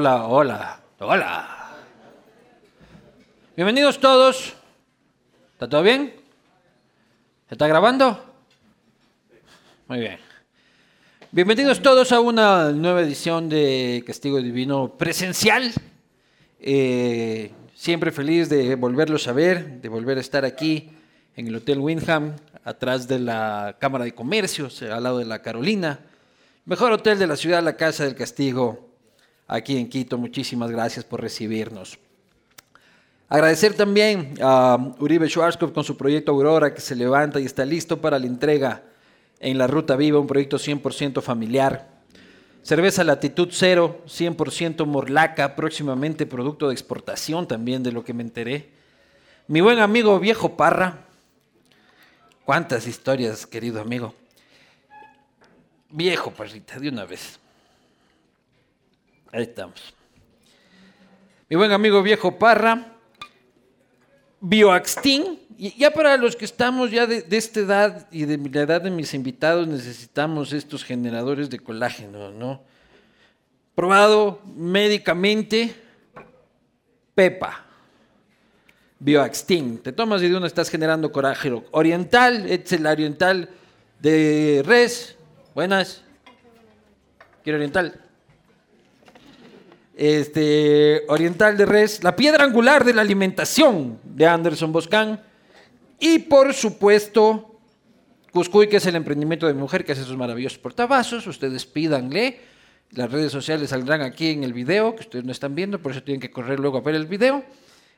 Hola, hola, hola. Bienvenidos todos. ¿Está todo bien? ¿Se está grabando? Muy bien. Bienvenidos todos a una nueva edición de Castigo Divino presencial. Eh, siempre feliz de volverlos a ver, de volver a estar aquí en el Hotel Windham, atrás de la Cámara de Comercios, al lado de la Carolina. Mejor hotel de la ciudad, la Casa del Castigo, aquí en Quito. Muchísimas gracias por recibirnos. Agradecer también a Uribe Schwarzkopf con su proyecto Aurora, que se levanta y está listo para la entrega en la Ruta Viva, un proyecto 100% familiar. Cerveza Latitud Cero, 100% Morlaca, próximamente producto de exportación también, de lo que me enteré. Mi buen amigo Viejo Parra. Cuántas historias, querido amigo. Viejo Parrita, de una vez. Ahí estamos. Mi buen amigo Viejo Parra. Bioaxtin. Ya para los que estamos ya de, de esta edad y de la edad de mis invitados necesitamos estos generadores de colágeno, ¿no? Probado médicamente, Pepa. Bioaxtin. Te tomas y de uno estás generando colágeno. Oriental, es el oriental de res. Buenas. Quiero oriental. Este, oriental de res, la piedra angular de la alimentación de Anderson Boscan. Y por supuesto, Cuscuy, que es el emprendimiento de mi mujer que hace esos maravillosos portavasos. Ustedes pídanle. Las redes sociales saldrán aquí en el video, que ustedes no están viendo, por eso tienen que correr luego a ver el video.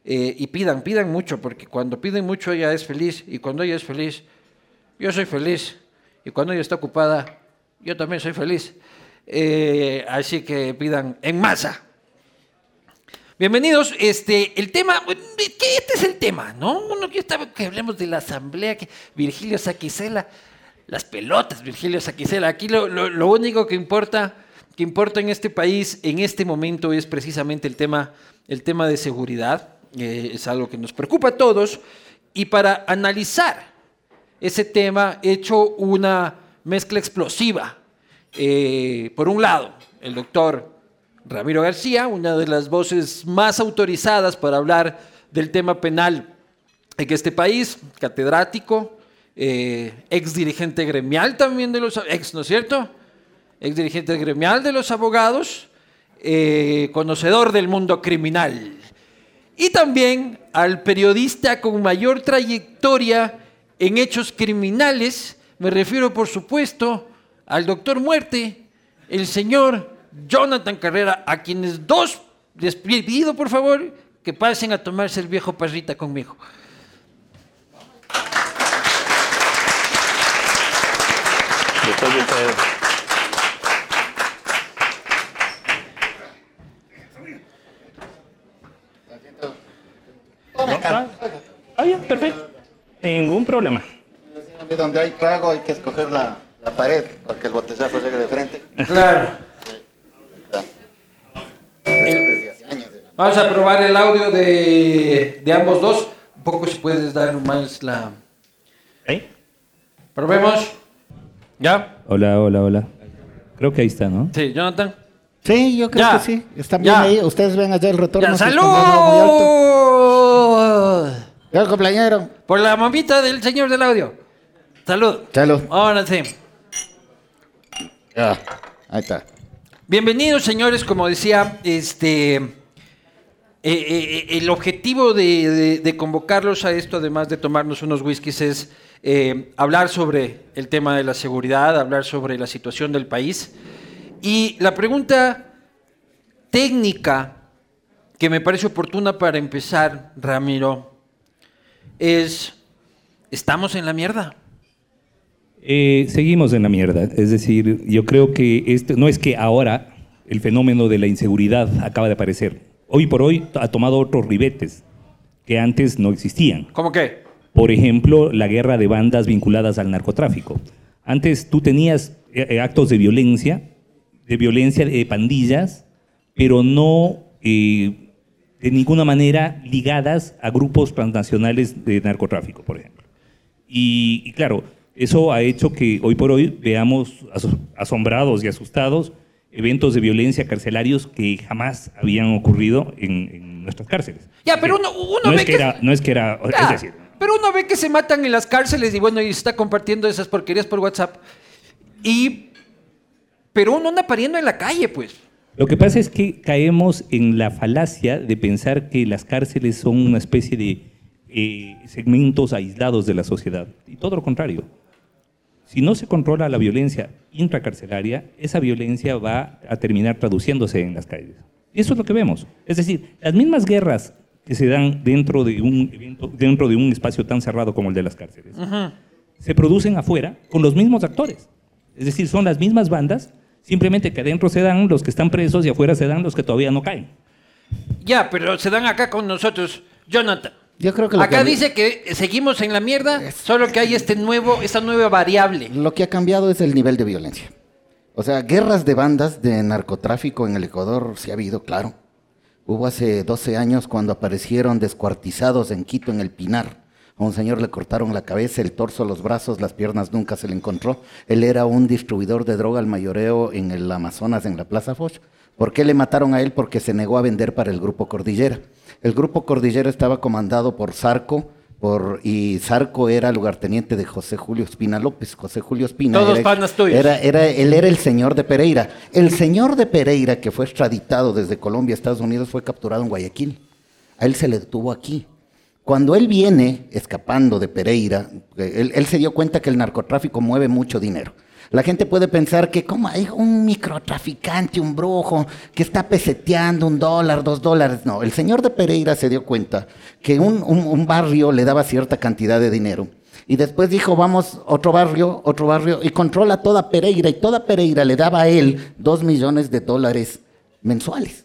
Eh, y pidan, pidan mucho, porque cuando piden mucho ella es feliz. Y cuando ella es feliz, yo soy feliz. Y cuando ella está ocupada, yo también soy feliz. Eh, así que pidan en masa. Bienvenidos. Este, el tema, ¿qué este es el tema? ¿No? Uno que estaba que hablemos de la asamblea, que Virgilio Saquicela, las pelotas, Virgilio Saquicela. Aquí lo, lo- lo único que importa, que importa en este país, en este momento, es precisamente el tema, el tema de seguridad. Es algo que nos preocupa a todos. Y para analizar ese tema, he hecho una mezcla explosiva. Eh, por un lado, el doctor Ramiro García, una de las voces más autorizadas para hablar del tema penal en este país, catedrático, eh, ex dirigente gremial también de los, ex, ¿no es cierto? Ex dirigente gremial de los abogados, eh, conocedor del mundo criminal. Y también al periodista con mayor trayectoria en hechos criminales, me refiero por supuesto al doctor Muerte, el señor Jonathan Carrera, a quienes dos les pido por favor que pasen a tomarse el viejo parrita conmigo. Ah, ah, ya, perfecto. Ningún problema. Donde hay trago hay que escoger la, la pared para que el botezazo llegue de frente. Claro. Vamos a probar el audio de, de ambos dos. Un poco si puedes dar más la... ¿Ahí? Probemos. ¿Ya? Hola, hola, hola. Creo que ahí está, ¿no? Sí, Jonathan. Sí, yo creo Ya. que sí. Están bien Ya. ahí. Ustedes ven allá el retorno. ¡Ya, salud! Ya, compañero. Por la mamita del señor del audio. Salud. Salud. Ahora sí. Ya. Ahí está. Bienvenidos, señores. Como decía, este. Eh, eh, el objetivo de, convocarlos a esto, además de tomarnos unos whiskies, es eh, hablar sobre el tema de la seguridad, hablar sobre la situación del país. Y la pregunta técnica que me parece oportuna para empezar, Ramiro, es, ¿estamos en la mierda? Eh, seguimos en la mierda. Es decir, yo creo que este, no es que ahora el fenómeno de la inseguridad acaba de aparecer. Hoy por hoy ha tomado otros ribetes que antes no existían. ¿Cómo qué? Por ejemplo, la guerra de bandas vinculadas al narcotráfico. Antes tú tenías eh, eh, actos de violencia, de violencia de pandillas, pero no eh, de ninguna manera ligadas a grupos transnacionales de narcotráfico, por ejemplo. Y, y claro, eso ha hecho que hoy por hoy veamos aso- asombrados y asustados eventos de violencia carcelarios que jamás habían ocurrido en, en nuestras cárceles. Ya, pero uno, uno no, ve es que era, no es que era, Ya, es decir, pero uno ve que se matan en las cárceles y bueno, y se está compartiendo esas porquerías por WhatsApp. Y. Pero uno anda pariendo en la calle, pues. Lo que pasa es que caemos en la falacia de pensar que las cárceles son una especie de eh, segmentos aislados de la sociedad. Y todo lo contrario. Si no se controla la violencia intracarcelaria, esa violencia va a terminar traduciéndose en las calles. Y eso es lo que vemos. Es decir, las mismas guerras que se dan dentro de un, evento- dentro de un espacio tan cerrado como el de las cárceles, se producen afuera con los mismos actores. Es decir, son las mismas bandas, simplemente que adentro se dan los que están presos y afuera se dan los que todavía no caen. Ya, pero se dan acá con nosotros. Jonathan. Yo creo que lo Acá que- dice que seguimos en la mierda, solo que hay este nuevo, esta nueva variable. Lo que ha cambiado es el nivel de violencia. O sea, guerras de bandas de narcotráfico en el Ecuador sí ha habido, claro. Hubo hace 12 años cuando aparecieron descuartizados en Quito, en el Pinar. A un señor le cortaron la cabeza, el torso, los brazos, las piernas nunca se le encontró. Él era un distribuidor de droga al mayoreo en el Amazonas, en la Plaza Foch. ¿Por qué le mataron a él? Porque se negó a vender para el Grupo Cordillera. El Grupo Cordillera estaba comandado por Zarco, por, y Zarco era lugarteniente de José Julio Espina López. José Julio Espina Todos era, panas tuyos. era- era- él era el señor de Pereira. El señor de Pereira, que fue extraditado desde Colombia a Estados Unidos, fue capturado en Guayaquil. A él se le detuvo aquí. Cuando él viene escapando de Pereira, eh, él, él se dio cuenta que el narcotráfico mueve mucho dinero. La gente puede pensar que como hay un microtraficante, un brujo, que está peseteando un dólar, dos dólares. No, el señor de Pereira se dio cuenta que un, un- un barrio le daba cierta cantidad de dinero. Y después dijo, vamos, otro barrio, otro barrio, y controla toda Pereira. Y toda Pereira le daba a él dos millones de dólares mensuales.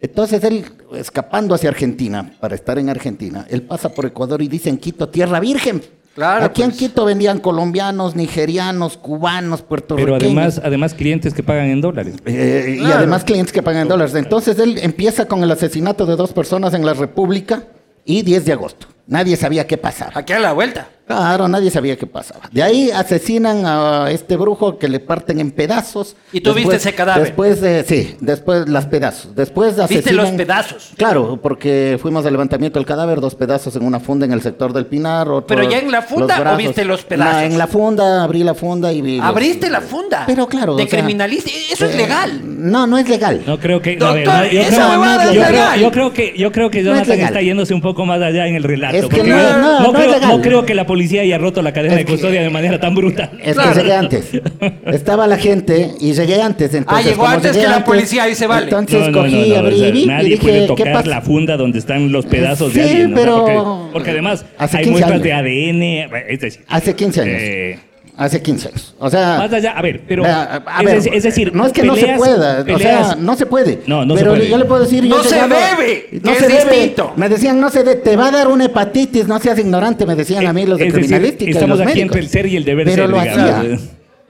Entonces él, escapando hacia Argentina, para estar en Argentina, él pasa por Ecuador y dice en Quito, tierra virgen. Claro, Aquí en pues. Quito vendían colombianos, nigerianos, cubanos, puertorriqueños. Pero además, además clientes que pagan en dólares. Eh, Y además clientes que pagan en dólares. Entonces él empieza con el asesinato de dos personas en la República y 10 de agosto. Nadie sabía qué pasaba. Aquí a la vuelta. Claro, nadie sabía qué pasaba. De ahí asesinan a este brujo que le parten en pedazos. ¿Y tú viste ese cadáver? Después de, sí, después las pedazos. Después ¿Viste asesinan... los pedazos? Claro, porque fuimos al levantamiento del cadáver, dos pedazos en una funda en el sector del Pinar. otro- ¿Pero ya en la funda o viste los pedazos? No, en la funda, abrí la funda y vi... los- Abriste la funda. Pero claro. De criminalista. Eso es eh, legal. No, no es legal. No creo que. Doctor, no, yo, esa creo, huevada es yo, creo, legal. yo creo que yo creo que No es Jonathan está yéndose un poco más allá en el relato. Es que no, no, no es creo, legal. no creo que la policía haya roto la cadena Es de que- custodia de manera tan brutal. Es Claro. que llegué antes. Estaba la gente y llegué antes. Entonces, Ah, llegó antes que la policía, ahí se vale. Entonces No, no, cogí, no, no, abrí o sea, y vi, y nadie dije, puede ¿qué tocar pasa? la funda donde están los pedazos de Sí, alguien. ¿no? O sea, pero- porque, porque además Hace hay 15 muestras años. de ADN. Es decir, Hace 15 años. eh, Hace 15 años. O sea... más allá, a ver, pero. a es, ver, dec- es decir, no es que no se peleas- pueda, o sea, peleas- no se puede. No, no se pero puede. yo le puedo decir, yo No se llegaba- debe, no se es debe. distinto. Me decían, no se debe, te va a dar una hepatitis, no seas ignorante, me decían a mí los de Es decir, criminalística. y estamos los aquí médicos. entre el ser y el deber Pero ser, lo digamos. hacía.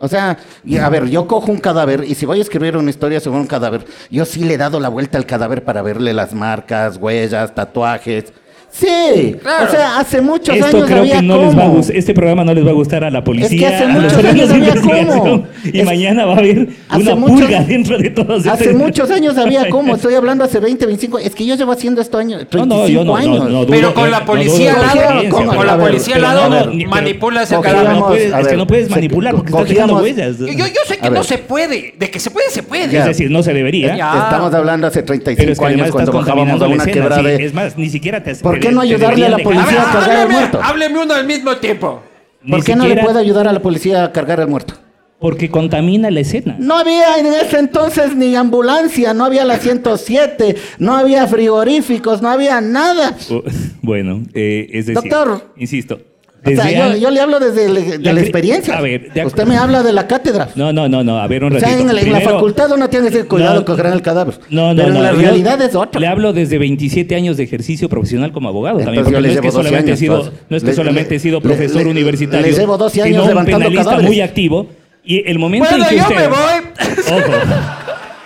O sea, y a ver, yo cojo un cadáver y si voy a escribir una historia sobre un cadáver, yo sí le he dado la vuelta al cadáver para verle las marcas, huellas, tatuajes. Sí, Claro. o sea, hace muchos Esto años creo había que no les va a cómo. gustar, este programa no les va a gustar a la policía, hace a los muchos años había cómo. y Es- mañana va a haber hace una muchos- pulga dentro de todos Hace estos- muchos años había cómo, estoy hablando hace 20, 25, es que yo llevo haciendo esto años, 35 No, no, yo no, años. no, no dudo Pero con que- la policía al que lado, con, la policía al lado, manipulas el cadáver. no puedes- a es que no puedes manipular porque estás dejando huellas. Yo, yo sé que no se puede. De que se puede, se puede. Es decir, no se debería. Estamos hablando hace 35 Pero es que además años cuando bajábamos a una quebrada. Es más, ni siquiera te ¿Por te- qué no ayudarle a la policía a cargar al muerto? hábleme uno al mismo tiempo. Ni ¿Por qué no le puede ayudar a la policía a cargar al muerto? Porque contamina la escena. No había en ese entonces ni ambulancia, no había la 107, no había frigoríficos, no había nada. Bueno, eh, es decir, Doctor. insisto. O sea, desde yo, le hablo desde le- de La experiencia. a ver, de Usted me habla de la cátedra. No, no, no, no, a ver un o sea, ratito. en, la- en la Primero- facultad uno tiene que cuidado, No, cogerán el cadáver. No, no, Pero no. en la yo realidad es otra. Le hablo desde 27 años de ejercicio profesional como abogado también, Entonces porque no es que llevo 12 solamente he sido, entonces. no es que Le- solamente le- he sido le- profesor universitario, le llevo 12 años sino un penalista cadáveres. muy activo y el momento Bueno, en que yo usted, me voy. Ojo.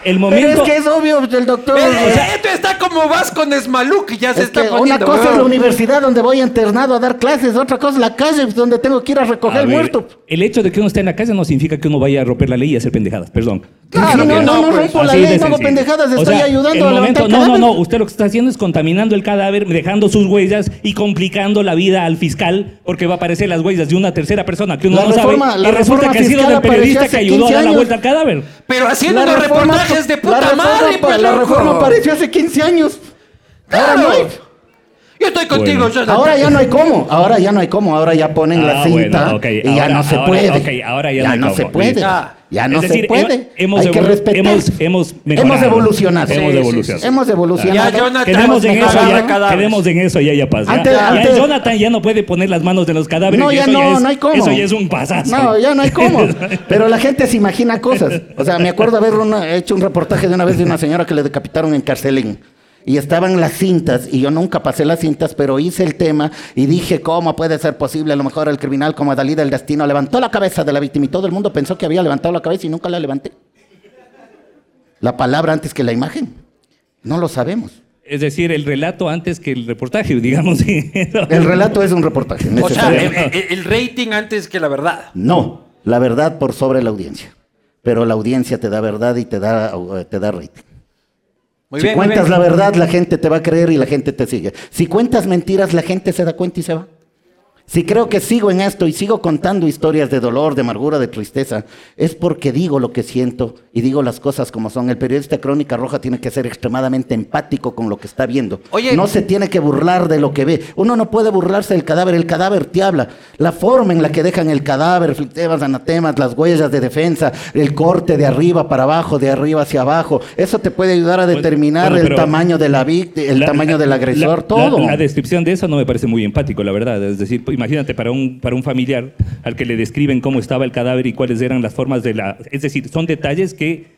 el Pero momento... es que es obvio, el doctor. Eh, o sea, esto está como vas con Esmalú, que ya se es está una cosa es la universidad donde voy internado a dar clases, otra cosa es la calle donde tengo que ir a recoger A ver, muerto. El hecho de que uno esté en la calle no significa que uno vaya a romper la ley y hacer pendejadas, perdón. Claro, Claro no, no, no, no, pues, rompo la ley, no hago pendejadas, O estoy sea, ayudando el a levantar momento- el No, no, cadáver. no, usted lo que está haciendo es contaminando el cadáver, dejando sus huellas y complicando la vida al fiscal porque va a aparecer las huellas de una tercera persona que uno La no reforma- sabe la y resulta reforma que ha sido el periodista que ayudó a 15 dar la vuelta al cadáver. Pero haciendo La reforma- reportajes de la puta reforma madre, pues, La loco. reforma apareció hace 15 años. Ahora Claro. no hay. Yo estoy contigo, Bueno. Ahora ya no hay cómo, ahora ya no hay cómo, ahora ya ponen la Ah, cinta bueno, ok, y ya ahora- no se ahora- puede. ok, ahora ya no hay no cómo, se puede. listo. Ya no Es decir, se puede. hemos hay que respetar. hemos- hemos evolucionado. Hemos evolucionado. sí, Hemos evolucionado. Ya, Jonathan, Quedemos en eso ya, quedemos en eso ya, ya pasa. Antes- ya, Jonathan ya no puede poner las manos de los cadáveres. No, ya no, es, no hay cómo. Eso ya es un pasazo. No, ya no hay cómo. Pero la gente se imagina cosas. O sea, me acuerdo haber una- hecho un reportaje de una vez de una señora que le decapitaron en Carcelín. Y estaban las cintas, y yo nunca pasé las cintas, pero hice el tema y dije, ¿cómo puede ser posible? A lo mejor el criminal, como Dalí del destino, levantó la cabeza de la víctima y todo el mundo pensó que había levantado la cabeza y nunca la levanté. La palabra antes que la imagen. No lo sabemos. Es decir, el relato antes que el reportaje, digamos. El relato es un reportaje. O sea, el- el rating antes que la verdad. No, la verdad por sobre la audiencia. Pero la audiencia te da verdad y te da, eh, te da rating. Muy si bien, muy cuentas bien. la verdad, la gente te va a creer y la gente te sigue. Si cuentas mentiras, la gente se da cuenta y se va. Si creo que sigo en esto y sigo contando historias de dolor, de amargura, de tristeza, es porque digo lo que siento y digo las cosas como son. El periodista Crónica Roja tiene que ser extremadamente empático con lo que está viendo. Oye. no se tiene que burlar de lo que ve. Uno no puede burlarse del cadáver, el cadáver te habla. La forma en la que dejan el cadáver, flitemas, anatemas, las huellas de defensa, el corte de arriba para abajo, de arriba hacia abajo, eso te puede ayudar a determinar bueno, el tamaño de la víctima, el La- tamaño del agresor, la- todo. La, la descripción de eso no me parece muy empático, la verdad. Es decir, imagínate para un, para un familiar al que le describen cómo estaba el cadáver y cuáles eran las formas de la... Es decir, son detalles que...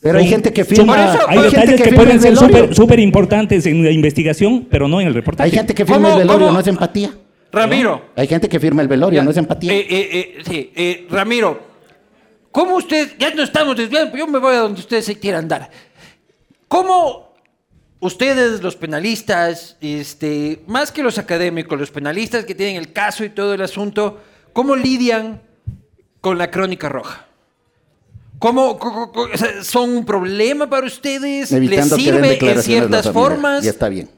Pero hay gente que firma, eso, hay hay detalles que, pueden ser súper importantes en la investigación, pero no en el reportaje. Hay gente que firma ¿Cómo- el velorio, cómo? no es empatía. Ramiro. Hay gente que firma el velorio, Ya. no es empatía. Eh, eh, eh, sí, eh, Ramiro, ¿cómo usted, ya no estamos desviando, yo me voy a donde usted se quiera andar. ¿Cómo ustedes, los penalistas, este, más que los académicos, los penalistas que tienen el caso y todo el asunto, cómo lidian con la crónica roja? ¿Cómo, son un problema para ustedes? ¿Les Evitando que den sirve en declaraciones ciertas formas? Y está bien.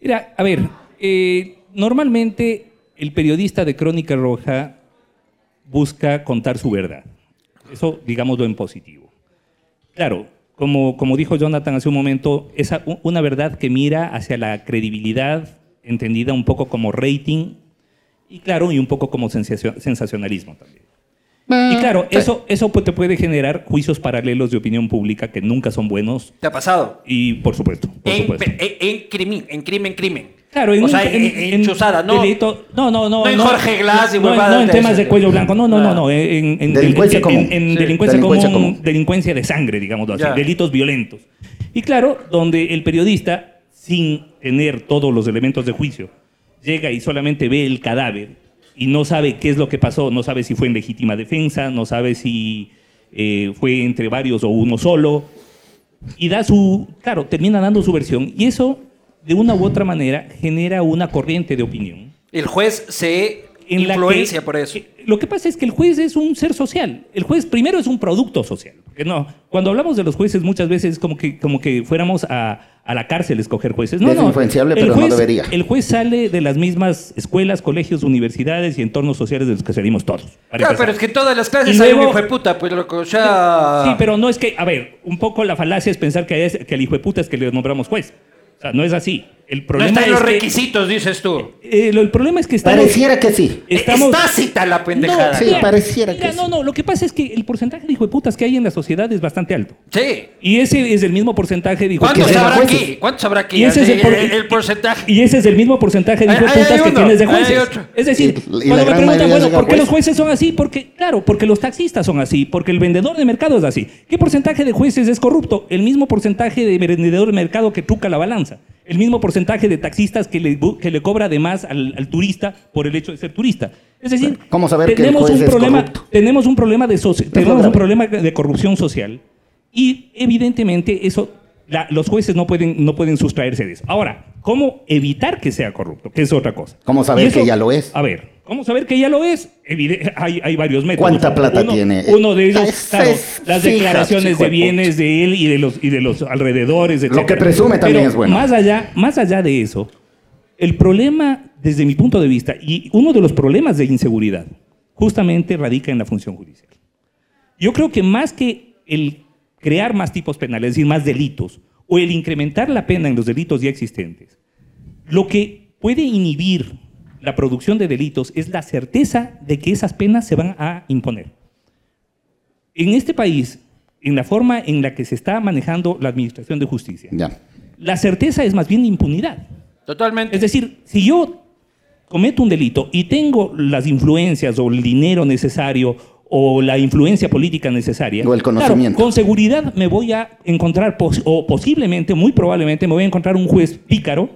Mira, a ver, eh, normalmente el periodista de Crónica Roja busca contar su verdad. Eso, digámoslo en positivo. Claro, como, como dijo Jonathan hace un momento, es una verdad que mira hacia la credibilidad, entendida un poco como rating, y claro, y un poco como sensacio- sensacionalismo también. Y claro, eso, eso pues, te puede generar juicios paralelos de opinión pública que nunca son buenos, ¿Te ha pasado? y por supuesto, por En, supuesto. pe- en- en crimen, en crimen, crimen. Claro, en, o sea, en, en- en chuzada, no. delito- no, no, no. no en Jorge Glass y no, huevadas no en temas de cuello blanco, no, no, no, no. En, en- Delincuencia en- común. En, Sí. delincuencia, Delincuencia común, común. delincuencia de sangre, digámoslo así, Ya. delitos violentos. Y claro, donde el periodista, sin tener todos los elementos de juicio, llega y solamente ve el cadáver y no sabe qué es lo que pasó, no sabe si fue en legítima defensa, no sabe si eh, fue entre varios o uno solo, y da su, claro, termina dando su versión, y eso, de una u otra manera, genera una corriente de opinión. El juez se en influencia que- por eso. que- Lo que pasa es que el juez es un ser social. El juez primero es un producto social. No, cuando hablamos de los jueces muchas veces es como que, como que fuéramos a, a la cárcel a escoger jueces. No, Es no. influenciable, El pero no juez- debería. El juez sale de las mismas escuelas, colegios, universidades y entornos sociales de los que salimos todos. Claro, empezar. pero es que en todas las clases Y hay un hijo de puta, pues loco, o sea... Sí, pero no es que, a ver, un poco la falacia es pensar que, es, que el hijo de puta es que le nombramos juez. Sea, no es así. El No problema está en los es que- requisitos, dices tú. eh, lo- el problema es que estamos... Pareciera que sí. estamos- Está cita la pendejada. No, Sí, mira, pareciera mira, que no, sí. no, lo que pasa es que el porcentaje de hijo de putas que hay en la sociedad es bastante alto. Sí. Y ese es el mismo porcentaje de hijo de ¿Cuántos habrá aquí? ¿Cuántos habrá aquí? Y ese es el, por- el, el porcentaje. Y ese es el mismo porcentaje de hijo de putas que tienes de jueces. otro. Es decir, Y- y la cuando me preguntan, bueno, ¿por qué los jueces son así? Porque, claro, porque los taxistas son así, porque el vendedor de mercado es así. ¿Qué porcentaje de jueces es corrupto? El mismo porcentaje de vendedor de mercado que truca la balanza. El mismo porcentaje de taxistas que le, que le cobra además al, al turista por el hecho de ser turista. Es decir, ¿Cómo saber que el tenemos juez un es problema, corrupto? tenemos un problema de soci- tenemos un problema de corrupción social Y evidentemente eso, la- los jueces no pueden, no pueden sustraerse de eso. Ahora, ¿cómo evitar que sea corrupto? Que es otra cosa. ¿Cómo saber eso- que ya lo es? A ver, ¿cómo saber que ya lo es? Hay, hay varios métodos. ¿Cuánta plata Uno- tiene? Uno de ellos, Es- claro, las declaraciones de bienes de él y de los, y de los alrededores, Lo que presume también es bueno. Más allá, más allá de eso, el problema, desde mi punto de vista, y uno de los problemas de inseguridad, justamente radica en la función judicial. Yo creo que más que el crear más tipos penales, es decir, más delitos, o el incrementar la pena en los delitos ya existentes, lo que puede inhibir la producción de delitos es la certeza de que esas penas se van a imponer. En este país, en la forma en la que se está manejando la administración de justicia, Ya. la certeza es más bien impunidad. Totalmente. Es decir, si yo cometo un delito y tengo las influencias o el dinero necesario o la influencia política necesaria, O el claro, conocimiento. con seguridad me voy a encontrar, pos- o posiblemente, muy probablemente, me voy a encontrar un juez pícaro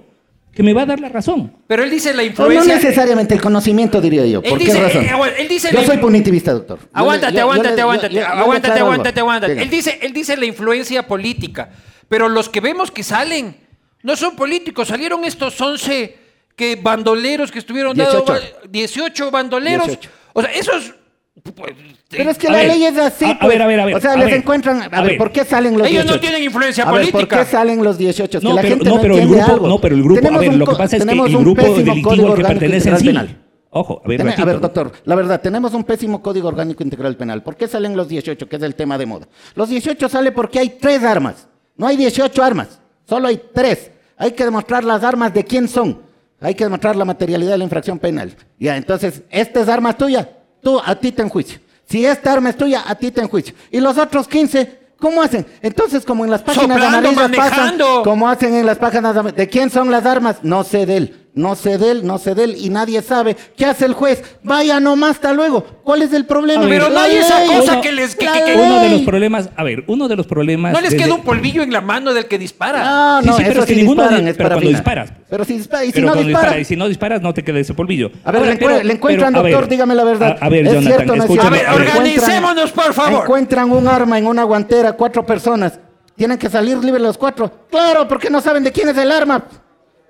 que me va a dar la razón. Pero él dice la O no influencia. necesariamente el conocimiento, diría yo. Él ¿Por dice- qué razón? eh, él dice yo la soy punitivista, doctor. Aguántate, aguántate, aguántate, aguántate, aguántate, aguántate. Él dice, él dice la influencia política, pero los que vemos que salen no son políticos, salieron estos 11 que bandoleros que estuvieron dados 18. 18 bandoleros. 18. O sea, esos pues, Pero es que A la ver, ley es así. a- a pues. ver, a ver, a ver, O sea, a les ver, encuentran. A, a ver, ver. ¿por qué salen los Ellos 18? no tienen influencia a ver, ¿por política. qué salen los 18? Es No, que la pero- gente no, pero el grupo- algo. no, pero el grupo- a Tenemos ver, un lo que pasa es que tenemos el un grupo pésimo delictivo Código al que Orgánico pertenece en Integral sí. Penal. Ojo, a ver, a ver, doctor, la verdad, tenemos un pésimo código orgánico integral penal. ¿Por qué salen los 18, que es el tema de moda? Los 18 sale porque hay tres armas. No hay 18 armas, solo hay tres. Hay que demostrar las armas de quién son. Hay que demostrar la materialidad de la infracción penal. Ya, entonces, esta es arma tuya, tú, a ti te enjuicio. Si esta arma es tuya, a ti te enjuicio. Y los otros 15, ¿cómo hacen? Entonces, como en las páginas Soplando, amarillas pasan, como hacen en las páginas amarillas, ¿de quién son las armas? No sé de él. No sé de él, no sé de él y nadie sabe. ¿Qué hace el juez? Vaya nomás, hasta luego. ¿Cuál es el problema? Ver, Pero no hay esa cosa Uno- que les... que- que- que- Uno de los problemas, a ver, uno de los problemas. no les desde- queda un polvillo en la mano del que dispara. No, Sí, no, sí, pero eso es que sí ninguno disparan, es pero para cuando disparas. Pero si dispara, y si Pero no cuando dispara. dispara, y si no disparas, no te queda ese polvillo. A ver, le, encue- le encuentran, pero, ver, doctor, dígame la verdad. A, a ver, ¿Es Jonathan, cierto no es escúchame, cierto? A ver, Encuentran- organicémonos, por favor. Encuentran un arma en una guantera, cuatro personas. Tienen que salir libres los cuatro. Claro, porque no saben de quién es el arma.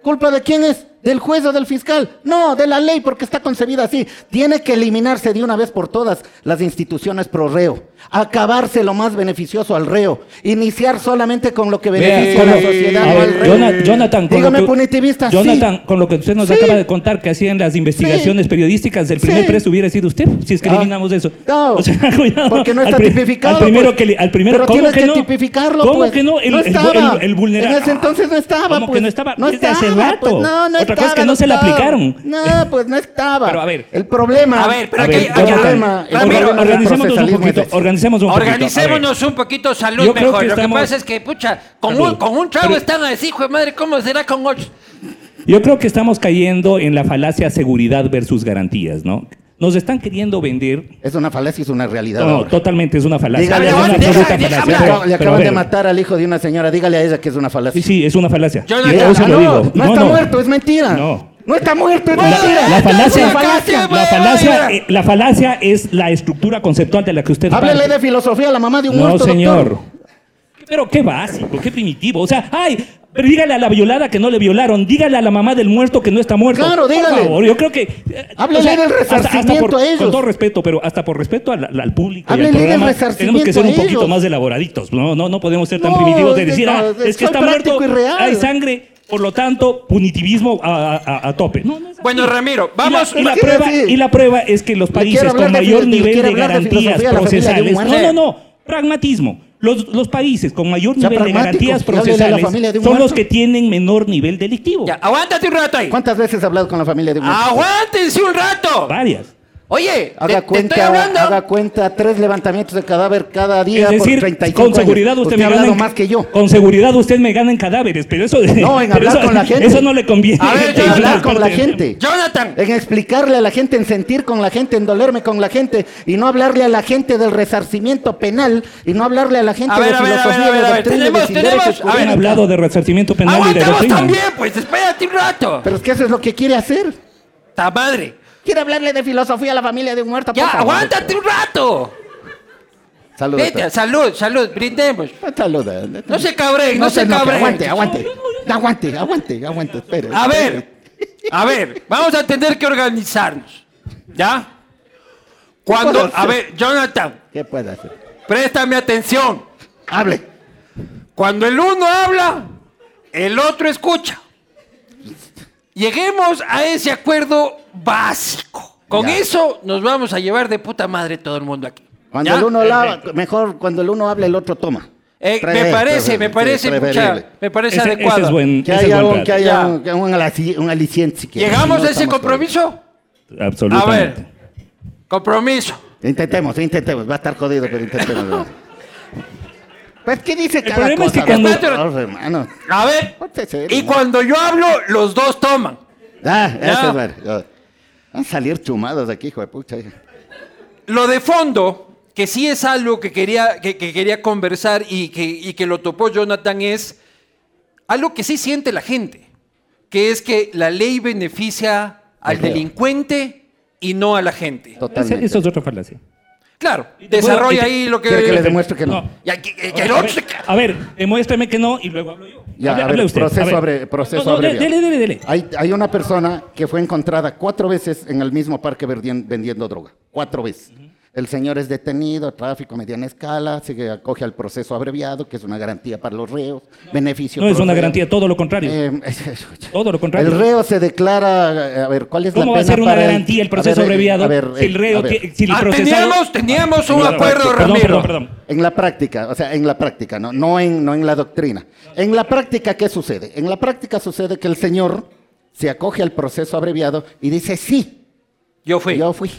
¿Culpa de quién es? ¿Del juez o del fiscal? No, de la ley, porque está concebida así. Tiene que eliminarse de una vez por todas las instituciones pro reo. Acabarse lo más beneficioso al reo. Iniciar solamente con lo que beneficia a la sociedad, ver, al reo. Jona- Jonathan, con Dígame lo que, sí. Jonathan, con lo que usted nos Sí. acaba de contar que hacían las investigaciones periodísticas, el primer preso hubiera sido usted, si es que Ah, eliminamos eso. No, O sea, cuidado, porque no está tipificado. Al primero pues. que le- al primero, Pero ¿cómo tienes que, que, no? tipificarlo. ¿Cómo pues. que no? El, no estaba. el- el vulnerable. En ese entonces no estaba. ¿Cómo pues. que no estaba? No Desde hace estaba, rato. pues. No, no Otra cosa es que no se la aplicaron. No, pues no estaba. Pero a ver. El problema. A ver, pero A aquí- ver, aquí- el problema, organicémonos un poquito, organicemos un poquito. Organicémonos un poquito salud Yo creo mejor. que Lo que estamos- pasa es que, pucha, con, Salud. un, con un trago Pero- están así, hijo de madre, ¿cómo será con ocho? Yo creo que estamos cayendo en la falacia seguridad versus garantías, ¿no? Nos están queriendo vender. Es una falacia, es una realidad. No, ahora. totalmente es una falacia. Dígale, es una deja- absoluta deja falacia. hablar. Pero- Le acaban de matar al hijo de una señora. Dígale a ella que es una falacia. Sí, sí, es una falacia. Yo se Ah, lo no, digo. no está muerto, es mentira. No. No está muerto, es La, mentira. la falacia, Es una falacia. la, falacia, eh, la falacia es la estructura conceptual de la que usted Háblele parte. de filosofía a la mamá de un No, muerto, señor. doctor. Pero qué básico, qué primitivo. O sea, ay, pero dígale a la violada que no le violaron, dígale a la mamá del muerto que no está muerto. Claro, dígale. Por favor, yo creo que. eh, Háblele del resarcimiento por, a ellos. Con todo respeto, pero hasta por respeto al, público. y al Háblele del resarcimiento tenemos que ser un poquito ellos. más elaboraditos. No, no, no podemos ser tan No, primitivos de es- decir, no, ah, es- que está muerto, hay sangre, por lo tanto, punitivismo a, a- a tope. No. Bueno, Ramiro, Y la- vamos. Y la, y la prueba es que los países con mayor nivel de de garantías procesales. No, no, no. Pragmatismo. Los, los países con mayor nivel de garantías procesales familia de son los que tienen menor nivel delictivo. Ya, aguántate un rato ahí. ¿Cuántas veces ha hablado con la familia de un muerto? Aguántense un rato. Varias. Oye, Haga te- te, estoy cuenta, hablando. haga cuenta, tres levantamientos de cadáver cada día Es por decir, 35 con seguridad años. usted, Usted me gana en, más que yo. Con seguridad usted me gana en cadáveres, pero eso No, en hablar eso- con la gente. Eso no le conviene. A ver, hablar con la gente. Jonathan, En explicarle a la gente, en sentir con la gente, en dolerme con la gente y no hablarle a la gente del resarcimiento penal y no hablarle a la gente A de ver, filosofía a ver, de a ver, de tenemos- derecho tenemos- a ver, hablado de resarcimiento penal y de doctrina. también, pues espérate un rato. Pero es que eso es lo que quiere hacer. Ta madre. Quiere hablarle de filosofía a la familia de un muerto. Ya, favor. aguántate un rato. Salud. Vete, salud, salud, brindemos. Salud. No se cabren, no, se cabren. Aguante, aguante. Aguante, aguante, aguante. Espere. A espere. ver, a ver, vamos a tener que organizarnos. ¿Ya? Cuando, a ver, Jonathan, ¿Qué puede hacer? préstame atención. Hable. Cuando el uno habla, el otro escucha. Lleguemos a ese acuerdo básico. Con Ya. eso nos vamos a llevar de puta madre todo el mundo aquí. Cuando ¿Ya? el uno habla, mejor cuando el uno habla, el otro toma. Eh, me parece, me parece, mucha- me parece Ese, adecuado. ese es buen, Que haya, buen un, que trato. haya Ya. un, un alaci- un aliciente. si. ¿Llegamos Si no, a ese compromiso? A Absolutamente. ver, compromiso. Intentemos, intentemos. Va a estar jodido, pero intentemos. pues, ¿qué dice cada problema es que cuando- hermano? A ver, y cuando yo hablo, los dos toman. Ah, ese es. Ya. Van a salir chumados aquí, hijo de pucha. Lo de fondo, que sí es algo que quería, que, que quería conversar y que, y que lo topó Jonathan, es algo que sí siente la gente, que es que la ley beneficia al delincuente y no a la gente. Totalmente. Eso es otra falacia. Claro, desarrolla puedo- ahí lo que... ¿Quiere que le demuestre que no? No. Y aquí- y que el A ver, se ca- a ver, demuéstrame que no y luego hablo yo. Ya, Hable- a hable ver, usted, proceso, a ver. abre- proceso No, no, abreviado. Dele, dele, dele. Hay, hay una persona que fue encontrada cuatro veces en el mismo parque vendien- vendiendo droga. Cuatro veces. El señor es detenido, tráfico a mediana escala, se acoge al proceso abreviado, que es una garantía para los reos, beneficio. No es una reo. garantía, todo lo contrario. Eh, todo lo contrario. el reo se declara, a ver, ¿cuál es la ¿Cómo va a pena ser una para el- garantía el proceso ver, eh, abreviado a ver, si el eh, reo, a ver. tie- si el Ah, procesado... teníamos, teníamos un Perdón, acuerdo, perdón, Ramiro. Perdón, perdón, En la práctica, o sea, en la práctica, no, no, en, no en la doctrina. En la práctica, ¿qué sucede? En la práctica sucede que el señor se acoge al proceso abreviado y dice, sí, Yo fui. yo fui.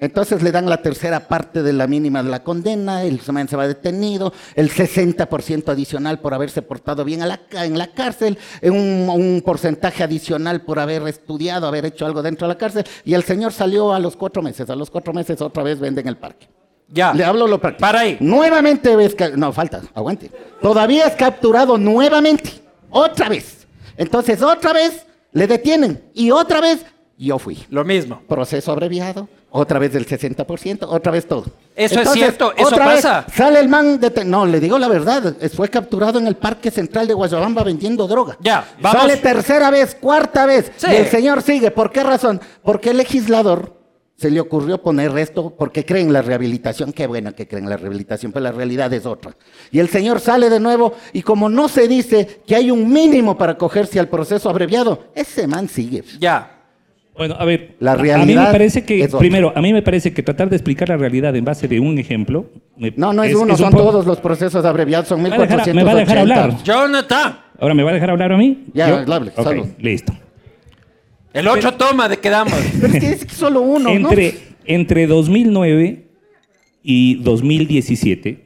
Entonces le dan la tercera parte de la mínima de la condena, el man se va detenido, el 60% adicional por haberse portado bien a la ca- en la cárcel, un, un porcentaje adicional por haber estudiado, haber hecho algo dentro de la cárcel, y el señor salió a los cuatro meses. A los cuatro meses otra vez venden el parque. Ya. Le hablo lo práctico. Para ahí. Nuevamente ves ca- No, falta, aguante. Todavía es capturado nuevamente. Otra vez. Entonces, otra vez le detienen. Y otra vez yo fui. Lo mismo. Proceso abreviado. Otra vez del 60%. Otra vez todo. Eso es cierto, eso otra vez sale el man. deten- No, le digo la verdad. Fue capturado en el Parque Central de Guayabamba vendiendo droga. Ya, vamos. Sale tercera vez, cuarta vez. Sí. Y el señor sigue. ¿Por qué razón? Porque el legislador se le ocurrió poner esto porque cree en la rehabilitación. Qué bueno que creen en la rehabilitación, pero la realidad es otra. Y el señor sale de nuevo y como no se dice que hay un mínimo para acogerse al proceso abreviado, ese man sigue. Ya. Bueno, a ver, La a- a mí realidad me parece que, primero, a mí me parece que tratar de explicar la realidad en base de un ejemplo... me- No, no es, uno, un son poco- todos los procesos abreviados, son Me va a dejar- 1480. me va a dejar hablar. Jonathan. Ahora, ¿me va a dejar hablar a mí? Ya, ¿Yo? hable, Ok, salud. listo. El otro toma de quedamos. Pero es que es solo uno, ¿no? entre, entre 2009 y 2017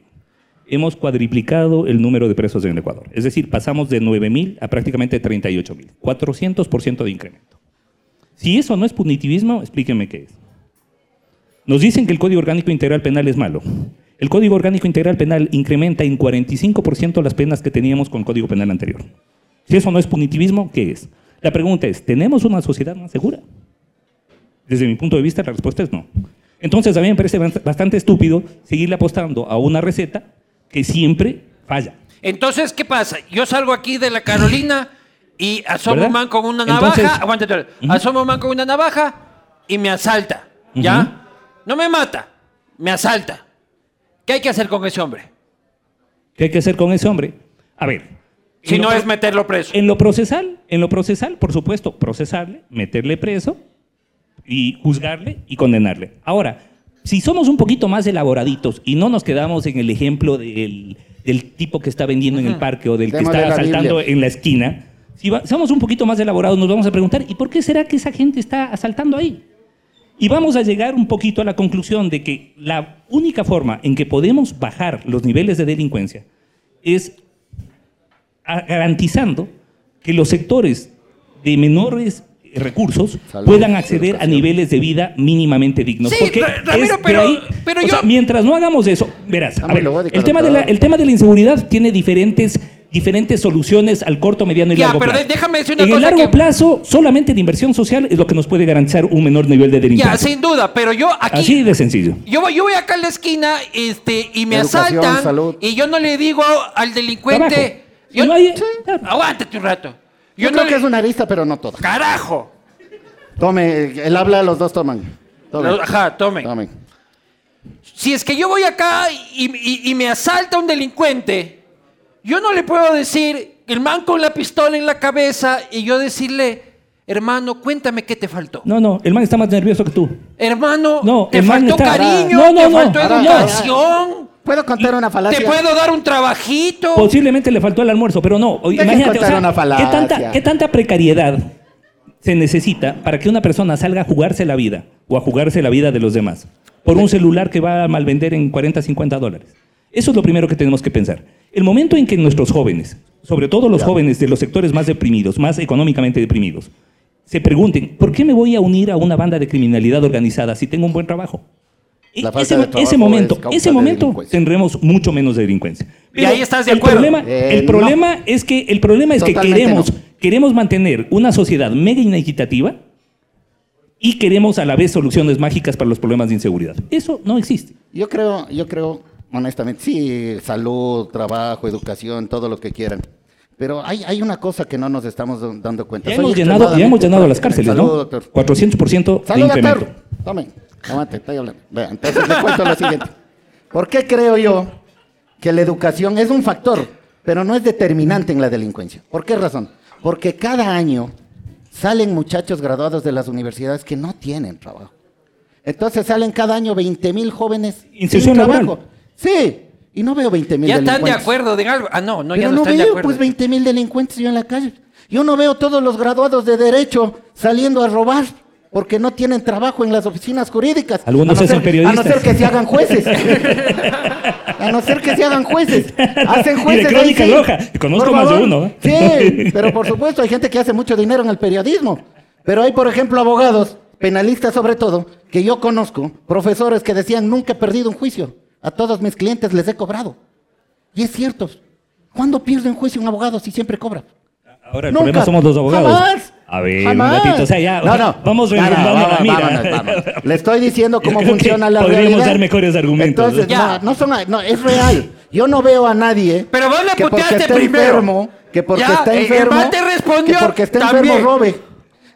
hemos cuadriplicado el número de presos en el Ecuador. Es decir, pasamos de 9.000 a prácticamente 38.000. 400% de incremento. Si eso no es punitivismo, explíquenme qué es. Nos dicen que el Código Orgánico Integral Penal es malo. El Código Orgánico Integral Penal incrementa en 45% las penas que teníamos con el Código Penal anterior. Si eso no es punitivismo, ¿qué es? La pregunta es, ¿tenemos una sociedad más segura? Desde mi punto de vista, la respuesta es no. Entonces, a mí me parece bast- bastante estúpido seguirle apostando a una receta que siempre falla. Entonces, ¿qué pasa? Yo salgo aquí de la Carolina y asomo ¿Verdad? un man con una navaja. Entonces- aguántate, Ujú. asomo un man con una navaja y me asalta. ¿Ya? No me mata, me asalta. ¿Qué hay que hacer con ese hombre? ¿Qué hay que hacer con ese hombre? A ver. Si en no es meterlo preso. En lo procesal, en lo procesal, por supuesto, procesarle, meterle preso y juzgarle y condenarle. Ahora, si somos un poquito más elaboraditos y no nos quedamos en el ejemplo del, del tipo que está vendiendo en el parque o del que está la asaltando Biblia. en la esquina, si va- somos un poquito más elaborados, nos vamos a preguntar, ¿y por qué será que esa gente está asaltando ahí? Y vamos a llegar un poquito a la conclusión de que la única forma en que podemos bajar los niveles de delincuencia es garantizando que los sectores de menores recursos Salud, puedan acceder a niveles de vida mínimamente dignos. Sí, Porque Ramiro, es pero- ahí- pero o yo- sea, mientras no hagamos eso, verás, a ver, el, tema de la, el tema de la inseguridad tiene diferentes diferentes soluciones al corto, mediano y Ya, largo pero plazo. déjame decir una en el cosa largo que- plazo, solamente de inversión social es lo que nos puede garantizar un menor nivel de Ya, delincuencia. sin duda, pero yo aquí. Así de sencillo. Yo voy, yo voy acá a la esquina este, y me Educación, asaltan salud. y yo no le digo al delincuente. Yo, no hay- claro. Aguántate un rato. Yo, Yo, no creo le. que es una arista, pero no toda. ¡Carajo! Tome, él habla, los dos toman. Tomen. Ajá, tome. Tomen. Si es que yo voy acá y, y- y me asalta un delincuente, yo no le puedo decir, el man con la pistola en la cabeza, y yo decirle, hermano, cuéntame qué te faltó. No, no, el man está más nervioso que tú. Hermano, No, te el man faltó está- cariño, No, no, te no. faltó educación, ¿Puedo contar una falacia? te puedo dar un trabajito. Posiblemente le faltó el almuerzo, pero no. Imagínate, o sea, una ¿qué, tanta, ¿qué tanta precariedad se necesita para que una persona salga a jugarse la vida o a jugarse la vida de los demás por un celular que va a malvender en 40, 50 dólares? Eso es lo primero que tenemos que pensar. El momento en que nuestros jóvenes, sobre todo los jóvenes de los sectores más deprimidos, más económicamente deprimidos, se pregunten, ¿por qué me voy a unir a una banda de criminalidad organizada si tengo un buen trabajo? E- La falta ese, de ese momento, ese momento delincuencia. tendremos mucho menos de delincuencia. Y ahí estás de el acuerdo. Problema, Eh, el problema es que el problema es que queremos, no. queremos mantener una sociedad mega inequitativa y queremos a la vez soluciones mágicas para los problemas de inseguridad. Eso no existe. Yo creo, yo creo, honestamente, sí, salud, trabajo, educación, todo lo que quieran. Pero hay, hay una cosa que no nos estamos dando cuenta. Ya hemos, llenado, ya hemos llenado las cárceles, Salud, ¿no? doctor. 400% de Salud, incremento. doctor. Tomen, aguante, estoy hablando. Entonces le cuento lo siguiente. ¿Por qué creo yo que la educación es un factor, pero no es determinante en la delincuencia? ¿Por qué razón? Porque cada año salen muchachos graduados de las universidades que no tienen trabajo. Entonces salen cada año 20 mil jóvenes Inserción sin laboral. Sí, y no veo 20 mil ya están de delincuentes. acuerdo de algo. Ah, no, no, ya no, no, están de veo acuerdo. pues 20 mil delincuentes yo en la calle. Yo no veo todos los graduados de derecho saliendo a robar porque no tienen trabajo en las oficinas jurídicas. Algunos a no ser- A no periodistas. ser que se hagan jueces. a no ser que se hagan jueces. Hacen Y de jueces. ahí Crónica sí. Roja. Conozco más de uno, ¿eh? Sí, pero por supuesto hay gente que hace mucho dinero en el periodismo. Pero hay, por ejemplo, abogados, penalistas sobre todo, que yo conozco, profesores que decían nunca he perdido un juicio. A todos mis clientes les he cobrado. Y es cierto. ¿Cuándo pierde un juicio un abogado si siempre cobra? Ahora el Nunca. problema somos los abogados. Jamás. A ver, Jamás. un ratito. O sea, ya, No, no. vamos No, no, la mira. vámonos, vámonos. Le estoy diciendo cómo funciona la podríamos realidad. dar mejores argumentos. Entonces, Ya. no, no son, no, es real. Yo no veo a nadie Pero vos le que porque puteaste está primero. enfermo, que porque Ya, está el- el enfermo, man te respondió que porque está también. enfermo robe.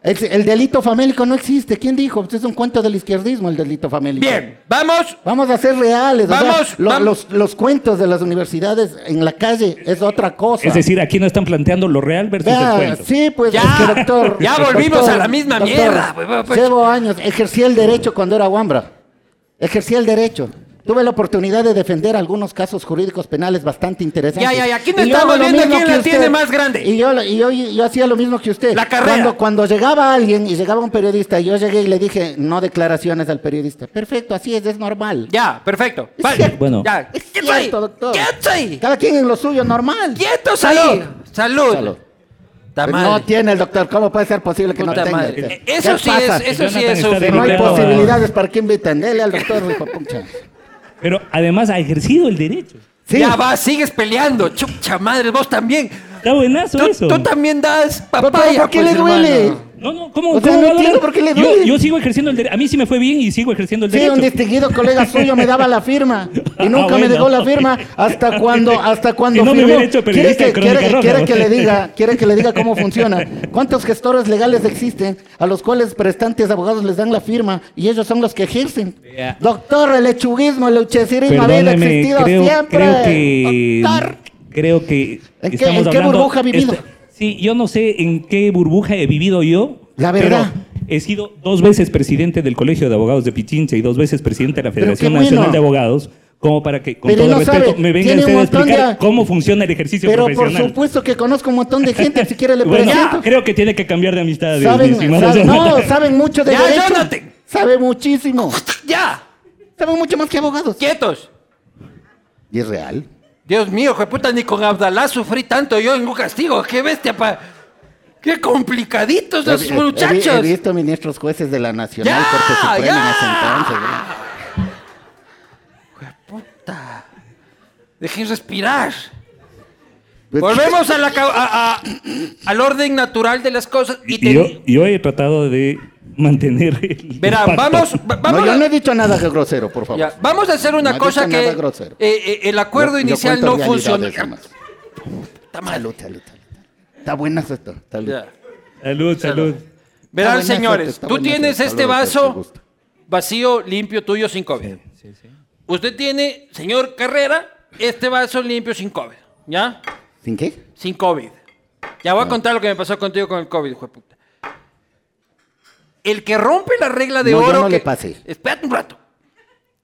El, el delito famélico no existe. ¿Quién dijo? Este es un cuento del izquierdismo, el delito famélico. Bien, vamos. Vamos a ser reales. o sea, Vamos, lo- vamos. Los, los cuentos de las universidades en la calle es otra cosa. Es decir, aquí no están planteando lo real versus el Vea, cuento. sí, pues Ya, es que doctor. ya volvimos a la misma mierda, pues, pues. Llevo años, ejercí el derecho cuando era Wambra. Ejercí el derecho. Tuve la oportunidad de defender algunos casos jurídicos penales bastante interesantes. Ya, ya, ya, aquí no Y yo estamos viendo quién la tiene más grande. Y yo, y yo, yo hacía lo mismo que usted. La carrera. Cuando, cuando llegaba alguien y llegaba un periodista, yo llegué y le dije, no declaraciones al periodista. Perfecto, así es, es normal. Ya, perfecto. Vale. cierto. Bueno. Ya. Es cierto, doctor. Quietos ahí. Cada quien en lo suyo, normal. Quietos Salud. ahí. Salud. Salud. No tiene el doctor. ¿Cómo puede ser posible que Puta no tenga? madre. ¿Qué Eh, Eso sí pasa? es, eso sí es no hay posibilidades para que invitan. Dele al doctor, hijo. Pero además ha ejercido el derecho. Sí. Ya va, sigues peleando. Chucha madre, vos también. Está buenazo Tú, eso. tú también das Pero, papaya. ¿por qué pues, le duele? hermano. No, no, ¿cómo? O sea, cómo no entiendo por qué le yo, duele. yo sigo ejerciendo el derecho. A mí sí me fue bien y sigo ejerciendo el Sí, derecho. un distinguido colega suyo me daba la firma y nunca Ah, bueno. me dejó la firma hasta cuando hasta cuando Y no me firmó. hubiera hecho ¿Quiere que, quiere- Roja, quiere ¿no? que le diga, quiere que le diga cómo funciona? ¿Cuántos gestores legales existen a los cuales prestantes abogados les dan la firma y ellos son los que ejercen? Ya. Doctor, el lechuguismo, el uchecismo había existido creo, siempre. creo que Doctor. Creo que ¿En qué- estamos en qué hablando- burbuja ha vivido? Esta- sí, yo no sé en qué burbuja he vivido yo. La verdad. pero he sido dos veces presidente del Colegio de Abogados de Pichincha y dos veces presidente de la Pero Federación bueno. Nacional de Abogados, como para que, con Pero todo no respeto, sabe, me un ustedes a explicar de- cómo funciona el ejercicio Pero por profesional. supuesto que conozco un montón de gente, si quiere le Bueno, presento. creo que tiene que cambiar de amistad. mi Saben, estimado saben- no, saben mucho de Ya, derecho. Jonathan. Sabe muchísimo. Ya. Saben mucho más que abogados. Quietos. Y es real. Dios mío, hijo de puta, ni con Abdalá sufrí tanto yo en un castigo. Qué bestia, pa. Qué complicaditos los He- he- muchachos. He, visto ministros jueces de la Nacional Ya, Corte Suprema en ya. ese entonces. ¿no? Puta. Dejen respirar. Volvemos a la ca- a- a- al orden natural de las cosas y, Y te- yo, yo he tratado de mantener el Verá, vamos, va- vamos, no, yo a, no he dicho nada grosero, por favor. ya, vamos a hacer una No cosa dicho que nada grosero. eh, eh, el acuerdo Yo- yo inicial cuento no nomás. Está mal. Salud, salud, salud. Está buena esto. Salud. Ya. Salud, salud. Verán, buena señores, suerte, está tú buena tienes suerte. este vaso vacío, limpio, tuyo, sin COVID. Usted tiene, señor Carrera, este vaso limpio, sin COVID. ¿Ya? ¿Sin qué? Sin COVID. Ya voy a contar lo que me pasó contigo con el COVID, hijo de puta. El que rompe la regla de No, yo oro. no que- le. Espérate un rato.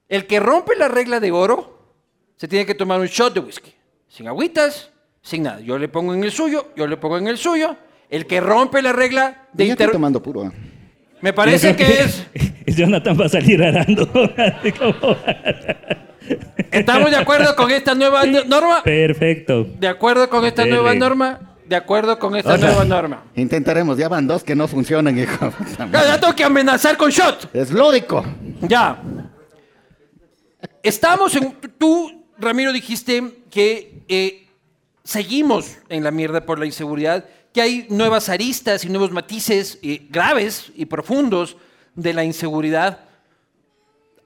El que rompe la regla de oro se tiene que tomar un shot de whisky. Sin agüitas, sin nada. Yo le pongo en el suyo, yo le pongo en el suyo. El que rompe la regla de Ya estoy inter... tomando puro. ¿eh? Me parece que es. Jonathan va a salir arando. ¿Estamos de acuerdo con esta nueva no- norma? Perfecto. De acuerdo con esta Dele. nueva norma. De acuerdo con esta nueva norma. Intentaremos, ya van dos que no funcionan, hijo. Ya, ya tengo que amenazar con shot. Es lúdico. Ya. Estamos en. Tú, Ramiro, dijiste que eh, seguimos en la mierda por la inseguridad, que hay nuevas aristas y nuevos matices eh, graves y profundos de la inseguridad.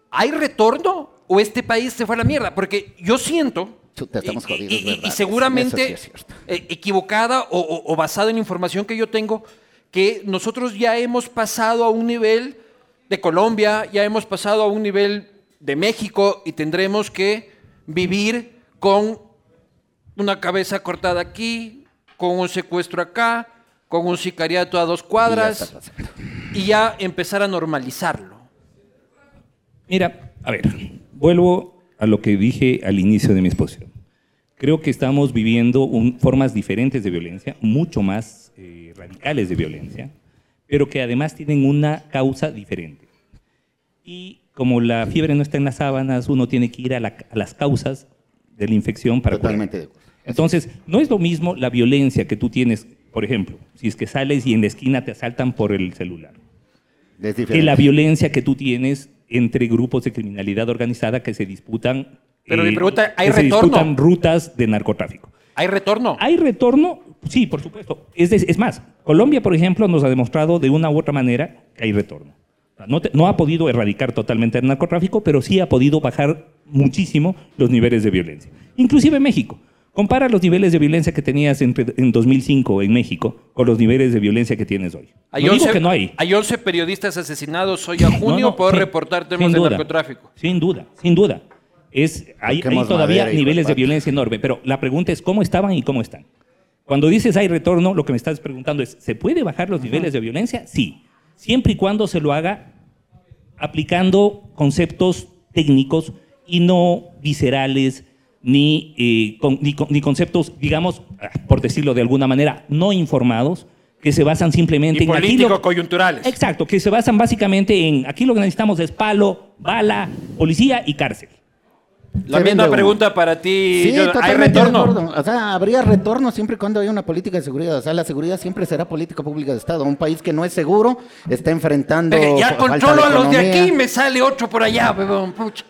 ¿Hay retorno o este país se fue a la mierda? Porque yo siento. Chuta, estamos y- jodidos, y- y- ¿verdad? y seguramente sí eh, equivocada o, o- o basada en información que yo tengo, que nosotros ya hemos pasado a un nivel de Colombia, ya hemos pasado a un nivel de México y tendremos que vivir con una cabeza cortada aquí, con un secuestro acá, con un sicariato a dos Y ya cuadras está pasando. y ya empezar a normalizarlo. Mira, a ver, vuelvo a lo que dije al inicio de mi exposición. Creo que estamos viviendo un- formas diferentes de violencia, mucho más eh, radicales de violencia, pero que además tienen una causa diferente. Y como la fiebre no está en las sábanas, uno tiene que ir a, la- a las causas de la infección para curar. Totalmente de acuerdo. Entonces, no es lo mismo la violencia que tú tienes, por ejemplo, si es que sales y en la esquina te asaltan por el celular, que la violencia que tú tienes entre grupos de criminalidad organizada que se disputan. eh, Pero mi pregunta, ¿hay que se retorno? disputan rutas de narcotráfico. ¿Hay retorno? ¿Hay retorno? Sí, por supuesto. Es, de- es más, Colombia, por ejemplo, nos ha demostrado de una u otra manera que hay retorno. Te- no ha podido erradicar totalmente el narcotráfico, pero sí ha podido bajar muchísimo los niveles de violencia. Inclusive México. Compara los niveles de violencia que tenías entre- en 2005 en México con los niveles de violencia que tienes hoy. Hay no digo 11, que no hay. hay 11 periodistas asesinados hoy a junio No, no, por sin- reportar temas de narcotráfico. Sin duda, sin duda. Es, hay, hay todavía niveles de violencia enorme, pero la pregunta es cómo estaban y cómo están. Cuando dices hay retorno, lo que me estás preguntando es, ¿se puede bajar los niveles de violencia? Sí, siempre y cuando se lo haga aplicando conceptos técnicos y no viscerales, ni, eh, con- ni, con- ni conceptos, digamos, ah, por decirlo de alguna manera, no informados, que se basan simplemente Y en aquí lo- político-coyunturales. Exacto, que se basan básicamente en aquí lo que necesitamos es palo, bala, policía y cárcel. La misma pregunta para ti. Sí. ¿Hay retorno? O sea, habría retorno siempre y cuando haya una política de seguridad. O sea, la seguridad siempre será política pública de Estado. Un país que no es seguro está enfrentando. Eh, ya controlo a los de aquí y me sale otro por allá, pucha.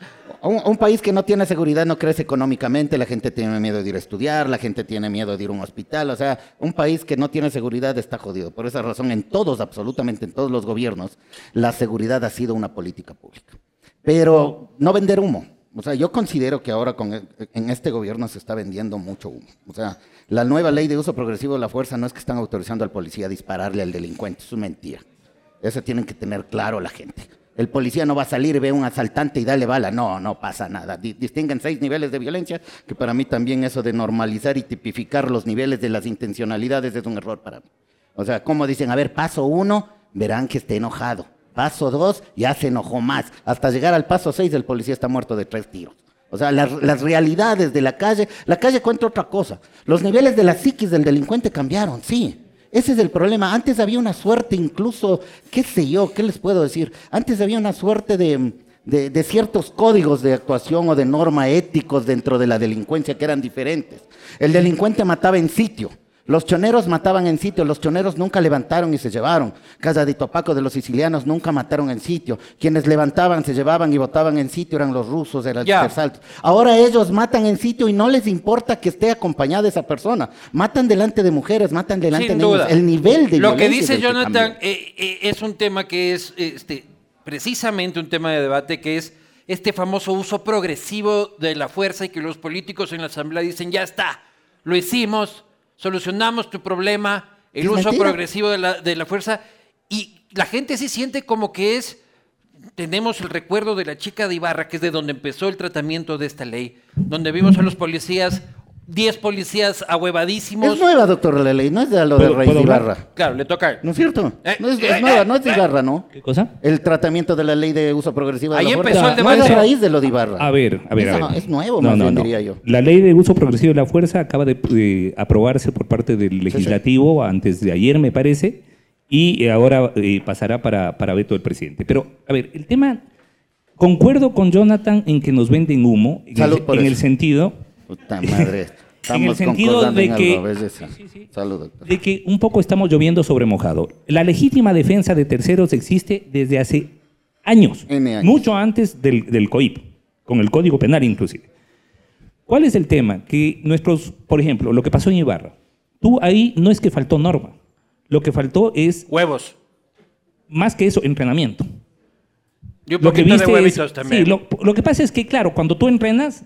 Un, país que no tiene seguridad no crece económicamente, la gente tiene miedo de ir a estudiar, la gente tiene miedo de ir a un hospital, o sea, un país que no tiene seguridad está jodido. Por esa razón, en todos, absolutamente en todos los gobiernos, la seguridad ha sido una política pública. Pero no vender humo. O sea, yo considero que ahora el- en este gobierno se está vendiendo mucho humo. O sea, la nueva ley de uso progresivo de la fuerza no es que están autorizando al policía a dispararle al delincuente, eso es mentira. Eso tienen que tener claro la gente. El policía no va a salir, ve a un asaltante y dale bala. No, no pasa nada. Di- distinguen seis niveles de violencia, que para mí también eso de normalizar y tipificar los niveles de las intencionalidades es un error para mí. O sea, como dicen, a ver, paso uno, verán que esté enojado. Paso dos, ya se enojó más. Hasta llegar al paso seis, el policía está muerto de tres tiros. O sea, las, las realidades de la calle, la calle cuenta otra cosa. Los niveles de la psiquis del delincuente cambiaron, sí. Ese es el problema. Antes había una suerte incluso, qué sé yo, qué les puedo decir. Antes había una suerte de, de- ciertos códigos de actuación o de norma éticos dentro de la delincuencia que eran diferentes. El delincuente mataba en sitio. Los choneros mataban en sitio, los choneros nunca levantaron y se llevaron. Casa de Topaco de los sicilianos nunca mataron en sitio. Quienes levantaban, se llevaban y votaban en sitio eran los rusos, eran Ya. los. Ahora ellos matan en sitio y no les importa que esté acompañada esa persona. Matan delante de mujeres, matan delante Sin de niños. El nivel de Lo que dice que Jonathan eh, eh, es un tema que es este, precisamente un tema de debate que es este famoso uso progresivo de la fuerza y que los políticos en la asamblea dicen ya está, lo hicimos, solucionamos tu problema, el uso mentira. progresivo de la, de la fuerza y la gente sí siente como que es tenemos el recuerdo de la chica de Ibarra, que es de donde empezó el tratamiento de esta ley, donde vimos a los policías, 10 policías ahuevadísimos. Es nueva, doctor, la ley, no es de lo ¿Puedo- del rey de hablar? Ibarra. Claro, le toca. ¿No es cierto? Eh, No es, eh, es nueva, eh, no es de Ibarra, ¿no? ¿Qué cosa? El tratamiento de la ley de uso progresivo de Ahí la empezó fuerza. el No es debate. raíz de lo de Ibarra. A ver, a ver, a es nuevo, más bien, diría yo. La ley de uso progresivo de la fuerza acaba de aprobarse por parte del legislativo antes de ayer, me parece, y ahora eh, pasará para, para veto del presidente. Pero, a ver, el tema, concuerdo con Jonathan en que nos venden humo, en, Salud el, por en eso. el sentido Puta madre. Estamos sentido de en que- algo, ¿ves? Eso. Salud, doctor. de que un poco estamos lloviendo sobre mojado. La legítima defensa de terceros existe desde hace años, N años. mucho antes del, del COIP, con el Código Penal inclusive. ¿Cuál es el tema? Que nuestros, por ejemplo, lo que pasó en Ibarra, tú ahí no es que faltó norma, lo que faltó es, Huevos. más que eso, entrenamiento. Y un Lo que viste de huevitos es- también. Sí, lo, lo que pasa es que, claro, cuando tú entrenas,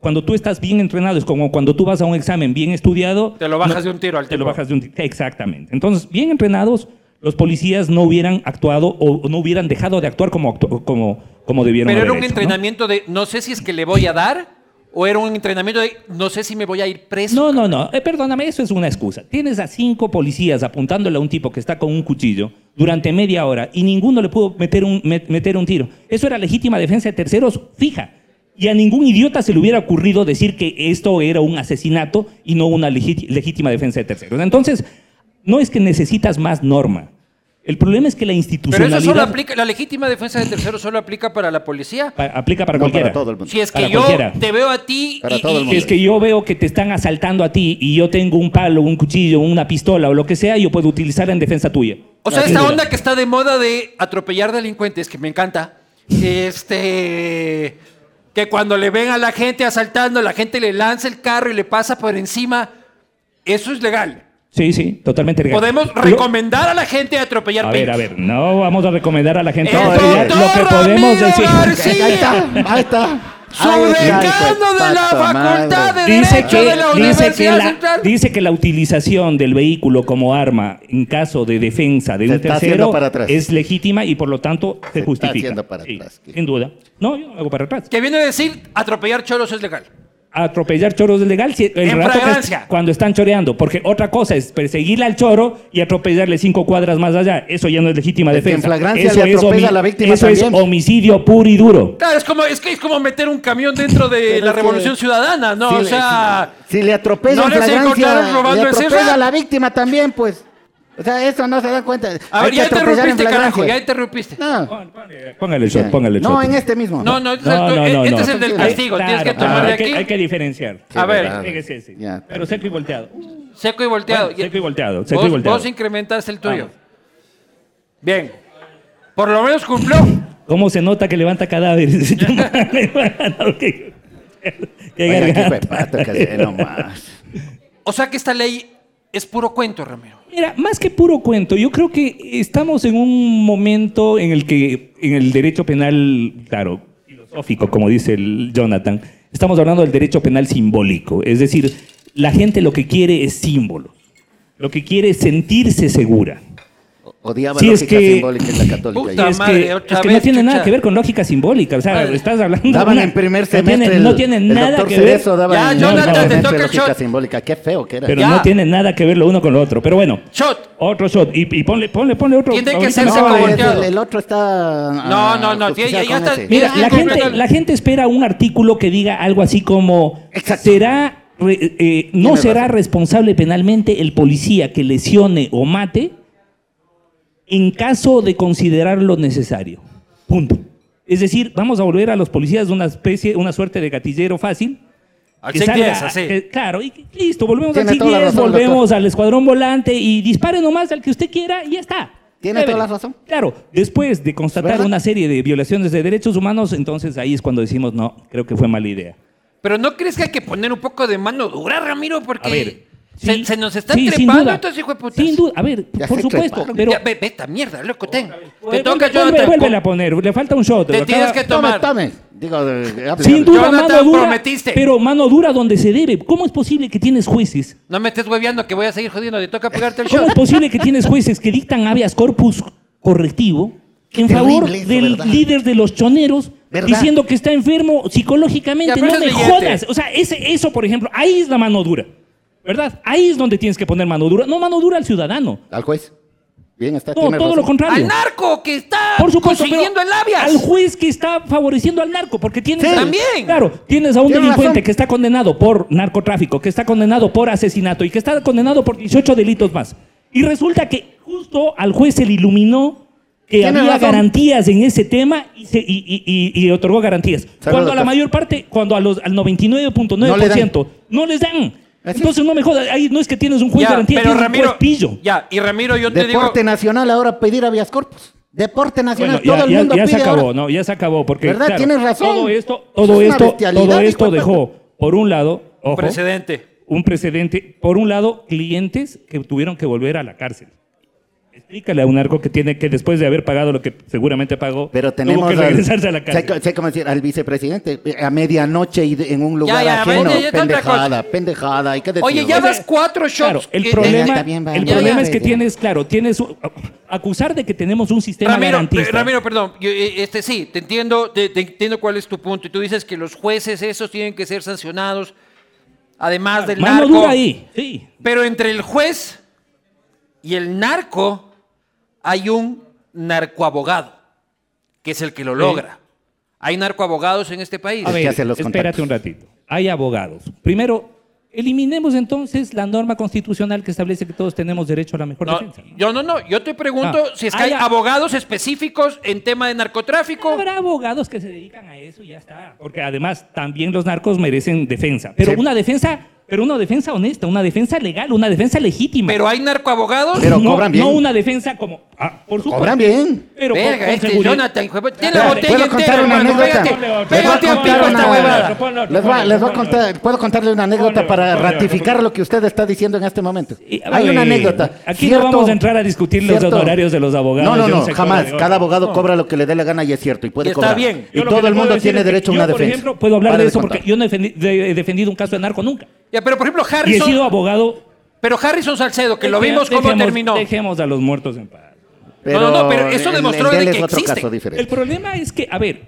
cuando tú estás bien entrenado, es como cuando tú vas a un examen bien estudiado. Te lo bajas de un tiro al Te lo bajas de un tiro. Exactamente. Entonces, bien entrenados, los policías no hubieran actuado o no hubieran dejado de actuar como, actu- como, como debieron Pero era un hecho, ¿no? entrenamiento de no sé si es que le voy a dar o era un entrenamiento de no sé si me voy a ir preso. No, no, no. Eh, perdóname, eso es una excusa. Tienes a cinco policías apuntándole a un tipo que está con un cuchillo durante media hora y ninguno le pudo meter un, met- meter un tiro. Eso era legítima defensa de terceros fija. Y a ningún idiota se le hubiera ocurrido decir que esto era un asesinato y no una legítima defensa de terceros. Entonces, no es que necesitas más norma. El problema es que la Pero eso institucionalidad solo aplica, la legítima defensa de terceros solo aplica para la policía. pa- aplica para No, cualquiera. para todo el mundo. Si es que Para yo cualquiera. te veo a ti Para y, todo el y- mundo. Es que yo veo que te están asaltando a ti y yo tengo un palo, un cuchillo, una pistola o lo que sea, yo puedo utilizarla en defensa tuya. O sea, esta onda que está de moda de atropellar delincuentes, que me encanta. Este. Que cuando le ven a la gente asaltando, la gente le lanza el carro y le pasa por encima. Eso es legal. Sí, sí, totalmente legal. Podemos Lo- recomendar a la gente atropellar A ver, a ver, no vamos a recomendar a la gente El atropellar. lo que podemos Ramiro decir. García. Ahí está, ahí está. Su Ahí está, hijo decano de la Facultad de Dice Derecho que, de la dice, que Universidad la, Central. dice que la utilización del vehículo como arma en caso de defensa de Se un está haciendo tercero para atrás. es legítima y por lo tanto se, Se está justifica. haciendo para Sí, atrás. sin duda. No, yo no hago para atrás. Que viene a decir atropellar choros es legal. Atropellar choros es legal si el En rato que es- cuando están choreando, porque otra cosa es perseguirle al choro y atropellarle cinco cuadras más allá. Eso ya no es legítima Es que en defensa. flagrancia eso le es atropella a la víctima eso es homicidio puro y duro. Claro, es como, es que es como meter un camión dentro de Pero la es que- Revolución Ciudadana, ¿no? Si o le- sea, si, si le atropella ¿no en les flagrancia, encontraron robando le el atropella a la víctima también, pues. O sea, eso no se dan cuenta. a ver, ya interrumpiste, carajo, ya interrumpiste. No, Póngale el shot, póngale el shot. no, en este mismo. No, no, este, no, este no. es el del castigo, tienes que tomar de hay, que, aquí, hay que diferenciar. A ver. Ya. Pero seco y volteado. seco y volteado. Bueno, seco y volteado, seco y vos, volteado. vos incrementaste el tuyo. Vamos. Bien. Por lo menos cumplió. ¿Cómo se nota que levanta cadáveres? Qué- qué que. O sea que esta ley es puro cuento, Ramiro. Mira, más que puro cuento, yo creo que estamos en un momento en el que en el derecho penal, claro, filosófico, como dice Jonathan, estamos hablando del derecho penal simbólico. Es decir, la gente lo que quiere es símbolos. Lo que quiere es sentirse segura. Odiaba Sí, la es lógica que- simbólica en la católica. Puta es madre, que, otra es que vez, no tiene nada chucha. que ver con lógica simbólica. O sea, Madre. estás hablando. Daban una- en primer no semestre. tiene, el- no tiene el nada que ver. Cerezo daba Ya, en Jonathan, primer te toca lógica shot. simbólica. Qué feo que era. Pero Ya. no tiene nada que ver lo uno con lo otro. Pero bueno, Shot. otro shot. Y, y ponle, ponle, ponle otro. Tiene que ser no- no, el, el otro está. No, ah, no, no, ya- ya está-. Mira, la gente, la gente espera un artículo que diga algo así como Exacto. será re- eh, no será razón. responsable penalmente el policía que lesione o mate en caso de considerarlo necesario. Punto. Es decir, vamos a volver a los policías de una especie, una suerte de gatillero fácil Al que salga- 10, así. que- claro, y listo, volvemos Tiene al SIC toda la 10, razón, volvemos doctor. al escuadrón volante y dispare nomás al que usted quiera y ya está. Tiene toda la razón. Claro, después de constatar ¿Verdad? una serie de violaciones de derechos humanos, entonces ahí es cuando decimos, no, creo que fue mala idea. Pero ¿no crees que hay que poner un poco de mano dura, Ramiro? Porque A ver. Se, sí, se nos están sí, sin trepando duda. estos hijos de putas. Sin duda, a ver, Ya por supuesto, treparon. pero... Ya, ve, esta mierda, loco, ten. Te Vuelve- toca, vuelve- Jonathan. vuélvele a poner, le falta un shot. Te Acaba- tienes que tomar. tome. Digo, eh, hable, Sin hable. duda, Jonathan, mano dura, prometiste. pero mano dura donde se debe. ¿Cómo es posible que tienes jueces? No me estés hueveando que voy a seguir jodiendo. Te toca pegarte el ¿Cómo shot. es posible que tienes jueces que dictan habeas corpus correctivo en favor eso, del ¿verdad? líder de los choneros ¿Verdad? diciendo que está enfermo psicológicamente? Ya, no me jodas. O sea, ese, eso, por ejemplo, ahí es la mano dura. ¿Verdad? Ahí es donde tienes que poner mano dura. No mano dura al ciudadano. Al juez. Bien, está. No, tiene todo razón. lo contrario. Al narco que está Por supuesto, consiguiendo el labias. Al juez que está favoreciendo al narco, porque tienes Sí. También. Claro, tienes a un delincuente razón. que está condenado por narcotráfico, que está condenado por asesinato y que está condenado por 18 delitos más. Y resulta que justo al juez se le iluminó que Tiene había razón. garantías en ese tema y, se- y- y- y- y otorgó garantías. cuando a la doctor. mayor parte, cuando a los, al 99.9% no, les dan. Así Entonces no me jodas, ahí no es que tienes un juez Ya, garantía, pero tienes un juez pillo. ya, y Ramiro, yo te digo, Deporte nacional ahora pedir habeas corpus. Deporte nacional. Bueno, ya, todo el ya- mundo ya se acabó, ahora. ¿no? Ya se acabó, porque ¿Verdad? claro, Tienes razón. todo esto, Es todo esto, todo esto de dejó, por un lado, ojo, precedente. un precedente, por un lado, clientes que tuvieron que volver a la cárcel. Explícale a un narco que tiene que, después de haber pagado lo que seguramente pagó, Pero tenemos tuvo que al- regresarse a la sé, cárcel. sé cómo decir, al vicepresidente eh, a medianoche y de- en un lugar ya, ajeno. ya pendejada, pendejada. Hay que Oye, ya vas cuatro shots. Claro, el que- problema, va, el ya, problema ya, es que ya. tienes, claro, tienes un- acusar de que tenemos un sistema Ramiro, garantista. eh, Ramiro, perdón, yo, eh, este sí, te entiendo, te, te entiendo cuál es tu punto. Y tú dices que los jueces esos tienen que ser sancionados, además del Mano narco. dura ahí, sí. Pero entre el juez y el narco hay un narcoabogado, que es el que lo logra. Hay narcoabogados en este país. A Es que ver, hace los espérate contactos. un ratito. Hay abogados. Primero, eliminemos entonces la norma constitucional que establece que todos tenemos derecho a la mejor No, defensa. yo no, no, yo te pregunto Ah, si es que hay abogados específicos en tema de narcotráfico. Habrá abogados que se dedican a eso y ya está. Porque además también los narcos merecen defensa. Pero Sí. una defensa, pero una defensa honesta, una defensa legal, una defensa legítima. Pero hay narcoabogados. Pero no, cobran bien. no una defensa como. ah, por supuesto. Cobran bien. Pero con- Verga, con este seguridad. Jonathan, tiene la botella ¿puedo contar entera, una hermano. anécdota? Pégate, pégate a pico esta huevada. Les voy, a- les voy a contar, puedo contarle una anécdota para ratificar lo que usted está diciendo en este momento. Hay una anécdota. Aquí no vamos a entrar a discutir los honorarios de los abogados No, no, no, jamás. Cada abogado cobra lo que le dé la gana y es cierto y puede Y está cobrar. bien. Y todo el mundo tiene derecho a yo, una por defensa. ejemplo, puedo hablar de eso porque yo no he defendido un caso de narco nunca. Ya, pero por ejemplo, Y he Harrison. sido abogado. Pero Harrison Salcedo, que lo vimos cómo Dejemos- terminó. Dejemos a los muertos en paz. No, no, no, pero eso demostró el de que es otro existe. caso diferente. El problema es que, a ver,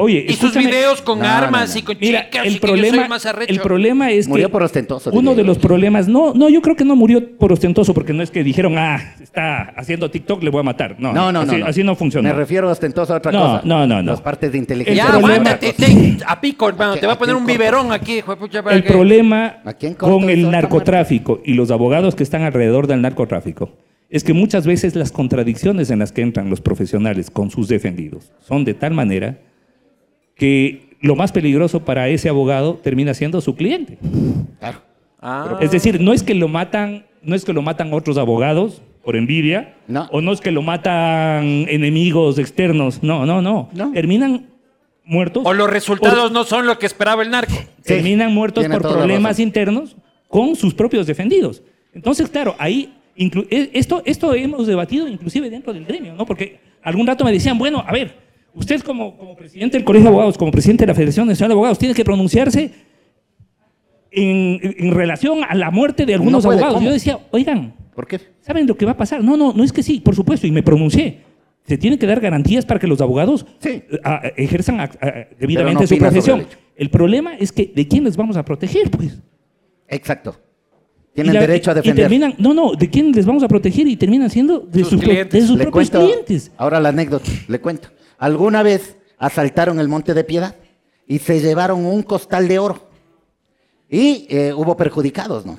oye, Y sus videos con No, no, armas no. y con Mira, chicas y el que yo problema, soy más arrecho. el problema es Murió que por ostentoso, Uno diría de yo. los problemas, no, no, yo creo que no murió por ostentoso porque no es que dijeron, ah, está haciendo TikTok, le voy a matar. No, No, no, así, no. así no funciona. Me refiero a ostentoso a otra No, cosa. no, no, no. Las partes de Ya, inteligencia. El problema- aguántate, ten, a pico, hermano. Te voy a poner un ¿A quién biberón aquí, hijo de pucha, para El que- problema ¿A quién corta con el narcotráfico y los abogados que están alrededor del narcotráfico es que muchas veces las contradicciones en las que entran los profesionales con sus defendidos son de tal manera que lo más peligroso para ese abogado termina siendo su cliente. Claro. Ah. Es decir, no es que lo matan, no es que lo matan otros abogados por envidia, No. o no es que lo matan enemigos externos, no, no, no. No. Terminan muertos. O los resultados no son lo que esperaba el narco. terminan muertos tiene por problemas internos con sus propios defendidos. Entonces, claro, ahí e- esto, esto hemos debatido inclusive dentro del gremio, ¿no? Porque algún rato me decían, bueno, a ver, usted como, como presidente del Colegio de Abogados, como presidente de la Federación Nacional de Abogados, tiene que pronunciarse en, en relación a la muerte de algunos puede, abogados. ¿cómo? Yo decía, oigan, ¿Por qué? ¿saben lo que va a pasar? No, no, no es que sí, por supuesto, y me pronuncié. Se tienen que dar garantías para que los abogados Sí. eh, a- ejerzan a- a- Pero debidamente no su profesión. el problema es que ¿de quién les vamos a proteger? Pues. Exacto. Y Tienen la- derecho a y defender. terminan, no, no, ¿de quién les vamos a proteger? Y terminan siendo de Sus sus, pro- clientes. de sus Le propios cuento clientes. ahora la anécdota, le cuento. Alguna vez asaltaron el Monte de Piedad y se llevaron un costal de oro. Y eh, hubo perjudicados, ¿no?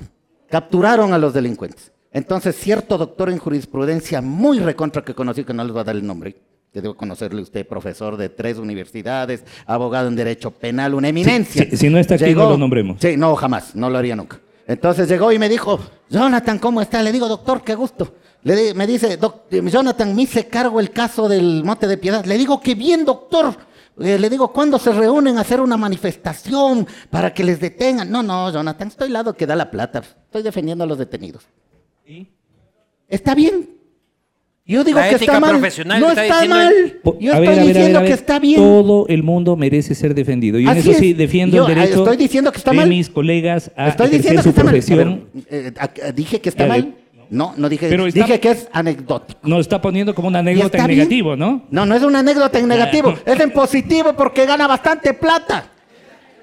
Capturaron a los delincuentes. Entonces, cierto doctor en jurisprudencia muy recontra que conocí, que no les voy a dar el nombre, que debo conocerle usted, profesor de tres universidades, abogado en derecho penal, una eminencia. si- si no está aquí, no lo nombremos. Sí, no, jamás, no lo haría nunca. Entonces llegó y me dijo, Jonathan, ¿cómo está? Le digo, doctor, qué gusto. Le di- me dice, "Doc- Jonathan, me hice cargo el caso del Monte de Piedad. Le digo, que bien, doctor. Eh, le digo, ¿cuándo se reúnen a hacer una manifestación para que les detengan? No, no, Jonathan, estoy al lado que da la plata. Estoy defendiendo a los detenidos. Está bien. Yo digo La que está mal. profesional no está está, diciendo- mal. Yo a estoy ver, a ver, a ver, diciendo a ver, que está bien. Todo el mundo merece ser defendido. Y en eso sí es. defiendo Yo, el derecho estoy diciendo que está de mal. mis colegas a Estoy ejercer diciendo que está mal. profesión. A ver, eh, ac- dije que está A ver. mal. No, no dije. Pero está- dije que es anecdótico. Nos está poniendo como una Y anécdota en bien. negativo, ¿no? No, no es una anécdota en negativo, es en positivo porque gana bastante plata.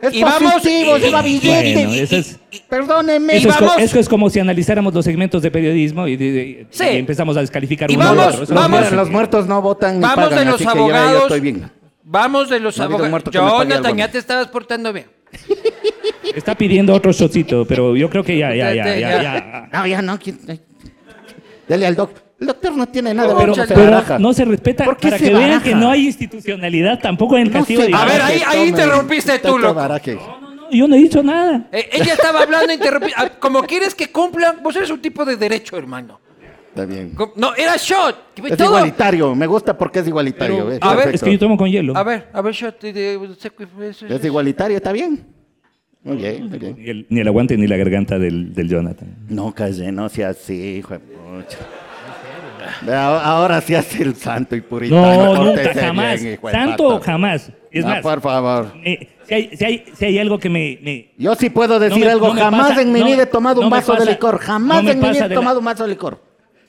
Es Y vamos- positivo, y- lleva y- billete. Bueno, eso es- Perdóneme. Eso es, co- vamos- eso es como si analizáramos los segmentos de periodismo y, Sí. y empezamos a descalificar Y uno vamos- otro. Los, no vamos- los sentido. muertos no votan ni Vamos pagan, de los así que yo ya- ya abogados. estoy bien. Vamos de los No abogados. Jonathan, ¿no? ya te estabas portando bien. Está pidiendo otro shotcito, pero yo creo que ya, ya, ya, ya, Ya. ya. No, ya no. ¿Quién- ay. Dele al doc. El doctor no tiene nada, Pero, pero, se pero no se respeta ¿Por qué para se que vean que no hay institucionalidad tampoco en el No castigo se de A ver, ahí- ahí interrumpiste tú, que loco. baraje. No, no, yo no he dicho nada. Eh, ella estaba hablando, interrumpí. Ah, Como quieres que cumplan, vos eres un tipo de derecho, hermano. Está bien. No, era shot. Es Todo- igualitario, me gusta porque es igualitario. A ver, es que yo tomo con hielo. A ver, a ver, shot. de- de- de- Es igualitario, está bien. Bien, bien. Ni el, ni el aguante ni la garganta del, del Jonathan. No, calle, no sea así, hijo de pucha. Ahora sí hace el santo y puritano. No, nunca, bien, jamás. Tanto pata. jamás. Es No, más, por favor. eh, si, hay, si, hay, si hay algo que me... me- Yo sí puedo decir No me- algo. no Jamás pasa- en mi vida he tomado un vaso de licor. Jamás en mi vida he la- tomado un vaso de licor.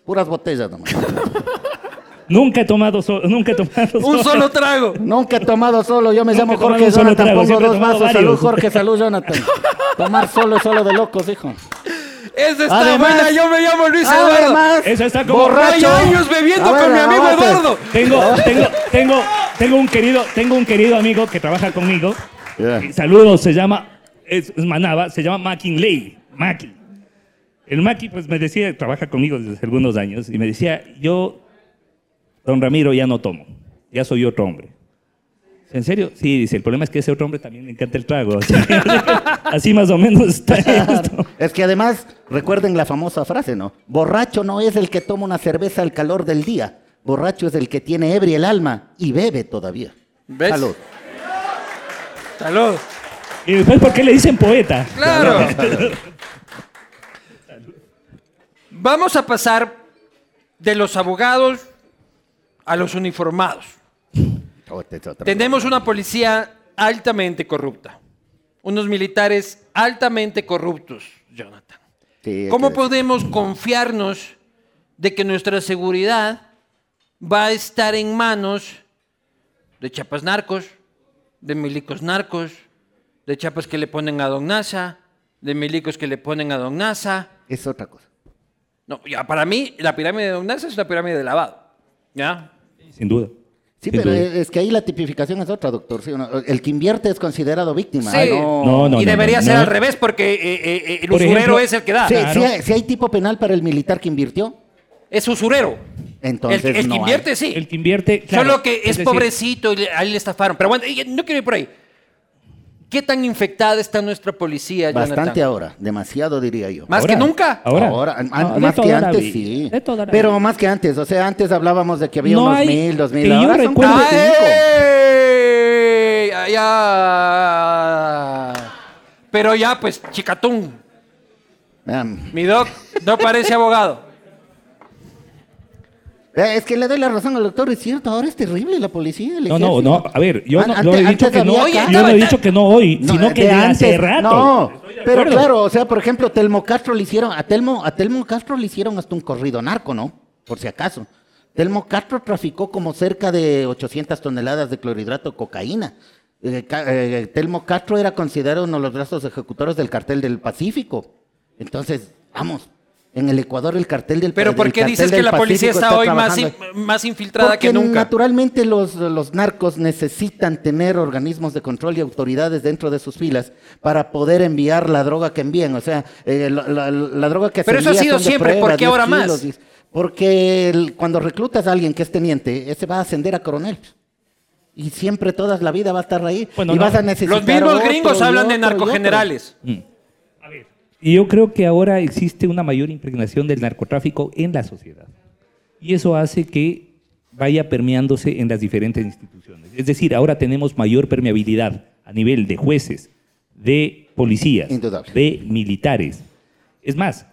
Puras botellas nomás. nunca he tomado solo. Nunca he tomado Un solo trago. Nunca he tomado solo. Yo me Nunca llamo Jorge un solo Jonathan. trago, Pongo dos vasos. Salud. Jorge. Salud, Jonathan. Tomar solo es solo de locos, hijo. Esa está Además- buena. Yo me llamo Luis Eduardo. Además, Eso está como- borracho. Años bebiendo ver, con mi amigo. Eduardo. Tengo, tengo, tengo, tengo un querido, tengo un querido amigo que trabaja conmigo. Saludos, se llama, es, es Manaba, se llama Maquinley, Maki. El Maki, pues me decía, trabaja conmigo desde hace algunos años, y me decía, yo, don Ramiro, ya no tomo, ya soy otro hombre. ¿En serio? Sí, dice, el problema es que ese otro hombre también le encanta el trago. O sea, así más o menos está esto. Es que además, recuerden la famosa frase, ¿no? Borracho no es el que toma una cerveza al calor del día. Borracho es el que tiene ebria el alma y bebe todavía. ¿Ves? Salud. Salud. Y después, ¿por qué le dicen poeta? Claro. Vamos a pasar de los abogados a los uniformados. Tenemos una policía altamente corrupta. Unos militares altamente corruptos, Jonathan. Sí, ¿Cómo es que- podemos confiarnos de que nuestra seguridad va a estar en manos de chapas narcos, de milicos narcos, de chapas que le ponen a Don Nasa, de milicos que le ponen a Don Nasa? Es otra cosa. No, ya para mí la pirámide de Don Nasa es una pirámide de lavado. ¿Ya? Sin duda. Sí, Sin pero duda. es que ahí la tipificación es otra, doctor. ¿sí o no? El que invierte es considerado víctima. Sí. no- No, no, y no, debería no, ser no. al revés porque eh, eh, eh, el Por usurero ejemplo- es el que da. Sí, Claro. sí hay, hay tipo penal para el militar que invirtió. Es usurero. Entonces el, el no que hay. invierte sí. El que invierte, claro, Solo que es, decir, pobrecito y ahí le estafaron. Pero bueno, no quiero ir por ahí. ¿Qué tan infectada está nuestra policía, Bastante Jonathan? ahora, demasiado diría yo. ¿Más ahora, que nunca? Ahora. an- No, de más que antes, vida, sí. de toda la Pero vida. más que antes. O sea, antes hablábamos de que había No unos hay- mil, dos mil. que yo Ahora son. ¡Ey! Ya, ya. Pero ya, pues, chicatún. Mi doc no parece abogado. Eh, Es que le doy la razón al doctor, es cierto, ahora es terrible la policía. el No, no, no, a ver, yo no, no he dicho que no, había yo acá- no he dicho que no hoy, No, sino que de hace rato. No, pero claro, o sea, por ejemplo, Telmo Castro le hicieron, a Telmo, a Telmo Castro le hicieron hasta un corrido narco, ¿no? Por si acaso. Telmo Castro traficó como cerca de 800 toneladas de clorhidrato de cocaína. Eh, eh, Telmo Castro era considerado uno de los brazos ejecutores del cartel del Pacífico. Entonces, vamos, en el Ecuador el cartel del Pero ¿por qué dices que la policía Pacífico está hoy más, trabajando. in- más infiltrada Porque que nunca? naturalmente los, los narcos necesitan tener organismos de control y autoridades dentro de sus filas para poder enviar la droga que envían. O sea, eh, la, la- la droga que Pero se eso ha sido siempre, ¿por qué 10 ahora más? Porque el- cuando reclutas a alguien que es teniente, ese va a ascender a coronel. Y siempre, toda la vida va a estar ahí. Bueno, y no. vas a necesitar Los mismos otro, gringos hablan de otro, y otro. narcogenerales. Y yo creo que ahora existe una mayor impregnación del narcotráfico en la sociedad. Y eso hace que vaya permeándose en las diferentes instituciones. Es decir, ahora tenemos mayor permeabilidad a nivel de jueces, de policías, Indudable. de militares. Es más,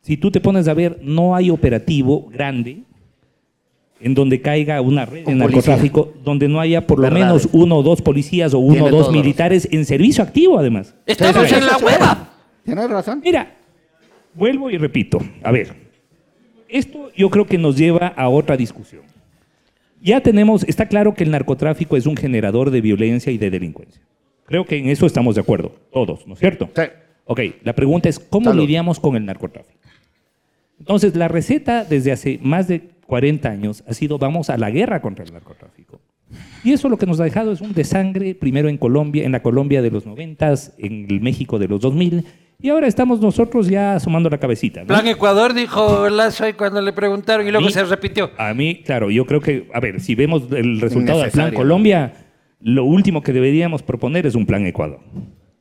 si tú te pones a ver, no hay operativo grande en donde caiga una red de narcotráfico, donde no haya por lo Verdad. menos uno o dos policías o uno o dos militares en servicio activo, además. Estamos en la hueva. Tienes razón. Mira, vuelvo y repito. A ver, esto yo creo que nos lleva a otra discusión. Ya tenemos, está claro que el narcotráfico es un generador de violencia y de delincuencia. Creo que en eso estamos de acuerdo, todos, ¿no es cierto? Sí. Ok, la pregunta es, ¿cómo Salud. lidiamos con el narcotráfico? Entonces, la receta desde hace más de 40 años ha sido, vamos a la guerra contra el narcotráfico. Y eso lo que nos ha dejado es un desangre, primero en Colombia, en la Colombia de los 90, en el México de los 2000, y ahora estamos nosotros ya asomando la cabecita. ¿no? Plan Ecuador dijo Lazo ahí cuando le preguntaron y luego mí- se repitió. A mí, claro, yo creo que, a ver, si vemos el resultado del plan. Colombia, lo último que deberíamos proponer es un plan Ecuador,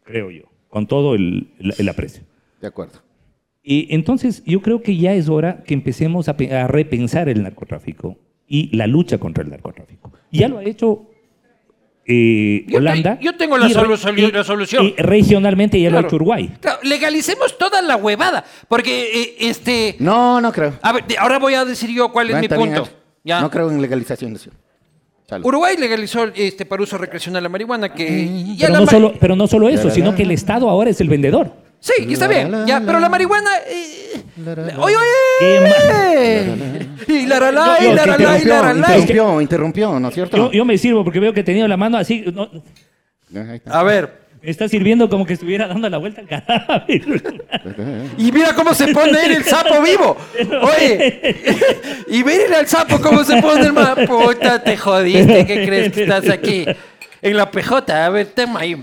creo yo, con todo el, el- el aprecio. De acuerdo. Y entonces yo creo que ya es hora que empecemos a, a repensar el narcotráfico y la lucha contra el narcotráfico. Ya lo ha hecho eh, Yo te- Holanda. yo tengo la y solu- y- la solución. Y regionalmente ya lo ha hecho Uruguay. Claro, legalicemos toda la huevada. Porque, eh, este. No, no creo. A ver, ahora voy a decir yo cuál es Bueno, mi punto. Ya. No creo en legalización de eso. Salud. Uruguay legalizó este, para uso recreacional la marihuana, que ya Pero la no, solo, pero no solo eso, sino que el Estado ahora es el vendedor. Sí, y está bien, la, ya, la, pero la marihuana... eh, La. ¡Oye, Qué oye! Y la la la, y la la la, y la Interrumpió, la la. interrumpió, interrumpió, ¿no es cierto? Yo, yo me sirvo porque veo que he tenido la mano así. no. A ver, está sirviendo como que estuviera dando la vuelta al cadáver. y mira cómo se pone él el sapo vivo. Oye, y miren al sapo cómo se pone el ma- Puta, te jodiste, ¿qué crees que estás aquí? En la PJ, a ver, tema ahí.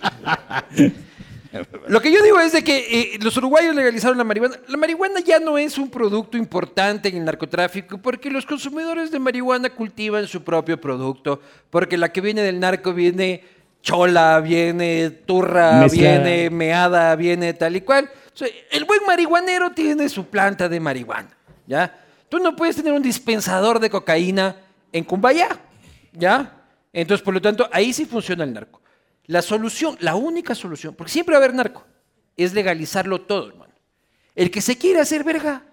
Lo que yo digo es de que eh, los uruguayos legalizaron la marihuana. La marihuana ya no es un producto importante en el narcotráfico porque los consumidores de marihuana cultivan su propio producto. Porque la que viene del narco viene chola, viene turra, Mezclada. viene meada, viene tal y cual. O sea, el buen marihuanero tiene su planta de marihuana, ¿ya? Tú no puedes tener un dispensador de cocaína en Cumbayá, ¿ya? Entonces, por lo tanto, ahí sí funciona el narco. La solución, la única solución, porque siempre va a haber narco, es legalizarlo todo, hermano. El que se quiere hacer verga,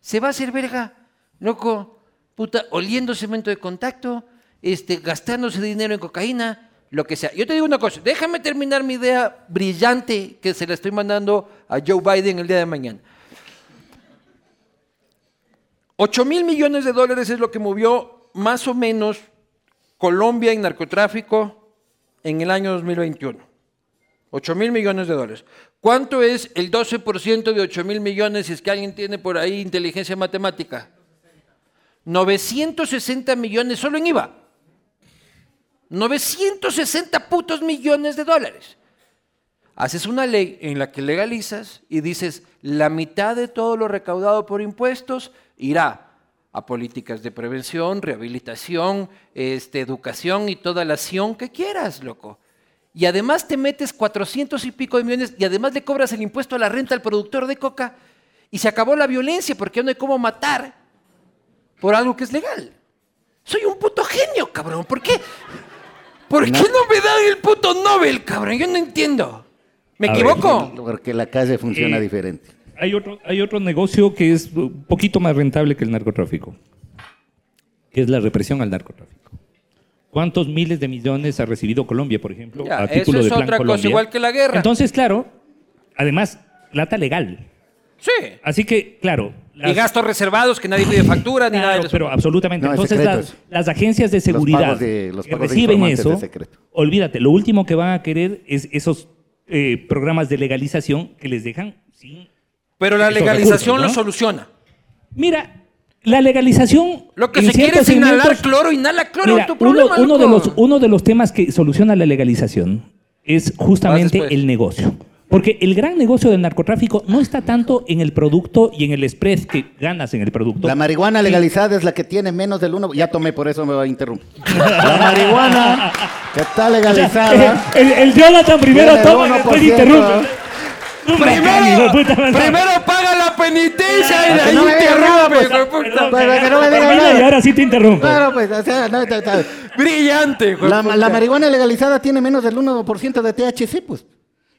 se va a hacer verga, loco, puta, oliendo cemento de contacto, este, gastándose dinero en cocaína, lo que sea. Yo te digo una cosa, déjame terminar mi idea brillante que se la estoy mandando a Joe Biden el día de mañana. 8 mil millones de dólares es lo que movió más o menos Colombia en narcotráfico en el año 2021. 8 mil millones de dólares. ¿Cuánto es el 12% de 8 mil millones si es que alguien tiene por ahí inteligencia matemática? 960 millones solo en IVA. 960 putos millones de dólares. Haces una ley en la que legalizas y dices la mitad de todo lo recaudado por impuestos irá a políticas de prevención, rehabilitación, este, educación y toda la acción que quieras, loco. Y además te metes 400 y pico de millones y además le cobras el impuesto a la renta al productor de coca y se acabó la violencia porque ya no hay cómo matar por algo que es legal. Soy un puto genio, cabrón. ¿Por qué? ¿Por qué no me dan el puto Nobel, cabrón? Yo no entiendo. ¿Me A ver, equivoco? Porque la calle funciona Eh, diferente. Hay otro, hay otro negocio que es un poquito más rentable que el narcotráfico, que es la represión al narcotráfico. ¿Cuántos miles de millones ha recibido Colombia, por ejemplo, Ya, a eso título es de Plan otra cosa, igual que la guerra. Entonces, claro, además, plata legal. Sí. Así que, claro. Y gastos reservados que nadie pide factura ni nada de eso. pero absolutamente. No, es Entonces, las, eso. las agencias de seguridad de- los que reciben eso, olvídate, lo último que van a querer es esos eh, programas de legalización que les dejan sin... Pero la legalización recursos, lo soluciona. Mira, la legalización... Lo que se quiere es inhalar cloro, inhala cloro, Mira, tu uno, problema, uno de los, uno de los temas que soluciona la legalización es justamente el negocio. Porque el gran negocio del narcotráfico no está tanto en el producto y en el spread que ganas en el producto. La marihuana legalizada es la que tiene menos del 1%. Ya tomé, por eso me va a interrumpir. La marihuana que está legalizada. el, el Jonathan primero el toma y después 1%. interrumpe. Un bacán, hijo de Primero, primero paga la penitencia y de ahí interrumpe, pues. Pero que no me diga Termina nada. y ahora sí te interrumpo. Claro, pues, o sea, no. Brillante, La, la marihuana legalizada tiene menos del 1% de THC, pues.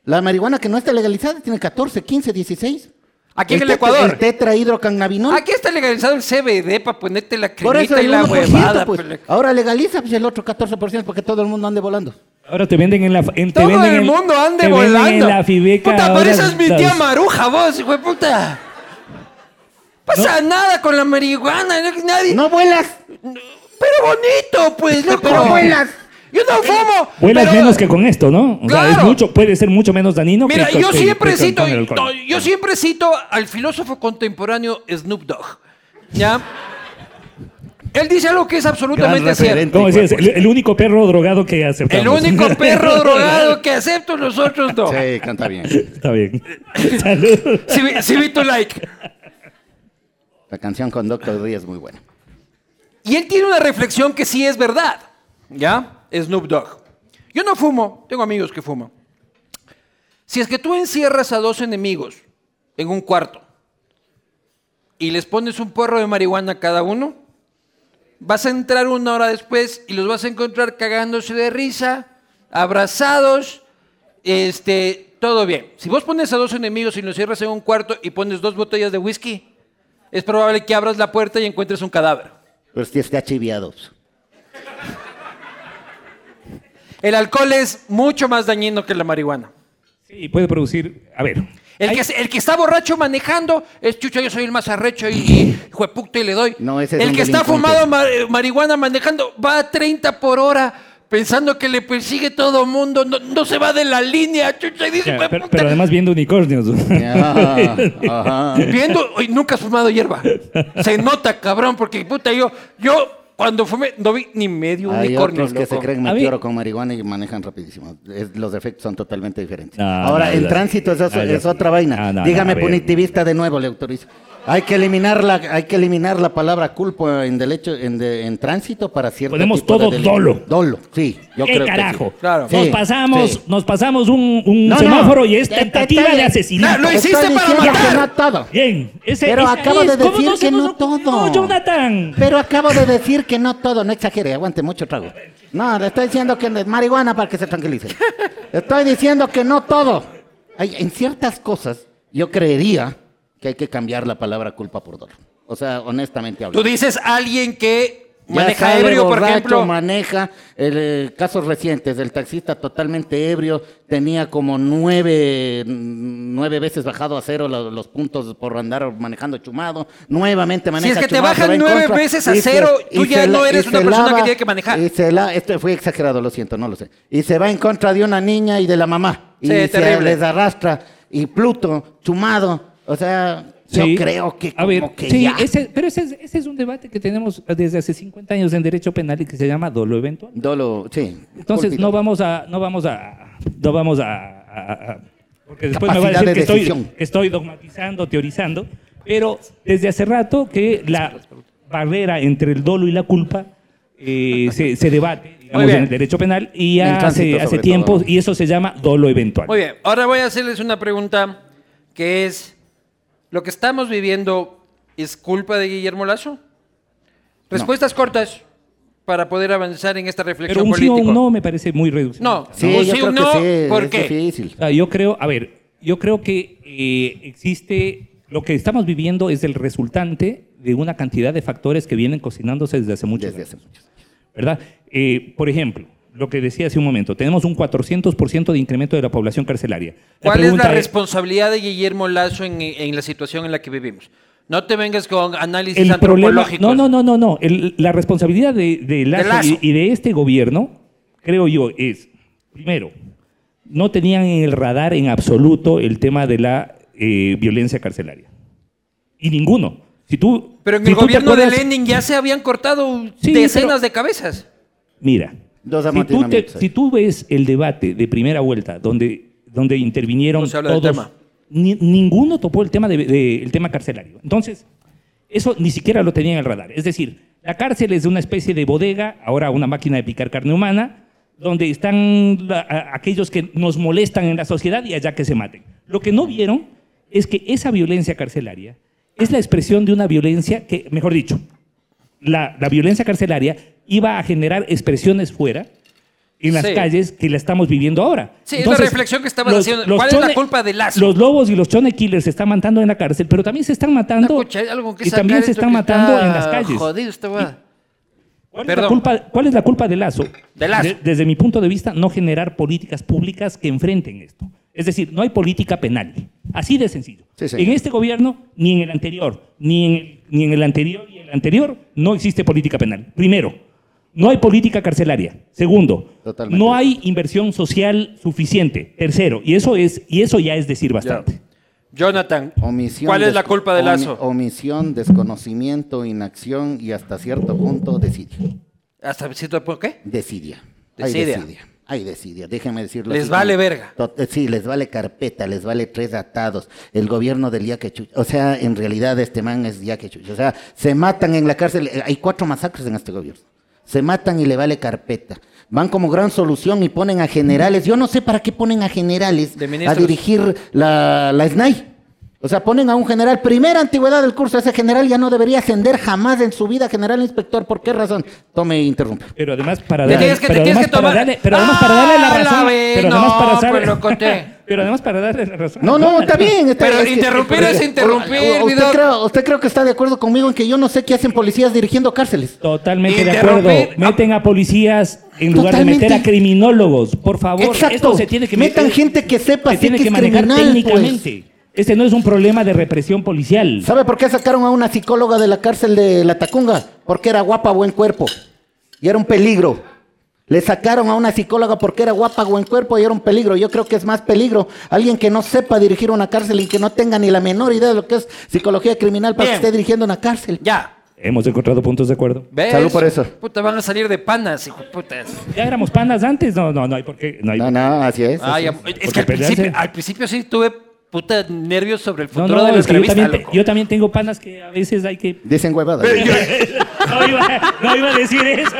La marihuana que no está legalizada tiene 14, 15, 16. Aquí en el tet- Ecuador. El tetrahidrocannabinol. Aquí está legalizado el CBD para ponerte la cremita y la 1%, huevada. pues. pues. Ahora legaliza pues, el otro 14% porque todo el mundo ande volando. Ahora te venden en la. En, te Todo venden el en- mundo ande te venden volando. en la Fibeca. Puta, pareces mi tía Maruja, vos, hijo de puta. Pasa nada con la marihuana, no- nadie. No vuelas. Pero bonito, pues, loco. Pero vuelas. Yo no fumo. Vuelas pero- menos que con esto, ¿no? O sea, es mucho, puede ser mucho menos dañino Mira, que, yo que- siempre que cito, no, yo siempre cito al filósofo contemporáneo Snoop Dogg. ¿Ya? Él dice algo que es absolutamente cierto. referente. ¿Cómo decías? El, el único perro drogado que aceptamos. El único perro drogado que acepto, los otros no. Sí, canta bien. Está bien. Salud. Si, vi- si vi tu like. La canción con Doctor Dre es muy buena. Y él tiene una reflexión que sí es verdad. ¿Ya? Snoop Dogg. Yo no fumo, tengo amigos que fuman. Si es que tú encierras a dos enemigos en un cuarto y les pones un porro de marihuana a cada uno, vas a entrar una hora después y los vas a encontrar cagándose de risa, abrazados, este, todo bien. Si vos pones a dos enemigos y los cierras en un cuarto y pones dos botellas de whisky, es probable que abras la puerta y encuentres un cadáver. Pero si está. El alcohol es mucho más dañino que la marihuana. Sí, puede producir. A ver. El hay- que, se- el que está borracho manejando es chucha, yo soy el más arrecho y, y y le doy. No, ese es el un que está fumado ma- eh, marihuana manejando va a 30 por hora pensando que le persigue todo mundo, no, no se va de la línea, chucha, y dice, Ya, pero, pero además viendo unicornios. Ya, ajá. Viendo, hoy nunca has fumado hierba. Se nota, cabrón, porque puta, yo, yo cuando fumé no vi ni medio Hay unicornio. otros que se creen meteoro con marihuana y manejan rapidísimo. Es- los efectos son totalmente diferentes. No, Ahora, no, en tránsito es, no, sé. otra vaina. No, no, no, Dígame punitivista de nuevo, le autorizo. Hay que eliminar la, hay que eliminar la palabra culpa en derecho, en, de- en tránsito para cierto Ponemos tipo todo dolo. Dolo, sí. Yo ¿Qué creo carajo? Que sí. Claro. Nos Sí, pasamos, sí. nos pasamos un, un No, no. semáforo y es Te- te- tentativa te- de asesinato. Lo hiciste para matar. que no todo. Bien, ese, Pero acabo es. de ¿Cómo decir no que no todo. Jonathan. Pero acabo de decir que no todo, no exagere, aguante mucho trago. No, le estoy diciendo que es marihuana para que se tranquilice. Estoy diciendo que no todo. Hay, en ciertas cosas, yo creería que hay que cambiar la palabra culpa por dolor. O sea, honestamente Tú hablando. dices alguien que maneja ebrio, por ejemplo. maneja el, eh, casos recientes del taxista totalmente ebrio, tenía como nueve, nueve veces bajado a cero lo- los, puntos por andar manejando chumado, nuevamente maneja es que te bajan nueve contra, veces a y se- cero, y tú ya se no eres y una se persona que tiene que manejar. Y se la, esto fue exagerado, lo siento, no lo sé. Y se va en contra de una niña y de la mamá. Y Sí, se terrible. les arrastra. Y Pluto, chumado, o sea... Sí. Yo creo que A ver, como que sí, ya. ese- pero ese es, ese es un debate que tenemos desde hace 50 años en derecho penal y que se llama dolo eventual. Dolo, sí. Entonces no vamos a, no vamos a, no vamos a, a- a- porque después me va a decir de que estoy, decisión. que estoy dogmatizando, teorizando, pero desde hace rato que la barrera entre el dolo y la culpa eh, se, se debate, digamos, en el derecho penal y ya hace, tiempo todo. y eso se llama dolo eventual. Muy bien, ahora voy a hacerles una pregunta que es, ¿lo que estamos viviendo es culpa de Guillermo Lazo? Respuestas cortas para poder avanzar en esta Pero reflexión un sí o política. un no me parece muy reducido. No, Sí, un yo sí creo un no, que sí, ¿por es qué? difícil. O sea, yo creo, a ver, yo creo que eh, existe, lo que estamos viviendo es el resultante de una cantidad de factores que vienen cocinándose desde hace muchos Desde años. hace muchos años. ¿verdad? Eh, por ejemplo, lo que decía hace un momento, tenemos un 400% de incremento de la población carcelaria. ¿Cuál es la responsabilidad de Guillermo Lazo en, en la situación en la que vivimos? No te vengas con análisis el problema, antropológicos. no, no, no, no, no. El- la responsabilidad de, de Lazo, Lazo. Y, y de este gobierno, creo yo, es, primero, no tenían en el radar en absoluto el tema de la eh, violencia carcelaria. Y ninguno. Si tú, Pero en si el gobierno de Lenin ya se habían cortado Sí, decenas pero- de cabezas. Mira, Dos si tú, te- amotinamientos ahí. si tú ves el debate de primera vuelta, donde donde intervinieron No se habla del todos. tema. Ni- ninguno topó el tema, de- de- el tema carcelario. Entonces, eso ni siquiera lo tenía en el radar. Es decir, la cárcel es una especie de bodega, ahora una máquina de picar carne humana, donde están la- a- aquellos que nos molestan en la sociedad y allá que se maten. Lo que no vieron es que esa violencia carcelaria es la expresión de una violencia que, mejor dicho, la, la violencia carcelaria iba a generar expresiones fuera en las Sí. calles que la estamos viviendo ahora. Sí, es la reflexión que estabas haciendo. ¿Cuál es la culpa de Lazo? Los lobos y los chone killers se están matando en la cárcel, pero también se están matando Escucha, hay algo que y también se están matando está en las calles. Jodido esta hueá. ¿Cuál, es la culpa, cuál es la culpa de Lazo? De Lazo. desde mi punto de vista, no generar políticas públicas que enfrenten esto. Es decir, no hay política penal. Así de sencillo. Sí, sí. En este gobierno, ni en el anterior, ni en el, ni en el anterior anterior, no existe política penal. Primero, no hay política carcelaria. Segundo, Totalmente. no hay inversión social suficiente. Tercero, y eso, es, y eso ya es decir bastante. Jonathan, Omisión, ¿cuál es la culpa de Lazo? Omisión, desconocimiento, inacción y hasta cierto punto desidia. ¿Hasta cierto punto qué? Desidia. Hay Desidia. Hay desidia. Déjenme decirlo. Les así. vale verga. Eh, Sí, les vale carpeta, les vale tres atados. El gobierno del Yaquechuch. O sea, en realidad este man es Yaquechuch. O sea, se matan en la cárcel. Eh, Hay cuatro masacres en este gobierno. Se matan y le vale carpeta. Van como gran solución y ponen a generales. Yo no sé para qué ponen a generales a dirigir la, la SNAI. O sea, ponen a un general, primera antigüedad del curso, ese general ya no debería ascender jamás en su vida general inspector. ¿Por qué razón? Tome e interrumpa. Pero además para darle, tienes que- pero además para tomar- darle, pero además para darle la Ah, razón, ve, pero además no, para saber- pues lo conté. pero además para darle la razón. No, no, está bien. está- Pero es interrumpir es interrumpir, o- usted, creo, usted creo que está de acuerdo conmigo en que yo no sé qué hacen policías dirigiendo cárceles. Totalmente de acuerdo. Meten a policías en lugar Totalmente. de meter a criminólogos. Por favor, Exacto. esto se tiene que Metan meter- gente que sepa se sí tiene que que es manejar criminal, pues. Este no es un problema de represión policial. ¿Sabe por qué sacaron a una psicóloga de la cárcel de La Tacunga? Porque era guapa, buen cuerpo. Y era un peligro. Le sacaron a una psicóloga porque era guapa, buen cuerpo y era un peligro. Yo creo que es más peligro alguien que no sepa dirigir una cárcel y que no tenga ni la menor idea de lo que es psicología criminal para Bien. que esté dirigiendo una cárcel. Ya. Hemos encontrado puntos de acuerdo. ¿Ves? Salud por eso. Puta, van a salir de panas, hijo putas. Ya éramos panas antes. No, no, no hay por qué. No, hay No, por qué. no, así es. Así es. que al pelearse- principio, al principio sí tuve puta nervios sobre el futuro no, de la es que yo entrevista, también, te- loco. yo también tengo panas que a veces hay que Dicen huevadas. no, iba, no iba a decir eso,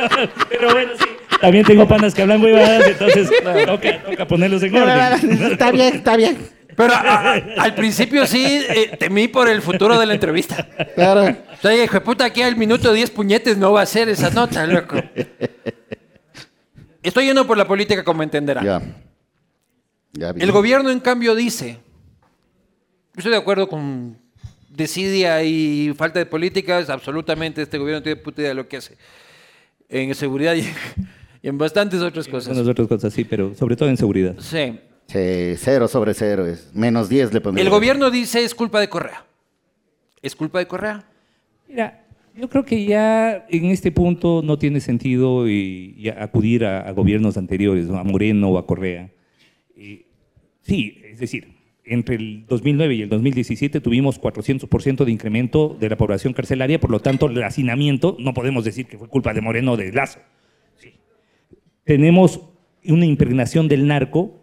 pero bueno, sí. También tengo panas que hablan huevadas, entonces toca, toca ponerlos en orden. está bien, está bien. Pero a- a- al principio sí eh, temí por el futuro de la entrevista. Claro. O sea, dije, puta, aquí al minuto 10 puñetes no va a ser esa nota, loco. Estoy yendo por la política como entenderá. Ya. El gobierno, en cambio, dice, estoy de acuerdo con desidia y falta de políticas, absolutamente este gobierno no tiene puta idea de lo que hace. En seguridad y, y en bastantes otras cosas. las otras cosas, sí, pero sobre todo en seguridad. Sí. Sí, cero sobre cero es. Menos 10 le pondría. El gobierno dice es culpa de Correa. ¿Es culpa de Correa? Mira, yo creo que ya en este punto no tiene sentido y, y acudir a, a gobiernos anteriores, ¿no? a Moreno o a Correa. Eh, sí, es decir, entre el 2009 y el 2017 tuvimos 400% de incremento de la población carcelaria, por lo tanto, el hacinamiento no podemos decir que fue culpa de Moreno o de Lazo. Sí. Tenemos una impregnación del narco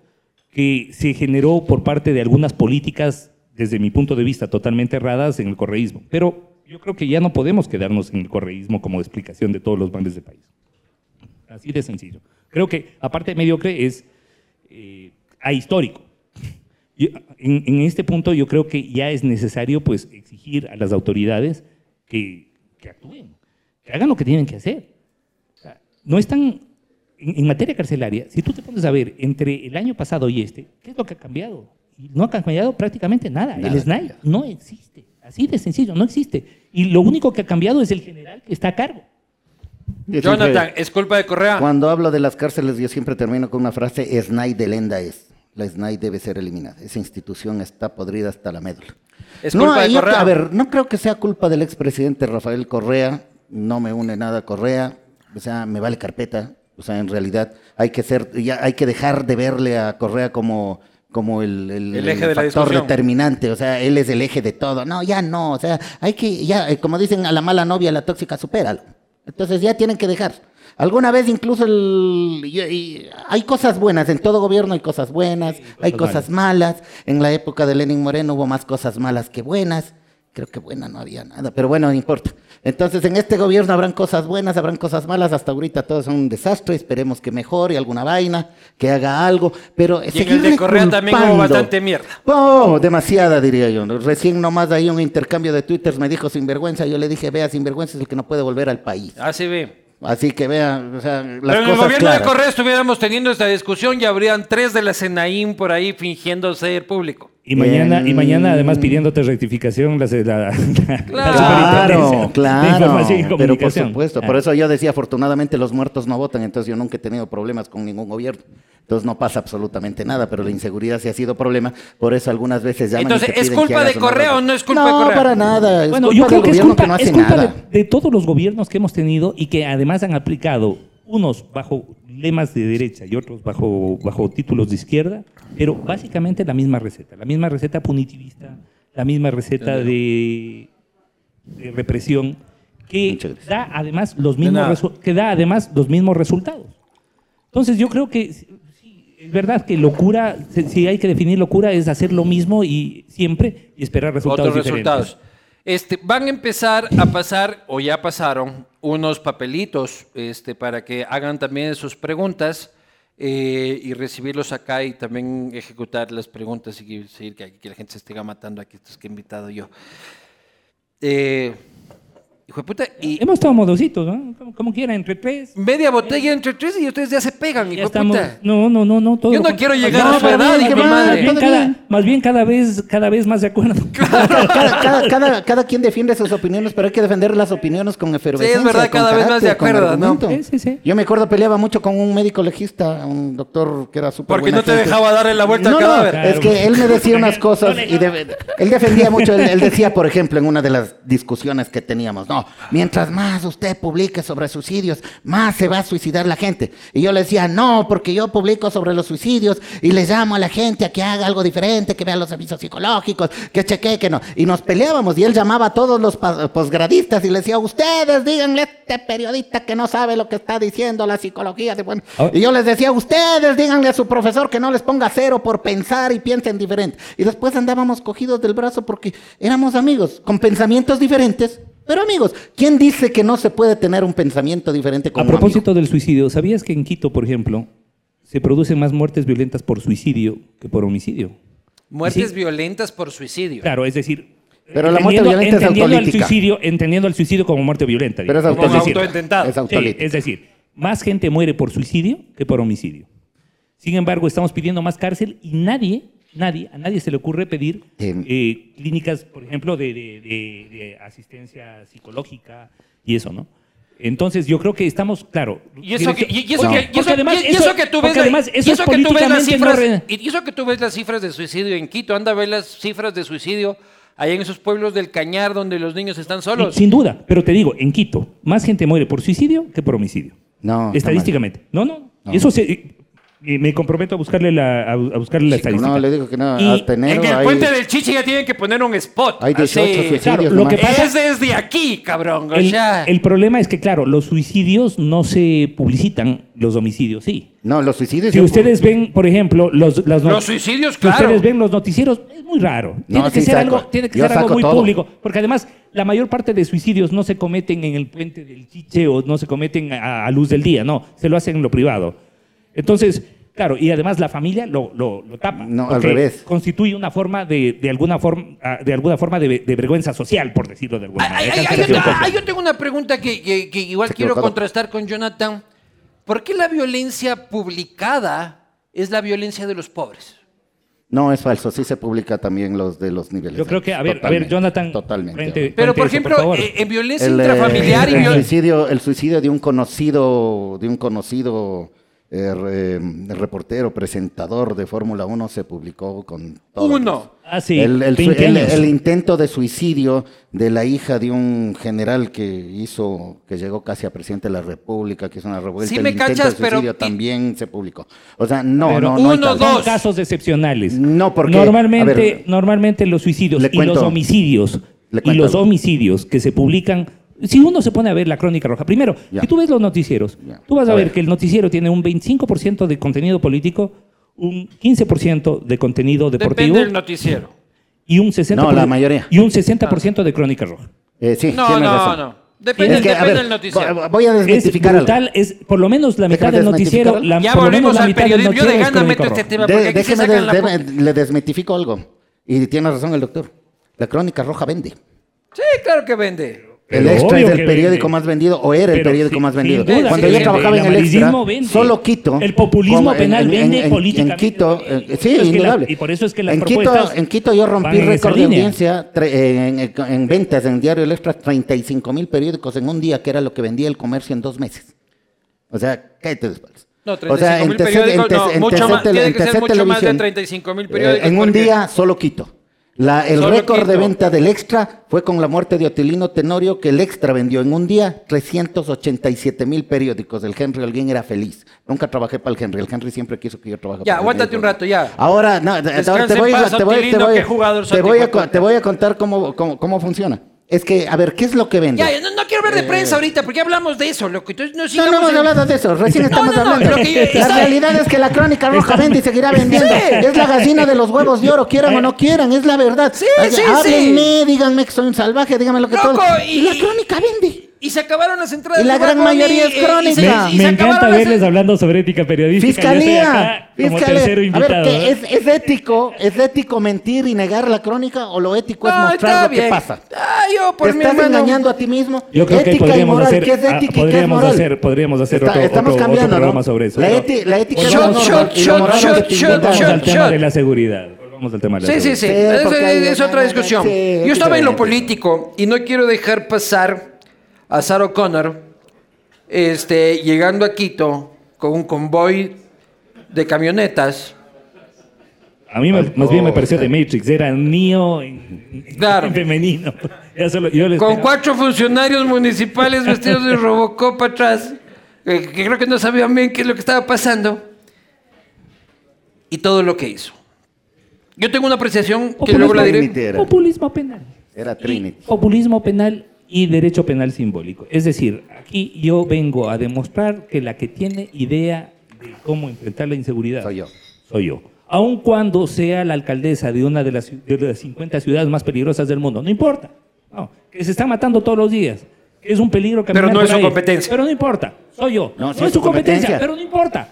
que se generó por parte de algunas políticas, desde mi punto de vista, totalmente erradas en el correísmo. Pero yo creo que ya no podemos quedarnos en el correísmo como explicación de todos los males del país. Así de sencillo. Creo que, aparte de mediocre, es eh, ahistórico. En, en este punto yo creo que ya es necesario pues, exigir a las autoridades que, que actúen, que hagan lo que tienen que hacer. O sea, no están en, en materia carcelaria, si tú te pones a ver entre el año pasado y este, ¿qué es lo que ha cambiado? Y no ha cambiado prácticamente nada. Nada. El SNAI no existe. Así de sencillo, no existe. Y lo único que ha cambiado es el general que está a cargo. Jonathan, ¿es culpa de Correa? Cuando hablo de las cárceles, yo siempre termino con una frase: SNAI de Lenda es. La SNAI debe ser eliminada. Esa institución está podrida hasta la médula. ¿Es no, culpa de yo- Correa? A ver, no creo que sea culpa del expresidente Rafael Correa. No me une nada a Correa. O sea, me vale carpeta. O sea, en realidad hay que ser, ya hay que dejar de verle a Correa como como el, el- El eje de la factor discusión. determinante, o sea, él es el eje de todo. No, ya no, o sea, hay que, ya, eh, como dicen a la mala novia, la tóxica, supéralo. Entonces ya tienen que dejar. Alguna vez incluso el- y- y- hay cosas buenas, en todo gobierno hay cosas buenas, hay cosas malas. En la época de Lenin Moreno hubo más cosas malas que buenas. Creo que buena no había nada, pero bueno, no importa. Entonces en este gobierno habrán cosas buenas, habrán cosas malas. Hasta ahorita todo es un desastre. Esperemos que mejore alguna vaina, que haga algo. Pero Y en el de Correa también hubo bastante mierda. Oh, demasiada diría yo. Recién nomás ahí un intercambio de twitters me dijo sinvergüenza. Yo le dije, vea, sinvergüenza es el que no puede volver al país. Así ve. Así que vean, o sea, las Pero en el cosas gobierno claras. de Correa estuviéramos teniendo esta discusión y habrían tres de la Senaín por ahí fingiendo ser público. Y mañana, y mañana además pidiéndote rectificación la, la, la- la Claro, de y claro. Pero por supuesto, por Ah. eso yo decía, afortunadamente los muertos no votan, entonces yo nunca he tenido problemas con ningún gobierno. Entonces no pasa absolutamente nada, pero la inseguridad sí ha sido problema, por eso algunas veces llaman y Entonces, te ¿es culpa de nota. o no es culpa no, de Correa? para nada, es Bueno, culpa yo creo del que es culpa, que no hace es culpa de, nada. de todos los gobiernos que hemos tenido y que además han aplicado unos bajo lemas de derecha y otros bajo, bajo títulos de izquierda, pero básicamente la misma receta, la misma receta punitivista, la misma receta de, de represión que da además los mismos que da además los mismos resultados. Entonces yo creo que es verdad que locura, si- hay que definir locura es hacer lo mismo y siempre y esperar resultados Otros diferentes. resultados. Este, van a empezar a pasar, o ya pasaron, unos papelitos este, para que hagan también sus preguntas eh, y recibirlos acá y también ejecutar las preguntas y seguir que, que la gente se esté matando aquí, estos que he invitado yo. Eh, hijo de puta, y Hemos estado modositos, ¿no? Como, como quiera, entre tres. media botella entre tres y ustedes ya se pegan, hijo Ya de estamos. puta. No, no, no, no. todo Yo no lo quiero llegar a No, su edad, bien, hijo de más madre. bien cada-. Más bien cada vez, cada vez más de acuerdo. cada, cada, cada, cada quien defiende sus opiniones, pero hay que defender las opiniones con efervescencia. Sí, es verdad, con cada vez más de carácter, con acuerdo, ¿no? argumento. Sí, sí, sí. Yo me acuerdo peleaba mucho con un médico legista, un doctor que era súper Porque buena no te gente. dejaba darle la vuelta no, al no, cadáver. es que él me decía unas cosas y de- él defendía mucho, él, él decía, por ejemplo, en una de las discusiones que teníamos, no, mientras más usted publique sobre suicidios, más se va a suicidar la gente. Y yo le decía, no, porque yo publico sobre los suicidios y le llamo a la gente a que haga algo diferente, que vea los avisos psicológicos, que chequee, que no. Y nos peleábamos y él llamaba a todos los posgradistas y le decía, ustedes díganle a este periodista que no sabe lo que está diciendo la psicología. de bueno". Ah. Y yo les decía, ustedes díganle a su profesor que no les ponga cero por pensar y piensen diferente. Y después andábamos cogidos del brazo porque éramos amigos, con pensamientos diferentes, pero amigos. ¿Quién dice que no se puede tener un pensamiento diferente con A amigo? propósito del suicidio, ¿sabías que en Quito, por ejemplo, se producen más muertes violentas por suicidio que por homicidio? Muertes Sí. violentas por suicidio. Claro, es decir. Pero la muerte entendiendo- violenta es al autolítica. suicidio, entendiendo al suicidio como muerte violenta. Pero es. Como autolítica. Es Sí, es decir, más gente muere por suicidio que por homicidio. Sin embargo, estamos pidiendo más cárcel y nadie, nadie, a nadie se le ocurre pedir eh, clínicas, por ejemplo, de, de- de- de asistencia psicológica y eso, ¿no? Entonces, yo creo que estamos, claro. Y eso que, y- y eso No, que, y porque eso- además y- y eso que tú ves, porque la- además y eso eso es que tú ves las no cifras, y eso que tú ves las cifras de suicidio en Quito, anda a ver las cifras de suicidio allá en esos pueblos del Cañar donde los niños están solos. Sin duda, pero te digo, en Quito, más gente muere por suicidio que por homicidio. No, Estadísticamente. No, no. No. Y Eso se, y me comprometo a buscarle la, a, buscarle la estadística. no, le digo que no, Y hasta enero en el hay, puente del Chichi ya tienen que poner un spot. hay 18 así. suicidios. Claro, lo nomás. que pasa- Es desde aquí, cabrón. O El, sea, el problema es que, claro, los suicidios no se publicitan, los homicidios sí. No, los suicidios... Si yo- ustedes ven, por ejemplo, los, las los suicidios, si claro. ustedes ven los noticieros, es muy raro. Tiene No, que sí ser saco. algo, tiene que Yo ser algo saco muy todo. público. Porque además, la mayor parte de suicidios no se cometen en el puente del Chiche o no se cometen a, a luz del día, no, se lo hacen en lo privado. Entonces, claro, y además la familia lo, lo, lo tapa. No, al revés. Constituye una forma de, de alguna forma, ah, de alguna forma de, de vergüenza social, por decirlo de alguna manera. ay, ay, Cancelación ay, social. ay, yo tengo una pregunta que, que- que igual Se quiero equivocado. contrastar con Jonathan. ¿Por qué la violencia publicada es la violencia de los pobres? No, es falso. Sí se publica también los de los niveles. Yo creo que, a ver, a ver, Jonathan. Totalmente. frente- Pero, por eso, ejemplo, eh, en violencia El, eh, intrafamiliar y el viol- suicidio, el suicidio de un conocido, de un conocido eh, re- reportero, presentador de Fórmula 1 se publicó con todo. Uno. Ah, sí, el, el su- 20 el- el intento de suicidio de la hija de un general que hizo, que llegó casi a presidente de la República, que hizo una revuelta. Sí el me intento cachas, de suicidio pero- también se publicó. O sea, no, Pero no, no. hay uno, tal. dos. Son casos excepcionales. No, porque, normalmente, a ver, normalmente los suicidios y los cuento- homicidios le y los algo. homicidios que se publican Si uno se pone a ver la crónica roja, primero, Ya. si tú ves los noticieros, Ya. tú vas a, A ver, ver. que el noticiero tiene un 25% de contenido político, un 15% de contenido deportivo Depende del noticiero. y un 60%, No, la mayoría. Y un 60% de crónica roja. Eh, sí, No, no, razón. no. Depende, Es que, a depende ver, del noticiero. vo- Voy a Es desmitificar algo. brutal, es por lo menos la mitad del noticiero, la, ya volvemos la al periodismo. Yo de es gana meto este tema. De- porque déjeme, la de- pu- de- le desmitifico algo. Y tiene razón el doctor. La crónica roja vende. Sí, claro que vende. El extra es el periódico vende. más vendido o era el periódico sin- más vendido. duda Cuando yo trabajaba El en el extra, vende. solo Quito. El populismo penal en- vende en- en- políticamente En Quito, eh, sí, es que la- indudable. y por eso es que las en Quito, propuestas en Quito yo rompí récord de audiencia tre- eh, en, en- en ventas en Diario El Extra, 35 mil periódicos en un día, que era lo que vendía el comercio en dos meses. O sea, cállate de espaldas. No, O 35 sea, en mil periódicos, en no, mucho más, tiene en que ser mucho más de televisión, 35 mil eh, periódicos. en un porque- día solo Quito. La- el Solo récord de venta del Extra fue con la muerte de Otilino Tenorio, que el Extra vendió en un día 387 mil periódicos. El Henry Alguien era feliz. Nunca trabajé para el Henry. El Henry siempre quiso que yo trabajara Ya, para el aguántate un rato, ya. Ahora, no, ahora te voy, paz, te voy a contar cómo, cómo, cómo funciona. Es que, a ver, ¿qué es lo que vende? Ya, no, no quiero hablar de prensa ahorita, porque ya hablamos de eso, loco. Entonces, no, No, no sigamos hemos en- hablado de eso, recién estamos no, no, hablando. lo que yo- la realidad es que la crónica roja vende y seguirá vendiendo. Sí. Es la gallina de los huevos de oro, quieran o no quieran, es la verdad. Sí, Ay, sí, Háblenme, díganme que soy un salvaje, díganme lo que Loco, todo. y- Y la crónica vende. Y se acabaron las entradas. Y la de gran mayoría es eh, y se- crónica. y Me, se me acabaron encanta las- verles hablando sobre ética periodística. Yo estoy Fiscalía, como fiscalía. tercero A invitado. ver, ¿qué ¿eh? ¿es, ¿es ético, ¿es ético mentir y negar la crónica o lo ético es No, mostrar está lo que bien. pasa? Ah, yo, por ¿Te mi estás hermano. engañando a ti mismo? Yo creo que ética y podríamos moral, hacer, ¿qué es ah, ética y qué es podríamos moral? hacer, podríamos hacer Está- otro, estamos otro- otro cambiando, programa ¿no? sobre eso. La, eti- la ética Shot, es shot, y moral shot, es que shot, shot. Volvamos al shot, tema shot. de la seguridad. Volvamos al tema de la Sí, sí, sí. Sí, Es, es otra discusión. Yo estaba en lo político y no quiero dejar pasar a Sarah O'Connor este, llegando a Quito con un convoy de camionetas. A mí me- más bien me pareció de Matrix, era Neo en, en Claro. femenino. Solo- yo Con cuatro funcionarios municipales vestidos de Robocop atrás, eh, que creo que no sabían bien qué es lo que estaba pasando, y todo lo que hizo. Yo tengo una apreciación que luego la diré. Trinity era. Populismo penal. Era Trinity. Y populismo penal y derecho penal simbólico. Es decir, aquí yo vengo a demostrar que la que tiene idea de cómo enfrentar la inseguridad Soy yo. Soy yo. Aun cuando sea la alcaldesa de una de las, de las 50 ciudades más peligrosas del mundo. No importa. No, que se está matando todos los días. Que es un peligro caminar Pero no es su ahí. competencia. Pero no importa. Soy yo. No, No, es es su competencia, competencia. pero no importa.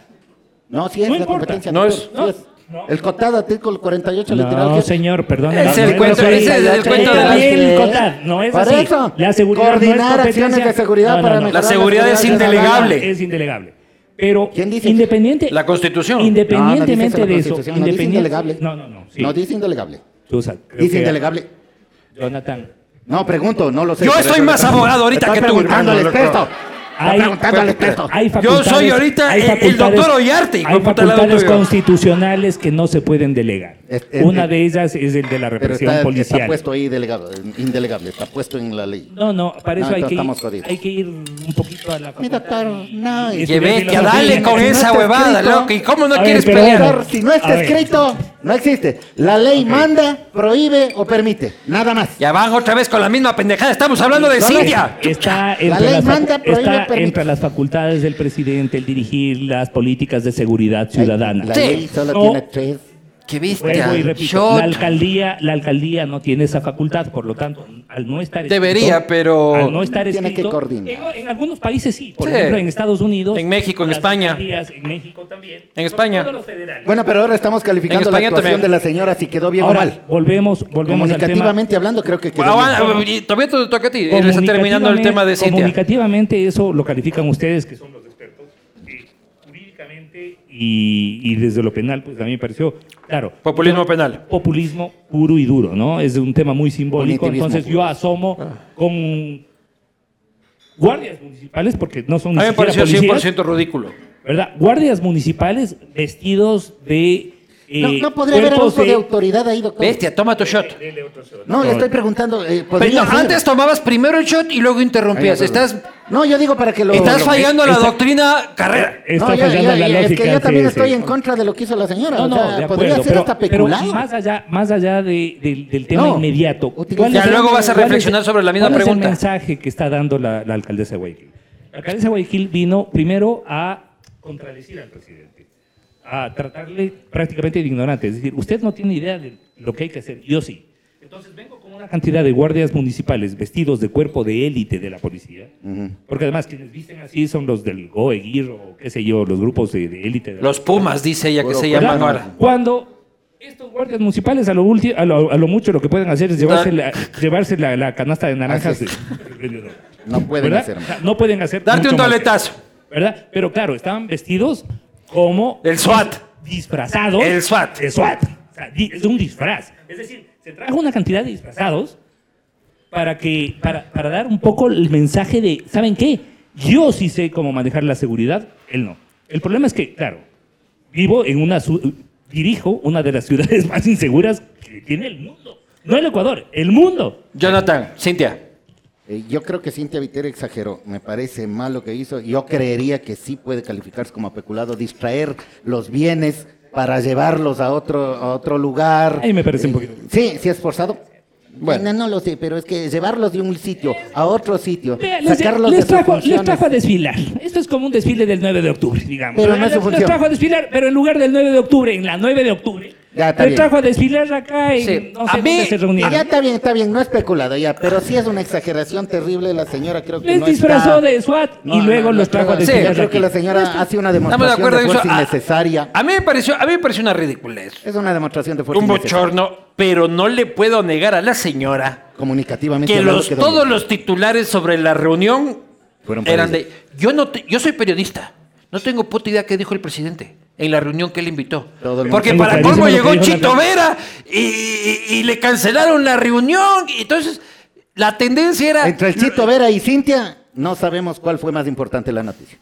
No, sí es No la importa. competencia. No doctor, es- no, es. No. El cotado artículo 48 literal. No, señor, perdón. Es el cuento- ese es el cuento de la- Bien, Cotad, no es Por así. eso, la seguridad coordinar no es acciones de seguridad para mejorar La seguridad es seguridad indelegable. Es indelegable. Pero ¿Quién dice? independiente, La Constitución. Independientemente No, no la de eso, Constitución, no dice independiente- indelegable. No, no, no. sí. No dice indelegable. Tú sabes, creo Dice que- indelegable. Jonathan. No, pregunto, no lo sé. Yo estoy más abogado ahorita que tú, Hay-. Hay Yo soy ahorita el- el doctor Ollarte, Hay facultades constitucionales que no se pueden delegar. Es- es- Una de ellas es el de la Pero represión está, policial. está puesto ahí delegado, indelegable, está puesto en la ley. No, no, para eso No, hay, que ir, hay que ir un poquito a la Mi facultad doctor, y- no. y y- Que dale con no esa huevada, escrito- loco. ¿Y cómo no A quieres pero pelear? Doctor, si no está escrito, no existe. La ley manda, prohíbe o permite. Nada más. Ya van otra vez con la misma pendejada. Estamos hablando de. Cintia. Está, La entre ley las, manda, prohíbe, está permite. entre las facultades del presidente el dirigir las políticas de seguridad ciudadana. La Sí. ley solo No. tiene tres. Qué bestia. Y repito, la alcaldía, la alcaldía no tiene esa facultad, por lo tanto, al no estar escrito- Debería, pero- al no estar Tiene que escrito, coordinar. En, en algunos países sí, por Sí. ejemplo en Estados Unidos, En México, en España. en México también, En España. todo los federales. Bueno, pero ahora estamos calificando la actuación también. de la señora si quedó bien o mal. volvemos, volvemos al tema. Comunicativamente hablando, creo que quedó bien. todavía te toca a ti. Está terminando el tema de Cintia. Comunicativamente eso lo califican ustedes, que son los y, y desde lo penal, pues a mí me pareció, claro. Populismo yo- penal. Populismo puro y duro, ¿no? Es un tema muy simbólico. Entonces puro. yo asomo con guardias municipales, porque no son A mí me pareció policías, 100% ridículo. ¿verdad? Guardias municipales vestidos de... No, eh, no podría haber abuso de autoridad ahí, doctor. Bestia, toma tu shot. No, le estoy preguntando. eh, Pero antes tomabas primero el shot y luego interrumpías. Estás No, yo digo para que lo... Estás lo- fallando la está- doctrina carrera. Está No, yo- fallando yo- la es lógica. que yo también sí, sí. estoy en contra de lo que hizo la señora. No, o no, sea, de podría acuerdo, ser pero, hasta pero peculado. más allá, más allá de- del- del tema No, inmediato. utiliza- ¿cuál Ya es luego vas a cuál es- reflexionar sobre la misma cuál pregunta. Es el mensaje que está dando la, la alcaldesa de Guayaquil. La alcaldesa de Guayaquil vino primero a contradecir al presidente, a tratarle prácticamente de ignorante. Es decir, usted no tiene idea de lo que hay que hacer, yo sí. Entonces vengo con una cantidad de guardias municipales vestidos de cuerpo de élite de la policía, porque además quienes visten así son los del GOEGIR o qué sé yo, los grupos de de élite. de la Los Pumas, dice ella que se llaman ahora. cuando estos guardias municipales a lo, ulti- a lo, a lo mucho lo que pueden hacer es llevarse la, llevarse la, la canasta de naranjas. De- No pueden ¿verdad? hacer O sea, no pueden hacer. Darte mucho un toletazo. ¿Verdad? Pero claro, estaban vestidos como. El SWAT. Disfrazados. El SWAT. El SWAT. O sea, di- es un disfraz. Es decir, se trajo una cantidad de disfrazados para, que, para, para dar un poco el mensaje de, ¿saben qué? Yo sí sé cómo manejar la seguridad, él no. El problema es que, claro, vivo en una... dirijo una de las ciudades más inseguras que tiene el mundo. No el Ecuador, el mundo. Jonathan, Cintia. Eh, yo creo que Cintia Viteri exageró. Me parece mal lo que hizo. Yo creería que sí puede calificarse como peculado, distraer los bienes para llevarlos a otro, a otro lugar. Ahí me parece un poquito. Sí, sí es forzado. Bueno. No, no lo sé, pero es que llevarlos de un sitio a otro sitio, Les, sacarlos les de trajo, les trajo a desfilar. Esto es como un desfile del 9 de octubre, digamos. Pero no es su les, les función. trajo a desfilar, pero en lugar del 9 de octubre, en la 9 de octubre, Ya, está les bien. trajo a desfilar acá en Sí. no sé A mí- dónde se Y reunieron. ya está bien, está bien, no es peculado ya, pero sí es una exageración terrible. La señora creo que Les no disfrazó está- de SWAT y luego no, los no, trajo a sí, desfilar Yo creo que la señora hace una de demostración acuerdo de en fuerza eso. A- innecesaria. A, mí me pareció, a mí me pareció una ridiculez. Es una demostración de fuerza Un innecesaria. bochorno, pero no le puedo negar a la señora Comunicativamente que los, todos los titulares sobre la reunión eran de... Yo, no te- yo soy periodista. No tengo puta idea qué dijo el presidente en la reunión que él invitó. Porque para colmo llegó Chito. Vera y, y- y le cancelaron la reunión. Y entonces la tendencia era... Entre el Chito Vera y Cintia, no sabemos cuál fue más importante la noticia.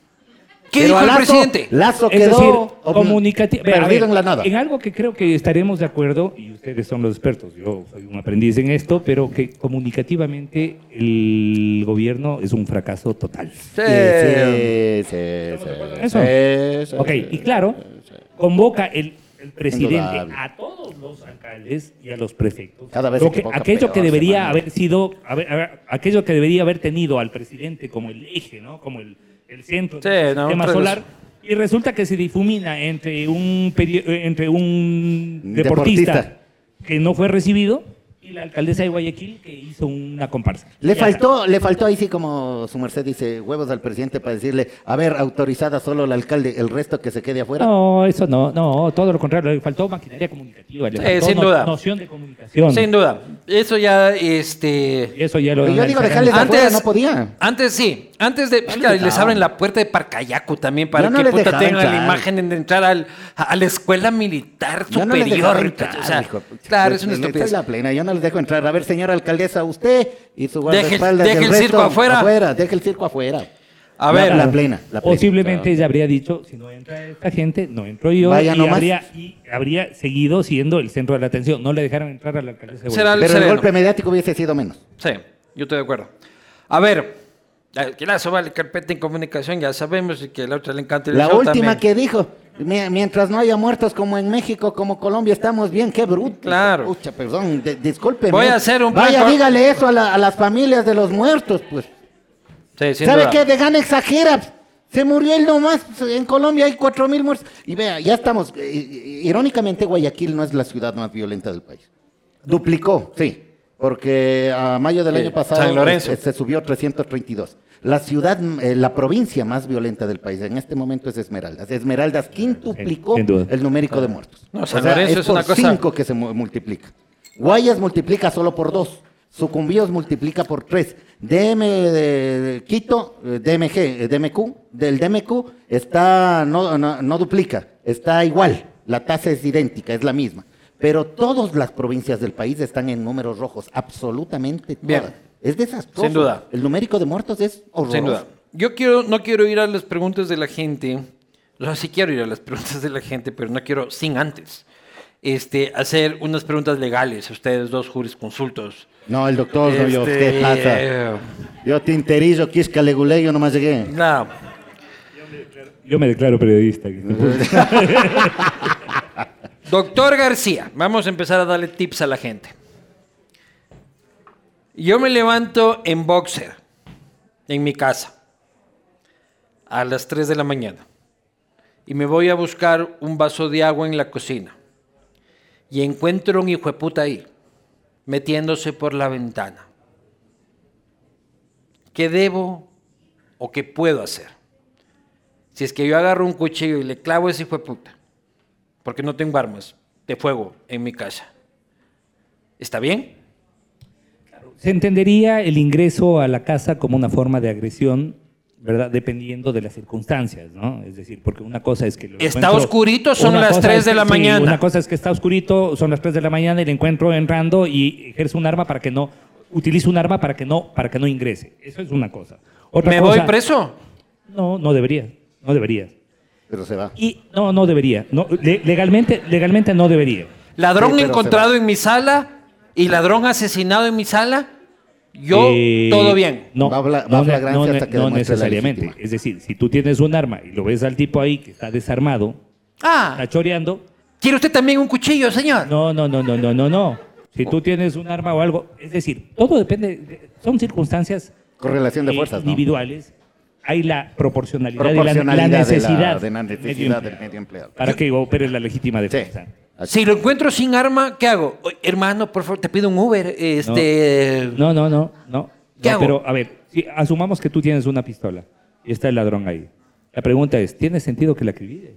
¿Qué Pero dijo el Lazo- presidente? Lazo Es quedó decir, comunicativo. perdido en la nada. En algo que creo que estaremos de acuerdo, y ustedes son los expertos, yo soy un aprendiz en esto, pero que comunicativamente el gobierno es un fracaso total. Sí. Sí, sí, sí. Eso. Sí, sí, Ok, sí. y claro, convoca el, el presidente Indudable. a todos los alcaldes y a los prefectos. Cada vez que- aquello peor, que debería haber sido, haber- haber- aquello que debería haber tenido al presidente como el eje, ¿no? Como el, el centro Sí, del no, sistema solar. Y resulta que se difumina entre un, eh, entre un Deportista. deportista, que no fue recibido y la alcaldesa de Guayaquil que hizo una comparsa. Le faltó, le faltó ahí sí como su merced dice, huevos al presidente para decirle, a ver, autorizada solo el alcalde, el resto que se quede afuera. No, eso no, no, todo lo contrario, le faltó maquinaria comunicativa, le faltó sin no- duda. noción de comunicación. Sin duda. Eso ya, este... Eso ya lo yo digo, dejarles afuera, no podía. Antes sí, antes de. les Mira, les abren la puerta de Parcayacu también para no que puta tengan la imagen de entrar al- a, la escuela militar Yo no les superior. entrar, o sea, hijo. Claro, es una estupidez. la plena, yo no les dejo entrar. A ver, señora alcaldesa, usted y su Deje el- guardaespaldas deje del el resto, circo afuera. afuera. Deje el circo afuera. A ver, la plena. la plena. Posiblemente ella habría dicho, si no entra esta gente, no entro yo. Vaya y, nomás. habría, y habría seguido siendo el centro de la atención. No le dejaron entrar a la alcaldesa de Será Guayaquil. Pero el golpe mediático hubiese sido menos. Sí, yo estoy de acuerdo. A ver, que la vale carpeta en comunicación, ya sabemos y que a la otra le encanta el La última también. que dijo, "Mi- mientras no haya muertos como en México, como Colombia, estamos bien, qué bruto. Claro. Pucha, perdón, discúlpeme. Voy a hacer un Vaya, dígale eso a, la- a las familias de los muertos, pues. Sí, sin ¿Sabe duda. qué? De gana exagera. Se murió él nomás. En Colombia hay cuatro mil muertos. Y vea, ya estamos. eh, Irónicamente, Guayaquil no es la ciudad más violenta del país. Duplicó, sí. Porque a mayo del Sí, año pasado San Lorenzo. eh, se subió 332. La ciudad, eh, la provincia más violenta del país en este momento es Esmeraldas. Esmeraldas quintuplicó sin duda. el numérico de muertos. No, San Lorenzo es por una cosa- cinco que se mu- multiplica. Guayas multiplica solo por dos. Sucumbíos multiplica por tres. DM de Quito, eh, DMG, eh, DMQ, del DMQ está, no, no, no duplica, está igual. La tasa es idéntica, es la misma. Pero todas las provincias del país están en números rojos, absolutamente todas. Bien. Es desastroso. Sin duda. El numérico de muertos es horroroso. Sin duda. Yo quiero, no quiero ir a las preguntas de la gente. O sea, sí quiero ir a las preguntas de la gente, pero no quiero sin antes. este, hacer unas preguntas legales a ustedes dos jurisconsultos. No, el doctor, no yo, Este, ¿qué pasa? eh, Yo tinterizo, quisca legulé, yo nomás llegué. no. Yo me declaro periodista. Doctor García, vamos a empezar a darle tips a la gente. Yo me levanto en boxer, en mi casa, a las 3 de la mañana, y me voy a buscar un vaso de agua en la cocina, y encuentro un hijo de puta ahí, metiéndose por la ventana. ¿Qué debo o qué puedo hacer? Si es que yo agarro un cuchillo y le clavo a ese hijo de puta, porque no tengo armas de fuego en mi casa. ¿Está bien? Se entendería el ingreso a la casa como una forma de agresión, ¿verdad? Dependiendo de las circunstancias, ¿no? Es decir, porque una cosa es que... lo Está oscurito, son las cosa 3 es de que- la sí, mañana. Una cosa es que está oscurito, son las 3 de la mañana y le encuentro entrando y ejerce un arma para que no... Utiliza un arma para que no, para que no ingrese. Eso es una cosa. Otra ¿Me cosa- voy preso? No, no debería. No debería. Pero se va. Y no, no debería. No, le- legalmente, legalmente no debería. Ladrón Sí, encontrado en mi sala y ladrón asesinado en mi sala. Yo, Eh, todo bien. No, Va a va no, hasta que necesariamente. Es decir, si tú tienes un arma y lo ves al tipo ahí que está desarmado, Ah, está choreando, ¿quiere usted también un cuchillo, señor? no, no, no, no, no, no, no. Si tú tienes un arma o algo, es decir, todo depende, de- son circunstancias Correlación de eh, fuerzas, ¿no? individuales. Hay la proporcionalidad, y la- la, de la- necesidad, de la necesidad medio del medio empleado. Para que opere la legítima Sí. Si lo encuentro sin arma, ¿qué hago? Hermano, por favor, te pido un Uber. Este. No, no, no, no. ¿Qué hago? Pero, a ver, si asumamos que tú tienes una pistola y está el ladrón ahí. La pregunta es, ¿tiene sentido que la acribilles?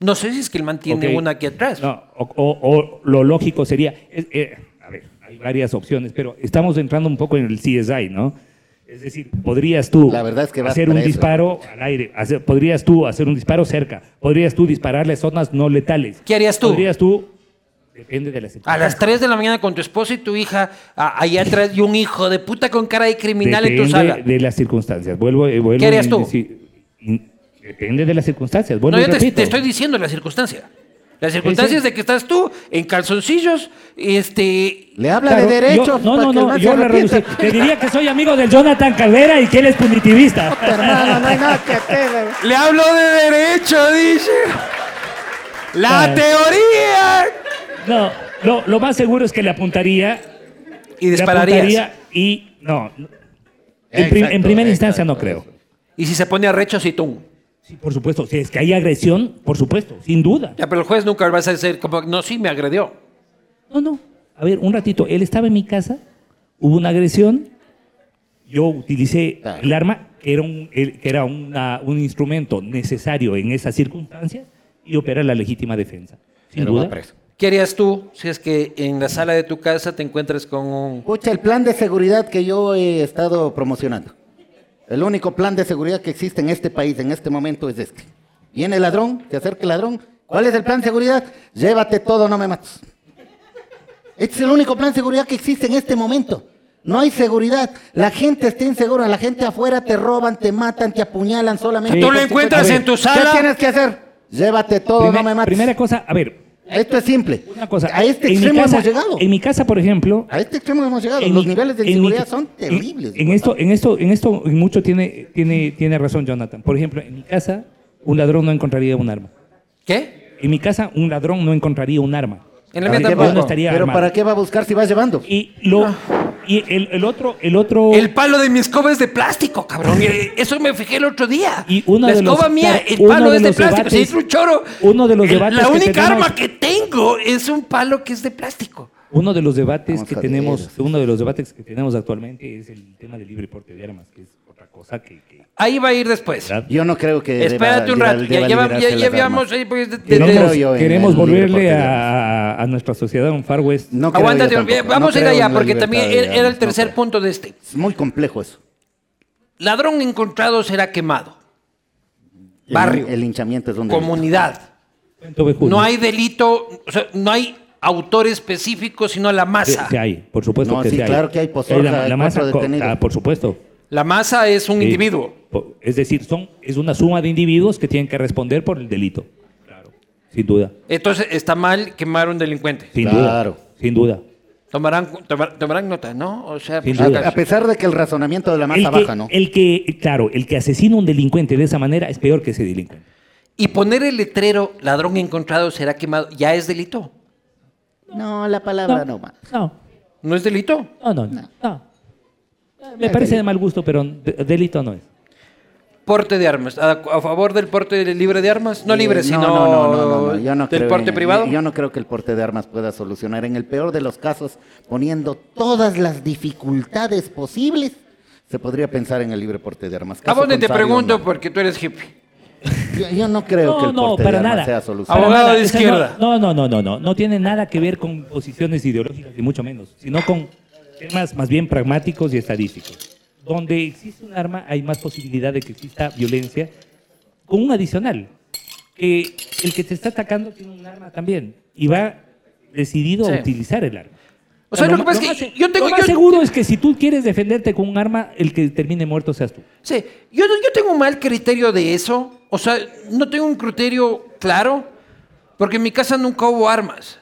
No sé si es que el man tiene una aquí atrás. No, o, lo lógico sería, eh, a ver, hay varias opciones, pero estamos entrando un poco en el CSI, ¿no? Es decir, podrías tú La verdad es que vas hacer un disparo al aire, hacer- podrías tú hacer un disparo cerca, podrías tú dispararle a zonas no letales. ¿Qué harías tú? Podrías tú, depende de la A las 3 de la mañana con tu esposa y tu hija, allá atrás y un hijo de puta con cara de criminal en tu Depende sala. de las circunstancias. Vuelvo, eh, vuelvo ¿Qué harías a tú? decir- Depende de las circunstancias. Vuelvo No, yo te, te estoy diciendo la circunstancia. La circunstancia es de que estás tú en calzoncillos, este, Le habla Claro, de yo- derechos. no, para no, no, man yo le reducí. Te diría que soy amigo del Jonathan Caldera y que él es punitivista. Hermano, no hay nada que hacer. le hablo de derecho, dice. La Ah. teoría. No, lo, lo más seguro es que le apuntaría. Y le dispararías. apuntaría y no. En, prim- en Exacto, primera instancia no creo. Y si se pone a recho, si tú. Sí, por supuesto. Si es que hay agresión, por supuesto, sin duda. Ya, pero el juez nunca va a decir como, no, sí, me agredió. No, no. A ver, un ratito. Él estaba en mi casa, hubo una agresión, yo utilicé Claro. el arma, que era, un, el- que era una- un instrumento necesario en esas circunstancias, y opera la legítima defensa. Sin Pero duda. preso. ¿Qué harías tú si es que en la sala de tu casa te encuentras con un... Escucha, el plan de seguridad que yo he estado promocionando. El único plan de seguridad que existe en este país en este momento es este. Viene el ladrón, se acerca el ladrón. ¿Cuál es el plan de seguridad? Llévate todo, no me mates. Este es el único plan de seguridad que existe en este momento. No hay seguridad. La gente está insegura. La gente afuera te roban, te matan, te apuñalan solamente. Sí. Tú lo encuentras en tu sala. ¿Qué tienes que hacer? Llévate todo, Primer- no me mates. primera cosa, a ver, Esto es simple. una cosa. A este extremo casa- hemos llegado. En mi casa, por ejemplo, A este extremo hemos llegado. Los mi- niveles de mi- inseguridad son en- terribles. En, esto, en esto, en esto, en mucho tiene, tiene, tiene razón Jonathan. Por ejemplo, en mi casa, un ladrón no encontraría un arma. ¿Qué? En mi casa, un ladrón no encontraría un arma. En la ¿Para mía tampoco. va- no estaría Pero armado. ¿para qué va a buscar si va llevando? Y lo, y el, el otro, el otro. El palo de mi escoba es de plástico, cabrón. Eh, Eso me fijé el otro día. Y uno la de los- escoba mía, claro, el palo de es de los plástico. Si debates- es un choro. uno de los el- debates La que única tenemos- arma que tengo es un palo que es de plástico. Uno de los debates Vamos que tenemos, uno de los debates que tenemos actualmente es el tema del libre porte de armas, que es otra cosa que, que- Ahí va a ir después. Yo no creo que. Espérate deba- un rato. Ya, deba ya, ahí, pues, de- No creo Queremos volverle a, a nuestra sociedad un Far West. No creo Aguántate, vamos No a ir allá, porque también era el tercer punto de este. Es muy complejo eso. Ladrón encontrado será quemado. El- Barrio. El, linchamiento es un Comunidad. No hay delito, o sea, no hay autor específico, sino la masa. sí hay, por supuesto No, que sí, sí hay. claro que hay, Sí hay la, hay la masa, co- ah, por supuesto. La masa es un individuo. Es decir, son, es una suma de individuos que tienen que responder por el delito. Claro. sin duda, Entonces está mal quemar a un delincuente. sin Claro. duda, sin duda. Tomarán, tomar- tomarán nota, ¿no? O sea, pues. A, a pesar de que el razonamiento de la El masa que, baja, ¿no? el que, claro, el que asesina a un delincuente de esa manera es peor que ese delincuente. Y poner el letrero ladrón encontrado será quemado, ¿ya es delito? No, la palabra no, va. no, ¿No es delito? no, no, no. no. Me parece de mal gusto, pero de- delito no es. Porte de armas. ¿A, a favor del porte libre de armas? No libre, Eh, sino no, no, no, no, no, yo no del creo porte en- privado. Yo, yo no creo que el porte de armas pueda solucionar. En el peor de los casos, poniendo todas las dificultades posibles, se podría pensar en el libre porte de armas. ¿A Caso dónde te pregunto? no. Porque tú eres hippie. Yo, yo no creo que No, el no, porte para de armas nada. sea solución. Abogado nada. de izquierda. No, no, no, no, no. No tiene nada que ver con posiciones ideológicas, ni mucho menos, sino con temas más bien pragmáticos y estadísticos. Donde existe un arma, hay más posibilidad de que exista violencia, con un adicional. Que el que te está atacando tiene un arma también y va decidido Sí. a utilizar el arma. O sea, lo que ma- pasa es que yo tengo- lo más yo- seguro es que si tú quieres defenderte con un arma, el que termine muerto seas tú. Sí, yo, yo tengo un mal criterio de eso. O sea, no tengo un criterio claro, porque en mi casa nunca hubo armas.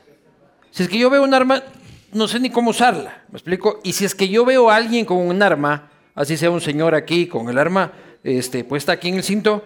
Si es que yo veo un arma, no sé ni cómo usarla. ¿Me explico? Y si es que yo veo a alguien con un arma, así sea un señor aquí con el arma este, puesta aquí en el cinto,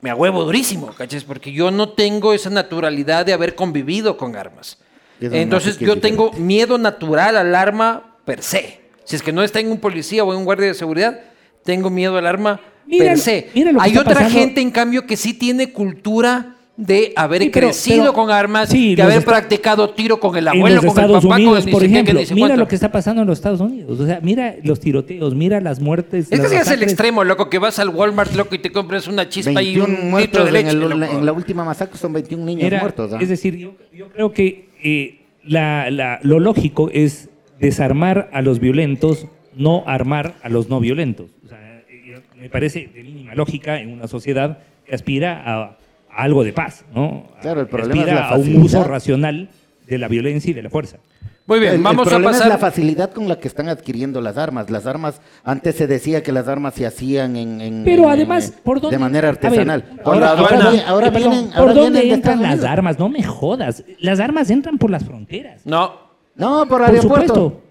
me ahuevo durísimo, ¿cachas? Porque yo no tengo esa naturalidad de haber convivido con armas. Entonces yo tengo miedo natural al arma per se. Si es que no está en un policía o en un guardia de seguridad, tengo miedo al arma Mira- per se. mira lo que Hay otra pasando. gente, en cambio, que sí tiene cultura de haber Sí, pero- crecido pero- con armas, sí, de haber practicado tiro con el abuelo, con el papá, Unidos, con el por ejemplo, mira lo que está pasando en los Estados Unidos. O sea, mira los tiroteos, mira las muertes. Es las es el extremo, loco, que vas al Walmart, loco, y te compras una chispa y 21 un litro de en, leche. el- loco. en la última masacre son 21 niños Era- muertos. ¿ah? Es decir, yo, yo creo que eh, la- la- lo lógico es desarmar a los violentos, no armar a los no violentos. O sea, eh, me parece de mínima lógica en una sociedad que aspira a, a algo de paz, ¿no? Claro, el problema es aspira la a un uso racional de la violencia y de la fuerza. Muy bien, el, el vamos a problema pasar. es la facilidad con la que están adquiriendo las armas. Las armas, antes se decía que las armas se hacían en, en- Pero además, en- ¿por dónde? de manera a ver, artesanal. por ahora, ahora vi- ahora Eh, perdón, vienen, ¿Por ahora dónde vienen entran las armas? No me jodas. Las armas entran por las fronteras. No. No, por Por aeropuerto. supuesto.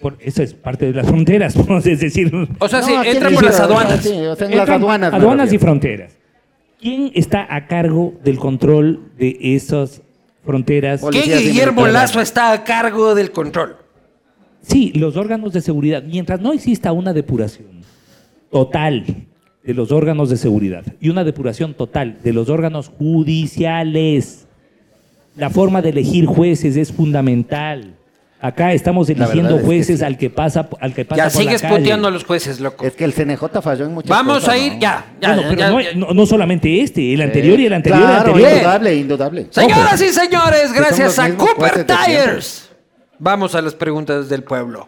Por- eso es parte de las fronteras, vamos a decir. O sea, No, sí, entran en por el- las aduanas. Sí, o sea, en las aduanas. aduanas y fronteras. ¿Quién está a cargo del control de esas fronteras? ¿Qué Guillermo. Lazo está a cargo del control? Sí, los órganos de seguridad. Mientras no exista una depuración total de los órganos de seguridad y una depuración total de los órganos judiciales, la forma de elegir jueces es fundamental. Acá estamos eligiendo es que jueces sí. al que pasa al que pasa Ya por la sigues calle. puteando a los jueces, loco. Es que el CNJ falló en muchas Vamos cosas, a ir, ¿no? ya, ya, Bueno, ya, pero ya, no, ya. no- no solamente este, el anterior y el anterior y el Claro, anterior. indudable, indudable. Señoras y señores, gracias a Cooper. Tires. Vamos a las preguntas del pueblo.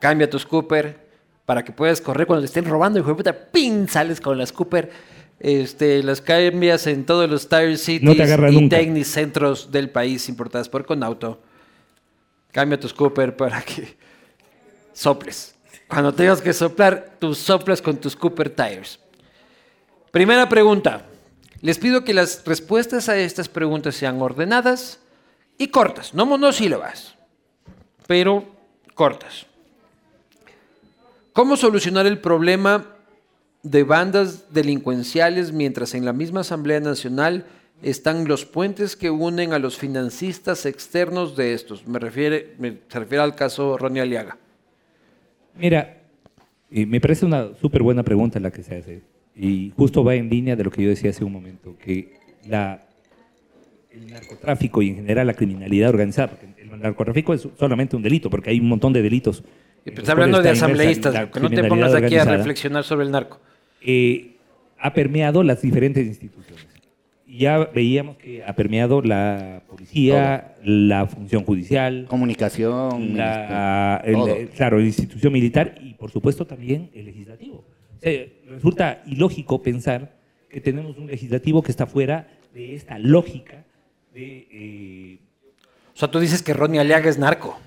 Cambia tus Cooper para que puedas correr cuando te estén robando, hijo de puta. ¡Pin! Sales con las Cooper. Este, las cambias en todos los Tire Cities No te y nunca. Technic centros del país importadas por Conauto. Cambia tus Cooper para que soples. Cuando tengas que soplar, tú soplas con tus Cooper Tires. Primera pregunta. Les pido que las respuestas a estas preguntas sean ordenadas y cortas, no monosílabas, pero cortas. ¿Cómo solucionar el problema de bandas delincuenciales mientras en la misma Asamblea Nacional están los puentes que unen a los financistas externos de estos? Me refiere, me, se refiere al caso Ronnie Aliaga. Mira, eh, me parece una súper buena pregunta la que se hace. Y justo va en línea de lo que yo decía hace un momento, que la, el narcotráfico y en general la criminalidad organizada, porque el narcotráfico es solamente un delito, porque hay un montón de delitos. Pues los hablando de está asambleístas, que no te pongas aquí a reflexionar sobre el narco. eh, ha permeado las diferentes instituciones. Y Ya veíamos que ha permeado la policía, la función judicial, Comunicación, la, el- todo. eh, claro, la institución militar y por supuesto también el legislativo. O sea, resulta ilógico pensar que tenemos un legislativo que está fuera de esta lógica de... eh, O sea, tú dices que Ronnie Aliaga es narco.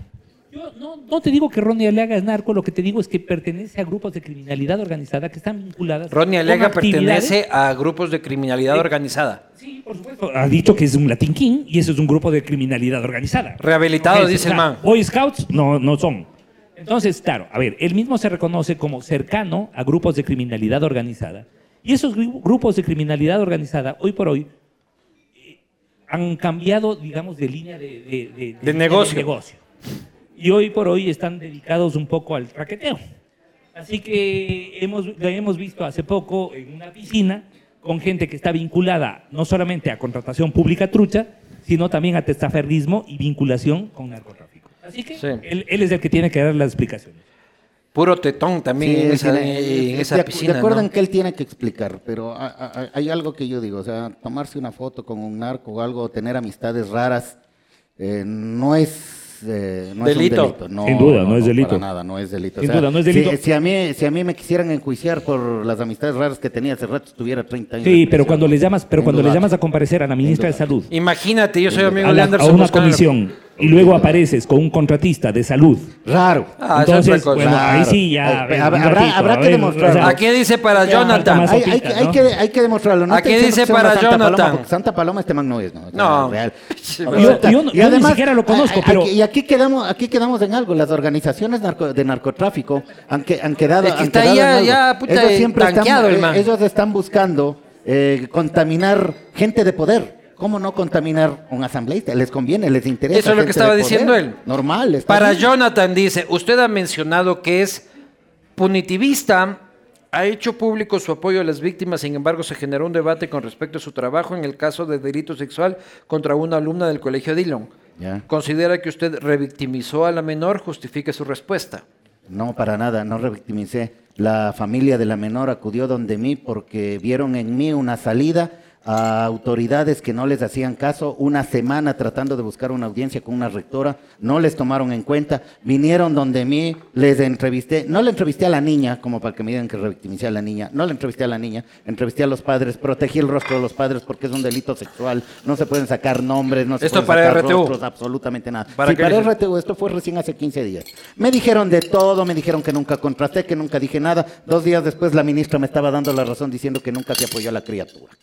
Yo no, no te digo que Ronnie Aliaga es narco, lo que te digo es que pertenece a grupos de criminalidad organizada que están vinculadas. Ronnie actividades- pertenece a grupos de criminalidad organizada. Sí, por supuesto. Ha dicho que es un Latin King y eso es un grupo de criminalidad organizada. Rehabilitado, dice el man. Boy Scouts no, no son. Entonces, claro, a ver, él mismo se reconoce como cercano a grupos de criminalidad organizada. Y esos gru- grupos de criminalidad organizada, hoy por hoy, eh, han cambiado, digamos, de línea de, de- de- de- negocio. negocio. Y hoy por hoy están dedicados un poco al traqueteo. Así que hemos, lo hemos visto hace poco en una piscina con gente que está vinculada no solamente a contratación pública trucha, sino también a testaferrismo y vinculación con narcotráfico. Así que Sí. él, él es el que tiene que dar las explicaciones. Puro tetón también Sí, en esa, tiene- en esa de, piscina. de acuerdo ¿no? en que él tiene que explicar, pero a- a- hay algo que yo digo, o sea, tomarse una foto con un narco o algo, tener amistades raras, eh, no es... eh, no Delito. Es un delito. No, Sin duda, no es delito. Para nada, no es delito. Sin duda, no es delito. Si, si a mí, si a mí me quisieran enjuiciar por las amistades raras que tenía hace rato, estuviera 30 años. de Sí, pero cuando le llamas, pero cuando le Indudable. llamas a comparecer a la ministra de. Salud, Imagínate, yo soy amigo a, de la- a una comisión y luego apareces con un contratista de salud. Raro. Ah, es Entonces, bueno, ahí sí ya. Habrá- habrá- ratito, habrá a que demostrarlo. Aquí dice para Jonathan. Hay, sopita, hay que- hay ¿no? que, hay que demostrarlo. No Aquí dice sea para Santa Jonathan. Paloma, porque Santa Paloma este man no es, ¿no? Sea, No. real. Yo- sea, yo y yo ni además, siquiera lo conozco, Y aquí quedamos, aquí quedamos en algo. Las organizaciones narco- de narcotráfico han, que- han quedado. Es que han está quedado ya- ya, puta, ellos siempre están, el man. ellos están buscando eh, contaminar gente de poder. ¿Cómo no contaminar un asambleísta? Les conviene, les interesa. Eso es lo que estaba diciendo él. Normal. Para bien. Jonathan dice, usted ha mencionado que es punitivista, ha hecho público su apoyo a las víctimas, sin embargo se generó un debate con respecto a su trabajo en el caso de delito sexual contra una alumna del colegio Dillon. ¿Considera que usted revictimizó a la menor? Justifique su respuesta. No, para nada, no revictimicé. La familia de la menor acudió donde mí porque vieron en mí una salida a autoridades que no les hacían caso, una semana tratando de buscar una audiencia con una rectora, no les tomaron en cuenta, vinieron donde mí, les entrevisté, no le entrevisté a la niña, como para que me digan que revictimicé a la niña, no le entrevisté a la niña, entrevisté a los padres, protegí el rostro de los padres porque es un delito sexual, no se pueden sacar nombres, no se Esto pueden para sacar RTU. rostros, absolutamente nada. ¿Para Sí, para? RTU, esto fue recién hace 15 días. Me dijeron de todo, me dijeron que nunca contrasté, que nunca dije nada. Dos días después la ministra me estaba dando la razón diciendo que nunca se apoyó a la criatura.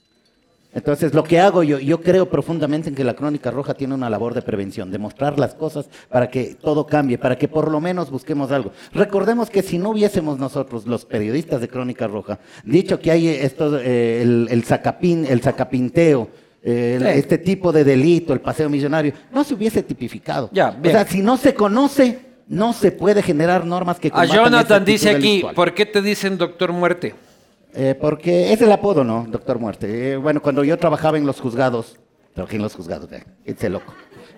Entonces, lo que hago yo, yo creo profundamente en que la Crónica Roja tiene una labor de prevención, de mostrar las cosas para que todo cambie, para que por lo menos busquemos algo. Recordemos que si no hubiésemos nosotros, los periodistas de Crónica Roja, dicho que hay esto, eh, el, el sacapín, el sacapinteo, eh, Sí. este tipo de delito, el paseo millonario, no se hubiese tipificado. Ya, o sea, si no se conoce, no se puede generar normas que A combatan Jonathan dice aquí. ¿por qué te dicen doctor muerte? Eh, porque es el apodo, ¿no? Doctor Muerte. Eh, bueno, cuando yo trabajaba en los juzgados, trabajé en los juzgados, eh, ese loco.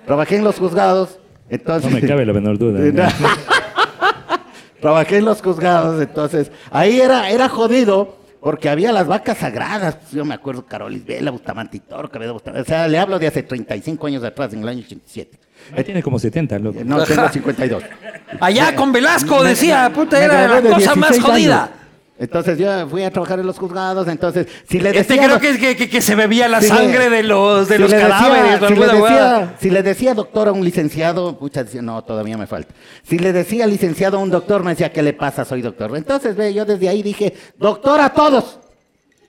Trabajé en los juzgados, entonces... No me cabe la menor duda. Eh, Trabajé en los juzgados, entonces ahí era, era jodido porque había las vacas sagradas. Yo me acuerdo, Carolis Vela, Bustamante y Toro, Quevedo Bustamante. O sea, le hablo de hace 35 años atrás, en el año 87. Ah, Tiene como 70, loco. No, tengo 52. Allá con Velasco Me- decía, puta, era la cosa más 16 jodida. años. Entonces yo fui a trabajar en los juzgados, entonces si le Este decía... creo que, que, que- que se bebía la si le- sangre de los, de si los decía- cadáveres si, le decía, si le decía doctor a un licenciado, pucha, decía, no, todavía me falta. Si le decía licenciado a un doctor, me decía, ¿qué le pasa? Soy doctor. Entonces, ve, yo desde ahí dije, doctor a todos.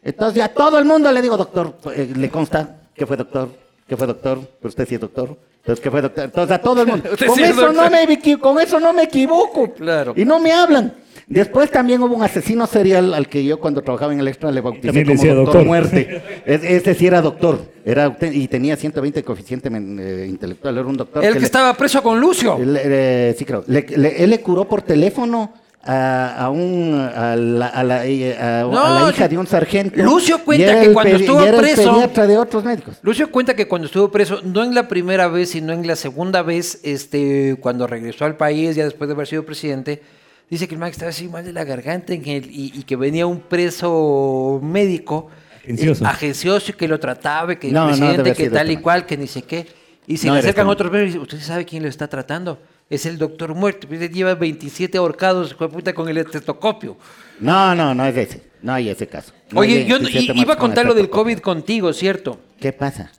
Entonces, a todo el mundo le digo, doctor, eh, ¿le consta que fue doctor? ¿Que fue doctor? Pero usted sí es doctor. Entonces, ¿qué fue doctor? Entonces, a todo el mundo. Con, eso no me, con eso no me equivoco. Claro. Y no me hablan. Después también hubo un asesino serial al que yo cuando trabajaba en el extra le bauticé También como decía doctor, doctor. muerte. Es- ese sí era doctor. Era, y tenía 120 coeficiente eh, intelectual. Era un doctor. El que le- estaba preso con Lucio. él, eh, sí, creo. Le- le- él le curó por teléfono a, a un, a, la, a la- eh, a- a No, la hija de un sargento. Lucio cuenta que cuando estuvo y era preso- el pediatra de otros médicos. Lucio cuenta que cuando estuvo preso, no en la primera vez, sino en la segunda vez, este, cuando regresó al país, ya después de haber sido presidente, dice que el man estaba así mal de la garganta en el- y, y que venía un preso médico, Agencioso. eh, agencioso, y que lo trataba, y que No, el presidente, que tal y man. cual, que ni sé qué. Y se No le acercan otros médicos y dicen, ¿usted sabe quién lo está tratando? Es el doctor muerto. Pues, él lleva 27 ahorcados, puta, con el estetoscopio. No, no, no es ese. No hay ese caso. No Oye, yo 27 i- iba a contar lo del. COVID contigo, ¿cierto? ¿Qué pasa?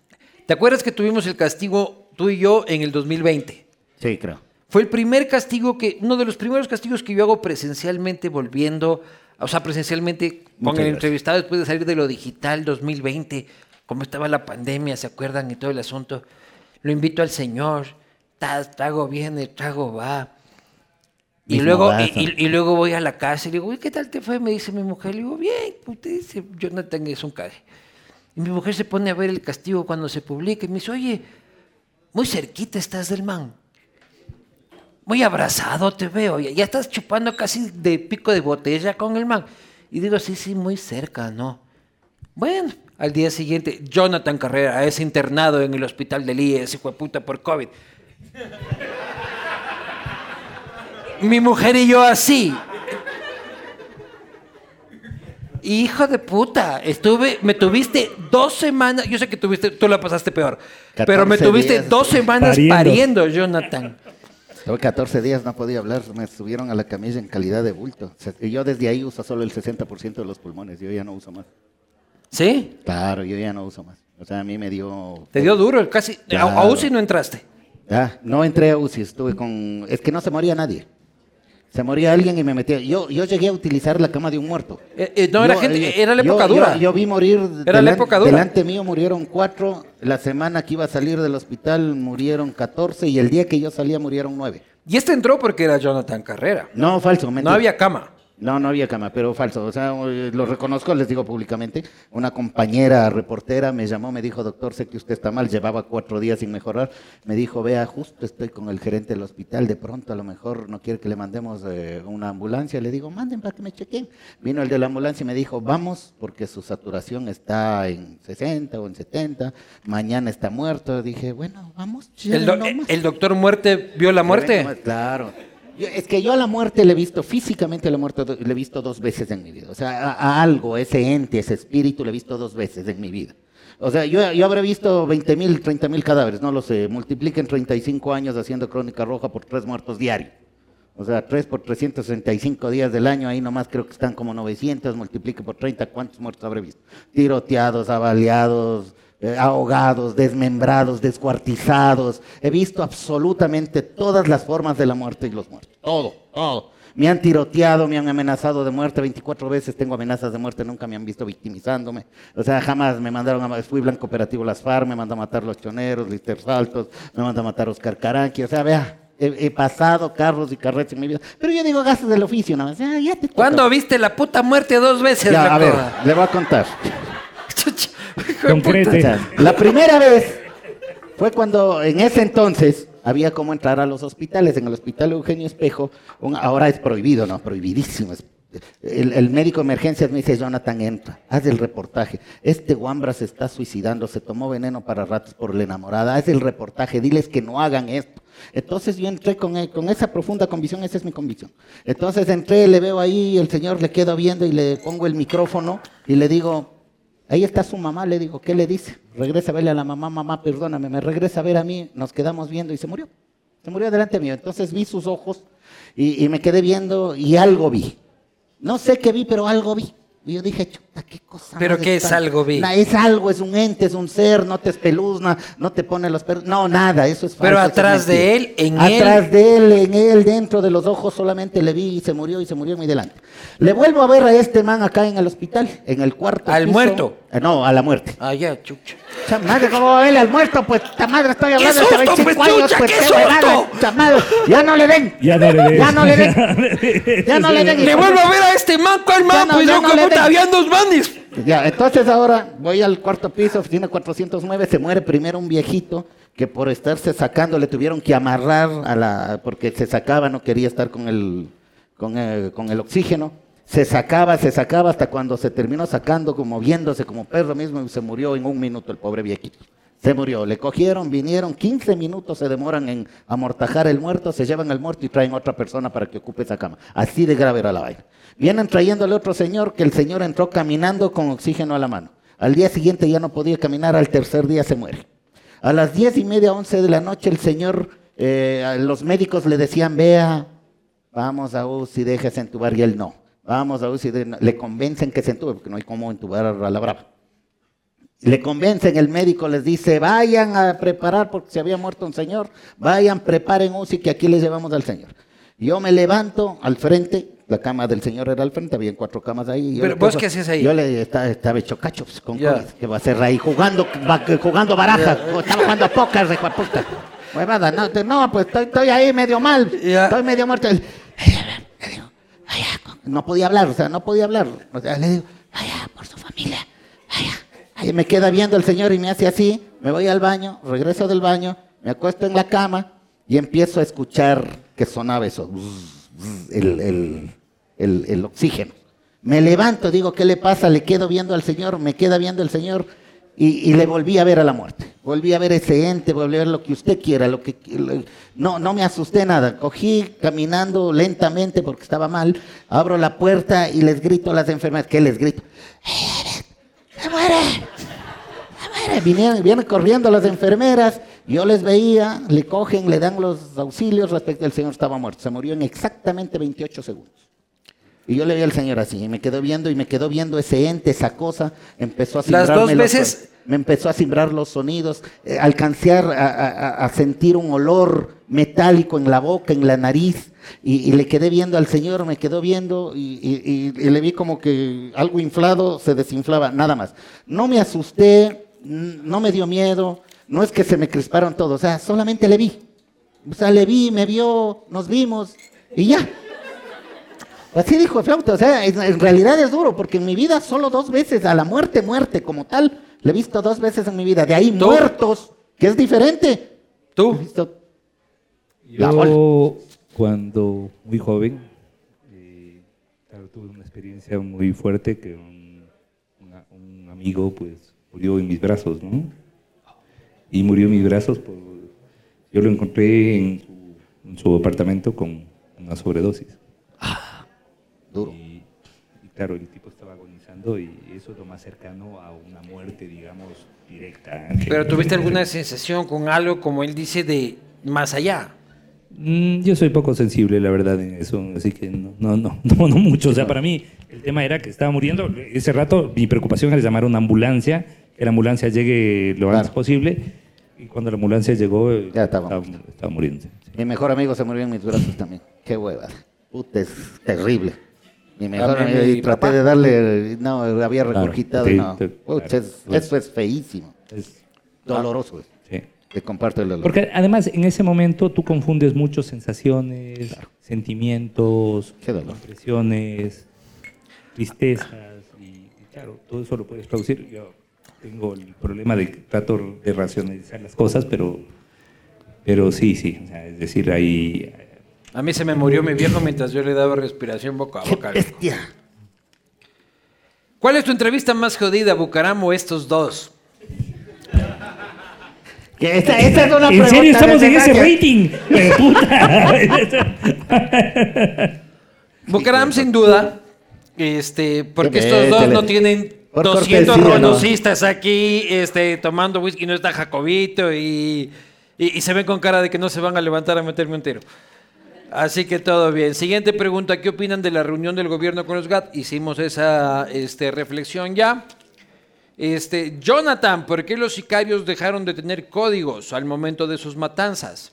¿Te acuerdas que tuvimos el castigo tú y yo en el 2020? Sí, creo. Fue el primer castigo que, uno de los primeros castigos que yo hago presencialmente volviendo, o sea, presencialmente con Muchas el gracias. entrevistado después de salir de lo digital 2020, como estaba la pandemia, ¿se acuerdan? Y todo el asunto. Lo invito al Señor, trago viene, trago va. Y luego, y, vaso. y- y luego voy a la casa y le digo, "Uy, ¿qué tal te fue? Me dice mi mujer. Le digo, bien, usted dice, Jonathan es un caje. Y mi mujer se pone a ver el castigo cuando se publica y me dice, oye, muy cerquita estás del man. Muy abrazado te veo. Ya, ya estás chupando casi de pico de botella con el man. Y digo, sí, sí, muy cerca, ¿no? Bueno, al día siguiente, Jonathan Carrera es internado en el hospital del IES, hijo de puta, por COVID. Mi mujer y yo así. Hijo de puta, estuve, me tuviste dos semanas, yo sé que tuviste, tú la pasaste peor, pero me 14 tuviste días. dos semanas Pariendo. pariendo, Jonathan. Tuve 14 días, no podía hablar, me subieron a la camilla en calidad de bulto. Y yo desde ahí uso solo el 60% de los pulmones, yo ya no uso más. ¿Sí? Claro, yo ya no uso más. O sea, a mí me dio... Te dio duro, casi. A. UCI no entraste. Ya, no entré a UCI, estuve con... Es que no se moría nadie. Se moría alguien y me metía... Yo, yo llegué a utilizar la cama de un muerto. Eh, eh, no, era, Yo, gente, eh, era la yo- época yo- dura. Yo, vi morir. Era la época dura. Delante mío murieron cuatro. La semana que iba a salir del hospital murieron 14. Y el día que yo salía murieron nueve. Y este entró porque era Jonathan Carrera. No, falso. No había cama. No, no había cama, pero falso. O sea, eh, lo reconozco, les digo públicamente. Una compañera reportera me llamó, me dijo, doctor, sé que usted está mal, llevaba cuatro días sin mejorar. Me dijo, vea, justo estoy con el gerente del hospital, de pronto a lo mejor no quiere que le mandemos eh, una ambulancia. Le digo, manden para que me chequen. Vino el de la ambulancia y me dijo, vamos, porque su saturación está en 60 o en 70, mañana está muerto. Dije, bueno, vamos. El, do- más". el doctor Muerte vio la muerte. Claro. Yo- es que yo a la muerte le he visto, físicamente a la muerte le he visto dos veces en mi vida. O sea, a, a algo, ese ente, ese espíritu, le he visto dos veces en mi vida. O sea, yo, yo habré visto 20 mil, 30 mil cadáveres, no lo sé. Multipliquen 35 años haciendo crónica roja por tres muertos diarios. O sea, 3 por 365 días del año, ahí nomás creo que están como 900, multiplique por 30, ¿cuántos muertos habré visto? Tiroteados, avaliados, eh, ahogados, desmembrados, descuartizados. He visto absolutamente todas las formas de la muerte y los muertos. Todo, todo. Me han tiroteado, me han amenazado de muerte 24 veces, tengo amenazas de muerte, nunca me han visto victimizándome. O sea, jamás me mandaron a... Fui blanco operativo Las FARC, me mandó a matar los choneros, Lister Saltos, me mandó a matar Oscar Caranqui. O sea, vea, he, he pasado carros y carretas en mi vida. Pero yo digo gastos del oficio, nada más. Ya, ya te toca. ¿Cuándo viste la puta muerte dos veces? Ya, a ver, le voy a contar. La primera vez fue cuando en ese entonces había como entrar a los hospitales. En el hospital Eugenio Espejo, un- ahora es prohibido, no, prohibidísimo. es- El, el médico de emergencias me dice, Jonathan, entra, haz el reportaje. Este Wambra se está suicidando, se tomó veneno para ratos por la enamorada, haz el reportaje, diles que no hagan esto. Entonces yo entré con, e- con esa profunda convicción, esa es mi convicción. Entonces entré, le veo ahí, el señor le quedo viendo y le pongo el micrófono y le digo, Ahí está su mamá, le digo, ¿qué le dice? Regresa a verle a la mamá, mamá, perdóname, me regresa a ver a mí, nos quedamos viendo y se murió. Se murió delante mío. Entonces vi sus ojos y, y me quedé viendo y algo vi. No sé qué vi, pero algo vi. Y yo dije, chuta, qué cosa. ¿Pero qué es algo vi? Es algo, es un ente, es un ser, no te espeluzna, no te pone los perros. No, nada, eso es falso. Pero atrás de él, en Atrás él. de él, en él, dentro de los ojos, solamente le vi y se murió y se murió mi delante. Le vuelvo a ver a este man acá en el hospital, en el cuarto. ¿Al piso. muerto? Eh, no, a la muerte. Ah, ya, chucha. Cha madre, ¿cómo va a verle al muerto? Pues, ta madre, estoy hablando de susto, 25 pues, años, chucha, pues, qué huevada, madre. Ya no le den. Ya no le des. Ya no le den. Ya no le den. Le vuelvo a ver a este man, ¿cuál Ya man? no, pues ya no puta, den. habían dos manes. Ya, entonces ahora voy al cuarto piso, oficina 409, se muere primero un viejito que por estarse sacando le tuvieron que amarrar a la, porque se sacaba, no quería estar con el, con el, con el oxígeno. Se sacaba, se sacaba hasta cuando se terminó sacando, como moviéndose como perro mismo y se murió en un minuto el pobre viejito. Se murió, le cogieron, vinieron, 15 minutos se demoran en amortajar el muerto, se llevan al muerto y traen otra persona para que ocupe esa cama. Así de grave era la vaina. Vienen trayéndole otro señor que el señor entró caminando con oxígeno a la mano. Al día siguiente ya no podía caminar, al tercer día se muere. A las diez y media, once de la noche, el señor, eh, los médicos le decían, vea, vamos a UCI, déjese entubar, y él no. Vamos a UCI, de- le convencen que se entube, porque no hay cómo entubar a la brava. Le convencen, el médico les dice, vayan a preparar, porque se había muerto un señor, vayan, preparen UCI, que aquí les llevamos al señor. Yo me levanto al frente, la cama del señor era al frente, había cuatro camas ahí. yo Pero, ¿vos qué hacías ahí? Yo le estaba, estaba hecho cacho pues, con. COVID, que va a ser ahí jugando, jugando baraja, estaba jugando póker, de puta. Huevada, no, no, pues estoy, estoy ahí medio mal, estoy medio muerto. "Vaya", no podía hablar, o sea, no podía hablar. O sea, le digo, vaya, por su familia, vaya. Ahí me queda viendo el señor y me hace así, me voy al baño, regreso del baño, me acuesto en la cama y empiezo a escuchar que sonaba eso, el, el- el- el oxígeno. Me levanto, digo, ¿qué le pasa? Le quedo viendo al señor, me queda viendo el señor y, le volví a ver a la muerte. Volví a ver ese ente, volví a ver lo que usted quiera, lo que no, no me asusté nada. Cogí caminando lentamente porque estaba mal, abro la puerta y les grito a las enfermeras, ¿qué les grito? ¡Se muere! ¡Se muere! Vinieron, vienen corriendo las enfermeras, yo les veía, le cogen, le dan los auxilios respecto al señor estaba muerto. Se murió en exactamente 28 segundos. Y yo le vi al señor así, y me quedó viendo, y me quedó viendo ese ente, esa cosa, empezó a Las dos los- veces- me empezó a cimbrar los sonidos, eh, alcancé a, a- a- a sentir un olor metálico en la boca, en la nariz, y, y le quedé viendo al señor, me quedó viendo, y, y- le vi como que algo inflado se desinflaba, nada más. No me asusté, no me dio miedo, no es que se me crisparon todos, o sea, solamente le vi. O sea, le vi, me vio, nos vimos, y ya. Así dijo el flauta, o sea, en, en realidad es duro, porque en mi vida solo dos veces, a la muerte, muerte como tal, le he visto dos veces en mi vida. De ahí ¿Tú? muertos, que es diferente. He ¿Tú? visto. Yo, cuando muy joven, eh, claro, tuve una experiencia muy fuerte que un, una- un amigo pues murió en mis brazos, ¿no? Y murió en mis brazos por... Yo lo encontré en su, en su apartamento con una sobredosis. Duro. Y, y claro, el tipo estaba agonizando y eso es lo más cercano a una muerte, digamos, directa. Pero tuviste alguna sensación con algo, como él dice, de más allá. Mm, Yo soy poco sensible, la verdad, en eso, así que no, no, no, no, no mucho. O sea, para mí el tema era que estaba muriendo. Ese rato mi preocupación era llamar a una ambulancia, que la ambulancia llegue lo antes posible. Y cuando la ambulancia llegó, Ya estaba. estaba, estaba muriendo. sí. Mi mejor amigo se murió en mis brazos también. Qué hueva. Puta, es terrible. Mi mejor amigo, y traté papá. de darle, no, había regurgitado, sí, no. te- claro. es- eso es feísimo. Es- Doloroso. sí. Te comparto el dolor. Porque además en ese momento tú confundes muchas sensaciones, sentimientos, impresiones, tristezas y, y claro, todo eso lo puedes producir. Yo tengo el problema de que trato de racionalizar las cosas, pero, pero sí, sí, o sea, es decir, ahí A mí se me murió mi viejo mientras yo le daba respiración boca a ¡Qué boca. bestia! ¿Cuál es tu entrevista más jodida, Bucaram o estos dos? Que esta, esta es una ¿En serio pregunta estamos de en ese rating? Puta. Bucaram, sin duda, este, porque Qué estos dos no tienen Por 200 cortesía, ¿no? ronocistas aquí este, tomando whisky, no está Jacobito y, y- y se ven con cara de que no se van a levantar a meterme un tiro. Así que todo bien. Siguiente pregunta, ¿qué opinan de la reunión del gobierno con los GAT? Hicimos esa este, reflexión ya. Este, Jonathan, ¿por qué los sicarios dejaron de tener códigos al momento de sus matanzas?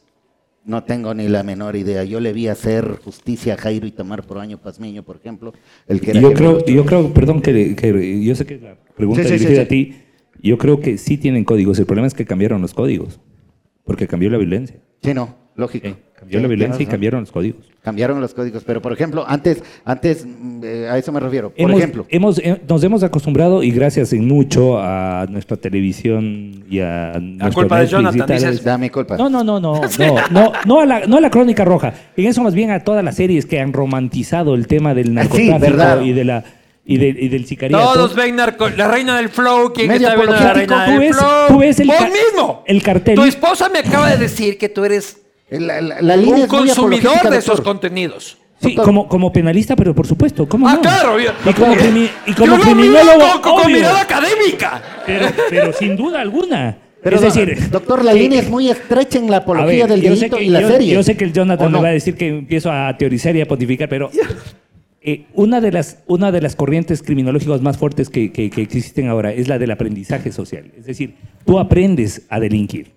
No tengo ni la menor idea. Yo le vi hacer justicia a Jairo y tomar por año Pazmiño, por ejemplo. El que era Yo creo, yo perdón, que, que yo sé que la pregunta Sí, sí, es sí, dirigida sí. a ti. Yo creo que sí tienen códigos. El problema es que cambiaron los códigos. Porque cambió la violencia. Sí, no, lógico. Cambió la violencia y cambiaron los códigos. Cambiaron los códigos, pero por ejemplo, antes, antes mm, eh, a eso me refiero. Por Hemos- ejemplo, hemos, eh, nos hemos acostumbrado y gracias en mucho a nuestra televisión y a nuestro culpa de Jonathan, dices. da mi culpa. No, no, no, no, no, no, no a la, no a la crónica roja. En eso más bien a todas las series que han romantizado el tema del narcotráfico verdad. y de la y, de- y del sicariato. Todos ven narco- la reina del flow, ¿quién Medio está viendo la reina tú del ves- flow? tú ves el Vos mismo. el cartel. Tu esposa me acaba de decir que tú eres La, la- la línea un es consumidor de esos contenidos. Sí, como, como penalista, pero por supuesto, ¿cómo Ah, no? claro, obvio. Y como, crimi- y como criminólogo, con, mirada académica. pero, pero sin duda alguna. Pero, es decir, doctor, la que- línea es muy estrecha en la apología ver, del delito que- y la yo- serie. Yo sé que el ¿O Jonathan no? me va a decir que empiezo a teorizar y a pontificar, pero eh, una, de las, una de las corrientes criminológicas más fuertes que, que- que existen ahora es la del aprendizaje social. Es decir, tú aprendes a delinquir,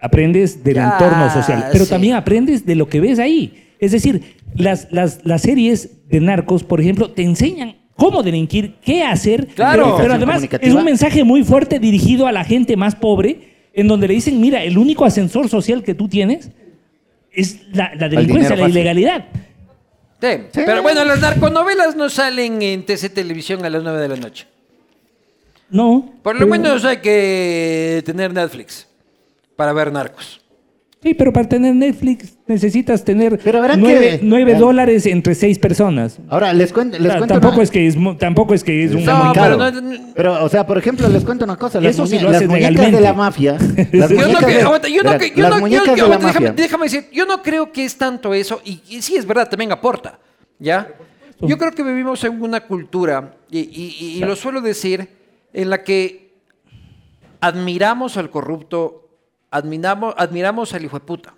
aprendes del Ya, entorno social, pero sí. también aprendes de lo que ves ahí. Es decir, las, las, las series de narcos, por ejemplo, te enseñan cómo delinquir, qué hacer, Claro. pero, pero además es un mensaje muy fuerte dirigido a la gente más pobre, en donde le dicen, mira, el único ascensor social que tú tienes es la, la delincuencia, la ilegalidad. Sí, Pero bueno, las narconovelas no salen en TC Televisión a las 9 de la noche. No. Por lo pero- menos hay que tener Netflix para ver narcos. Sí, pero para tener Netflix necesitas tener Pero verán nueve, que- nueve dólares entre seis personas. Ahora, les cuento, les cuento tampoco una- es que es tampoco es que es un No, muy pero caro. no- Pero, o sea, por ejemplo, les cuento una cosa. Las, eso sí lo las muñecas de legalmente. la mafia. Las déjame, mafia. déjame decir, yo no creo que es tanto eso, y, y sí es verdad, también aporta, ¿ya? Yo creo que vivimos en una cultura, y, y- y- y lo suelo decir, en la que admiramos al corrupto, admiramos, admiramos al hijo de puta,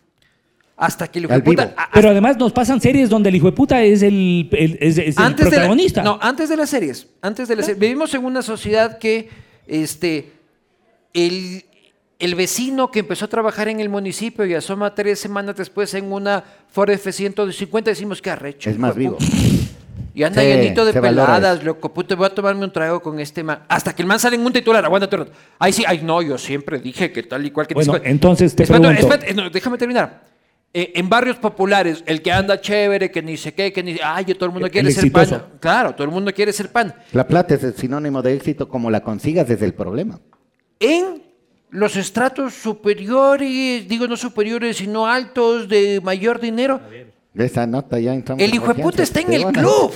hasta que el hijo de puta... a- Pero además nos pasan series donde el hijo de puta es el, el- es, es el antes de la- protagonista. no, antes de las series. Antes de las series. Vivimos en una sociedad que este, el, el vecino que empezó a trabajar en el municipio y asoma tres semanas después en una Ford F-150, decimos que arrecho. Es más vivo. Y anda Sí, llenito de peladas, loco. Puta, voy a tomarme un trago con este man. Hasta que el man sale en un titular, aguántate un rato. Ay, sí, ay, no, yo siempre dije que tal y cual que Bueno, Espérate, entonces te espérate, pregunto. espérate, no, déjame terminar. Eh, en barrios populares, el que anda chévere, que ni sé qué, que ni. Ay, todo el mundo El- quiere el ser exitoso. pan. Claro, todo el mundo quiere ser pan. La plata es el sinónimo de éxito, como la consigas es el problema. En los estratos superiores, digo no superiores, sino altos, de mayor dinero, De esa nota ya entramos. el hijo de puta está en el van club.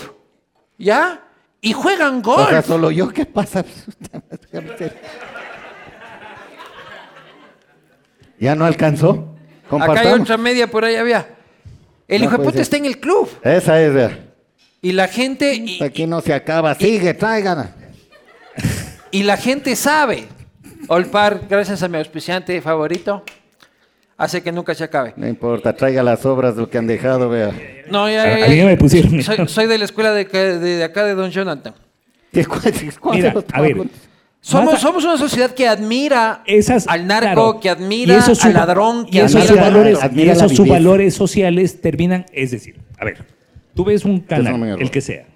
¿Ya? Y juegan O sea, golf. solo yo, ¿qué pasa? ¿Ya no alcanzó? Acá hay otra media por ahí había. El No hijo de puta ser. está en el club. Esa es. vea. Y la gente. Y, Aquí no se acaba. Sigue, traigan. y la gente sabe. Olpar, gracias a mi auspiciante favorito, hace que nunca se acabe. No importa, traiga las obras de lo que han dejado, vea. No, ya, ya, a mí ya. no me pusieron. Soy, soy de la escuela de, de- de acá de Don Jonathan. ¿Qué cu- cuál Mira, a ver? Somos, somos una sociedad que admira Esas- al narco, claro. que Y admira esos al ladrón, que y esos admira valores, y admira la esos sus viveza. valores sociales terminan, es decir, a ver, tú ves un canal, el que sea,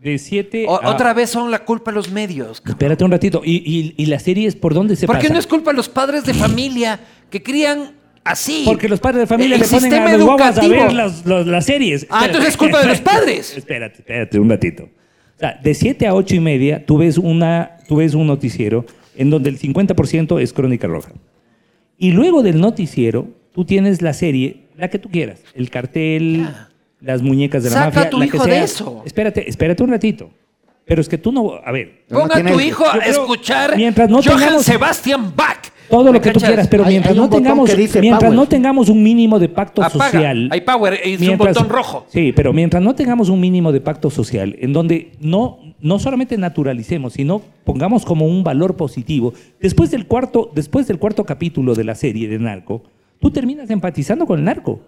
de 7 O- Otra vez son la culpa los medios. cabrón. Espérate un ratito, y, y, y las series por dónde se ¿Por qué pasan? no es culpa de los padres de familia que crían así? Porque los padres de familia El le ponen a sistema los guaguas a educativo. ver las, los- las series. Ah, entonces es culpa de los padres. espérate, espérate un ratito. O sea, de 7 a 8 y media tú ves, una, tú ves un noticiero en donde el 50% es crónica roja. Y luego del noticiero, tú tienes la serie, la que tú quieras. El cartel, las muñecas de la Saca mafia. a tu la hijo que de eso. Espérate, espérate un ratito. Pero es que tú no... A ver, Ponga a tu hijo a escuchar mientras no Johann tengamos- Sebastian Bach. todo ¿Me lo que tú quieras, pero Hay- mientras hay no un tengamos, mientras power. no tengamos un mínimo de pacto Apaga. social, Hay power, es un mientras- botón rojo. Sí, pero mientras no tengamos un mínimo de pacto social, en donde no no solamente naturalicemos, sino pongamos como un valor positivo. Después del cuarto, después del cuarto capítulo de la serie de Narco, tú terminas empatizando con el narco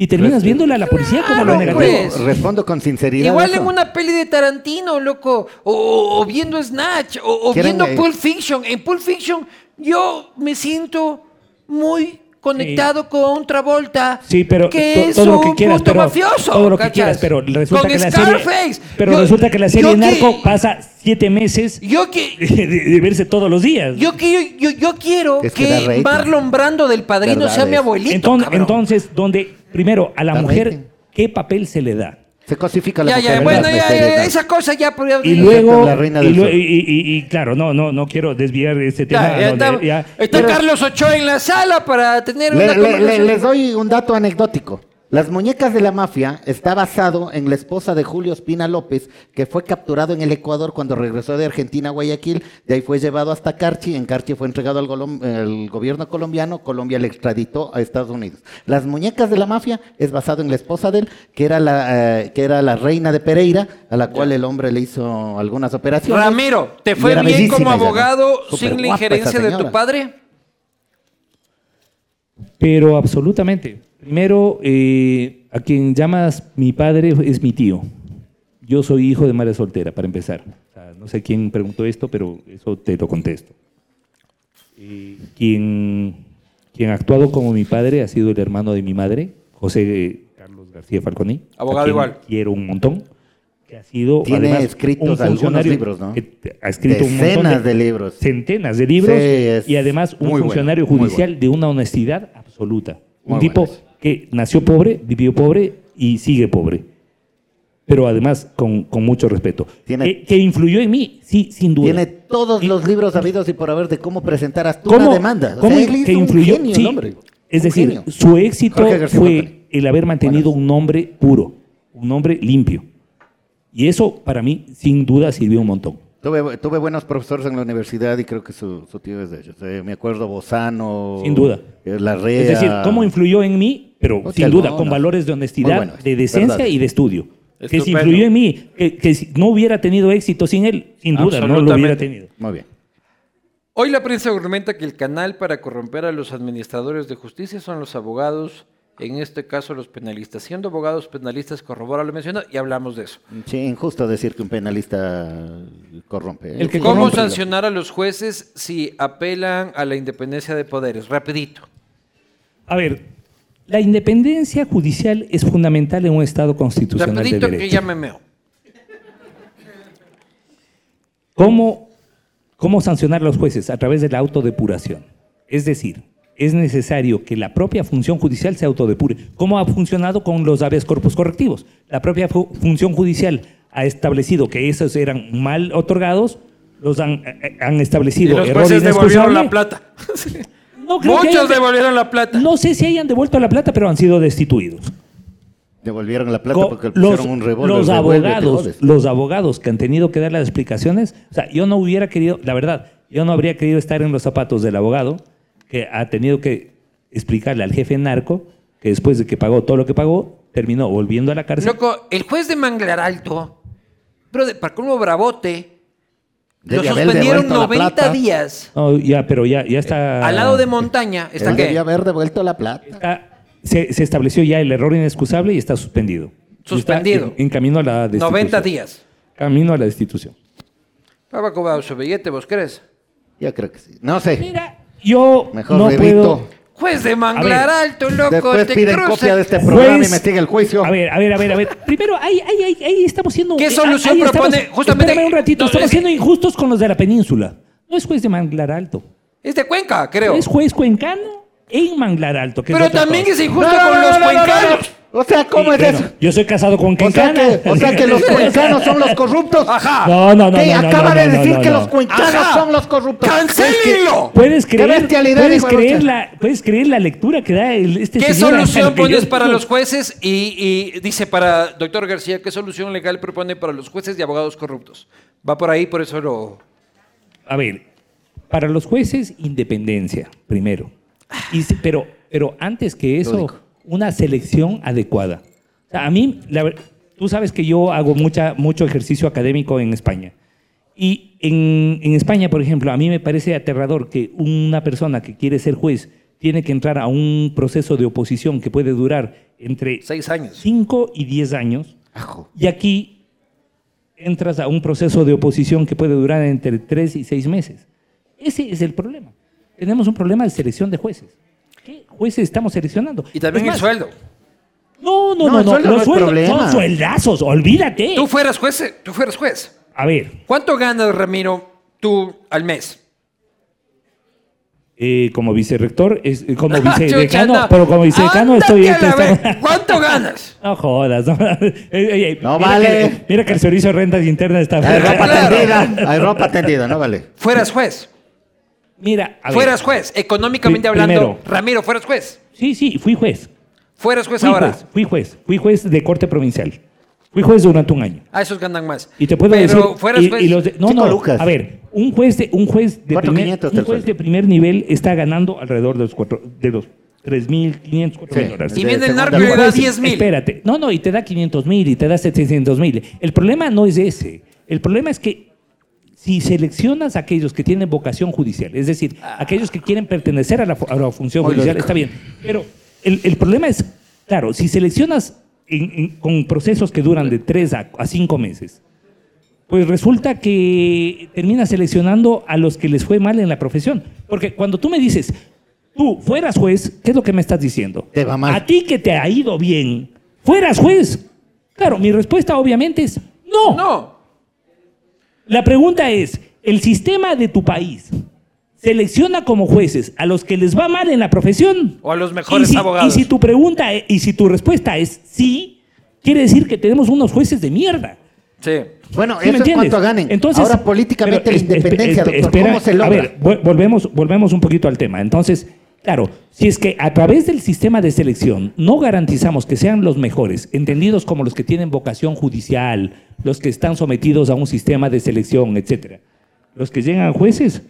y terminas viéndole a la policía como lo negativo. pues. Respondo con sinceridad. Igual eso. en una peli de Tarantino, loco, o, o- o viendo Snatch, o, o ¿Quieren, viendo eh? Pulp Fiction. En Pulp Fiction yo me siento muy conectado con Travolta, Sí, pero que es todo lo un que quieras, puto pero mafioso. todo lo que quieras, pero resulta Con que la Scarface. serie, pero Yo- resulta que la serie Narco que- pasa siete meses Yo que de, de verse todos los días. yo que yo, yo quiero Es que que rating. Marlon Brando del Padrino sea mi abuelito. Entonces, entonces, donde primero a la Da mujer, rating. ¿qué papel se le da? Se cosifica la ya, mujer ya, en bueno, las ya, ya, series, ¿no? esa cosa ya. Y luego, la reina y, del sur. y- y- y claro, no, no, no quiero desviar este tema. Ya, ya donde está, ya- está pero- Carlos Ochoa en la sala para tener Le- una le- le- conversación. les doy un dato anecdótico. Las muñecas de la mafia está basado en la esposa de Julio Espina López, que fue capturado en el Ecuador cuando regresó de Argentina a Guayaquil. De ahí fue llevado hasta Carchi. En Carchi fue entregado al, gobierno colombiano. Colombia le extraditó a Estados Unidos. Las muñecas de la mafia es basado en la esposa de él, que era la, eh, que era la reina de Pereira, a la cual el hombre le hizo algunas operaciones. Ramiro, ¿te fue bien como abogado sin la injerencia de tu padre? Pero absolutamente. Primero, eh, a quien llamas mi padre es mi tío. yo soy hijo de madre soltera, para empezar. O sea, no sé quién preguntó esto, pero eso te lo contesto. Eh, quien, quien ha actuado como mi padre ha sido el hermano de mi madre, José Carlos García Falconi. a Abogado quien igual. Quiero un montón. Que ha sido Tiene además, escritos un algunos libros, ¿no? que ha escrito un Decenas montón de libros. Centenas de libros. Sí, es y además un bueno, funcionario judicial bueno. de una honestidad absoluta. Un Muy tipo. Que nació pobre, vivió pobre y sigue pobre. Pero además con, con mucho respeto. Tiene- que, que influyó en mí, sí, sin duda. Tiene todos los libros habidos y por haber de cómo presentar hasta ¿Cómo- una demanda. O cómo sea, él que un influyó? genio, el Sí, hombre. Es Un decir, genio. su éxito fue el haber mantenido un nombre puro, un nombre limpio. Y eso para mí, sin duda, sirvió un montón. Tuve, tuve buenos profesores en la universidad y creo que su, su tío es de ellos. Eh, me acuerdo Bozano. Sin duda. eh, Larrea. Es decir, cómo influyó en mí, pero sin duda, no, con no. valores de honestidad, bueno, de decencia verdad. y de estudio. Que si Estupendo. influyó en mí, que, que si no hubiera tenido éxito sin él, sin duda, no lo hubiera tenido. Muy bien. Hoy la prensa argumenta que el canal para corromper a los administradores de justicia son los abogados, en este caso los penalistas. Siendo abogados penalistas, corrobora lo mencionado y hablamos de eso. Sí, injusto decir que un penalista corrompe. El que ¿Cómo corrompe. sancionar a los jueces si apelan a la independencia de poderes? Rapidito. A ver, la independencia judicial es fundamental en un Estado constitucional de Rapidito que derecho. ya me meo. ¿Cómo, ¿Cómo sancionar a los jueces? A través de la autodepuración. Es decir, es necesario que la propia función judicial se autodepure. ¿Cómo ha funcionado con los habeas corpus correctivos? La propia fu- función judicial ha establecido que esos eran mal otorgados, los han, eh, Y establecido los error jueces devolvieron la plata. No creo que Muchos hayan- devolvieron la plata. No sé si hayan devuelto la plata, pero han sido destituidos. Devolvieron la plata Co- porque le los, pusieron un revólver. los abogados, los abogados que han tenido que dar las explicaciones, o sea, yo no hubiera querido, la verdad, yo no habría querido estar en los zapatos del abogado que ha tenido que explicarle al jefe narco que después de que pagó todo lo que pagó, terminó volviendo a la cárcel. Loco, el juez de Manglar Alto, brother, para como bravote, lo Debe haber suspendieron devuelto la 90 plata. días. No, ya, pero ya, ya está. Al lado de montaña está que debía haber devuelto la plata. está- se, se estableció ya el error inexcusable y está suspendido. Está Suspendido. en, en camino a la destitución. 90 días. Camino a la destitución. Cobrado su billete, ¿vos crees? Yo creo que sí. No sé. Mira, yo Mejor no revito. puedo. Juez de Manglar A ver, Alto, loco, Después te piden copia de este programa Juez- y me sigue el juicio. A ver, a ver, a ver, a ver. Primero, ahí, ahí, ahí, ahí estamos siendo. ¿Qué eh, solución ahí estamos- propone? Justamente- Espérame un ratito, No, estamos es siendo injustos con los de la península. No es juez de Manglar Alto. Es de Cuenca, creo. Es juez cuencano en Manglar Alto. que es Pero otra también cosa. es injusto No, con no, los no, no, no, cuencanos. no. O sea, ¿cómo es bueno, eso? Yo soy casado con O sea, que, o sea que los cuencanos son los corruptos. Ajá. No, no, no, ¿Qué? no, no, Acaba no, de no, decir no, que no. los cuencanos Ajá. son los corruptos. ¡Cancélenlo! Puedes Qué creer, bestialidad, puedes hijo de creer, la, puedes creer la lectura que da el, este ¿Qué señor solución al que yo- pones para los jueces? Y, y dice para doctor García, ¿qué solución legal propone para los jueces y abogados corruptos? Va por ahí, por eso lo... A ver, para los jueces, independencia, primero. Y pero, pero antes que eso, una selección adecuada. O sea, a mí, la tú sabes que yo hago mucha, mucho ejercicio académico en España. Y en, en España, por ejemplo, a mí me parece aterrador que una persona que quiere ser juez tiene que entrar a un proceso de oposición que puede durar entre Seis años. 5 y 10 años. Ajo. Y aquí entras a un proceso de oposición que puede durar entre tres y seis meses. Ese es el problema. Tenemos un problema de selección de jueces. ¿Qué jueces estamos seleccionando? Y también el más, sueldo. No, no, No, no, no. sueldo no Los sueldos problema. son sueldazos, olvídate. Tú fueras juez, tú fueras juez. A ver, ¿Cuánto ganas, Ramiro, tú al mes? eh, como vicerrector, es, eh, como vicedecano, no. pero como vicedecano estoy... a la estamos- vez. ¿Cuánto ganas? No jodas. No, Ey, ey, ey, No mira vale. que- mira que el servicio de rentas internas está... Hay ropa tendida. Hay ropa tendida, no vale. Fueras juez. Mira, a ver. Fueras juez. Económicamente hablando, primero. Ramiro, fueras juez. Sí, sí, fui juez. Fueras juez Fui ahora. juez, fui juez, fui juez de corte provincial. Fui juez durante un año. A esos ganan más. Y te puedo Pero decir. fueras y- juez. y los de- no, no. lucas. A ver, un juez de, un juez de, primer, quinientos un del juez sueldo. de primer nivel está ganando alrededor de los, cuatro, de los 3.500, 4.000 Sí. dólares. Y viene el narco y le da Juez, 10 mil. Espérate. No, no, y te da 500 mil y te da 700 mil. El problema no es ese. El problema es que si seleccionas a aquellos que tienen vocación judicial, es decir, aquellos que quieren pertenecer a la, fu- a la función Muy judicial, lógico. está bien. Pero el, el problema es, claro, si seleccionas en- en- con procesos que duran de tres a, a cinco meses, pues resulta que termina seleccionando a los que les fue mal en la profesión. Porque cuando tú me dices, tú fueras juez, ¿qué es lo que me estás diciendo? Te va mal. A ti que te ha ido bien, fueras juez. Claro, mi respuesta obviamente es no. No. La pregunta es, ¿el sistema de tu país selecciona como jueces a los que les va mal en la profesión? O a los mejores y si, abogados. Y si tu pregunta e- y si tu respuesta es sí, quiere decir que tenemos unos jueces de mierda. Sí. Bueno, ¿Sí eso cuanto ganen. Entonces, Ahora políticamente pero la independencia, es- doctor, espera, ¿cómo se logra? A ver, vol- volvemos, volvemos un poquito al tema. Entonces, claro, si es que a través del sistema de selección no garantizamos que sean los mejores, entendidos como los que tienen vocación judicial, los que están sometidos a un sistema de selección, etcétera, los que llegan a jueces,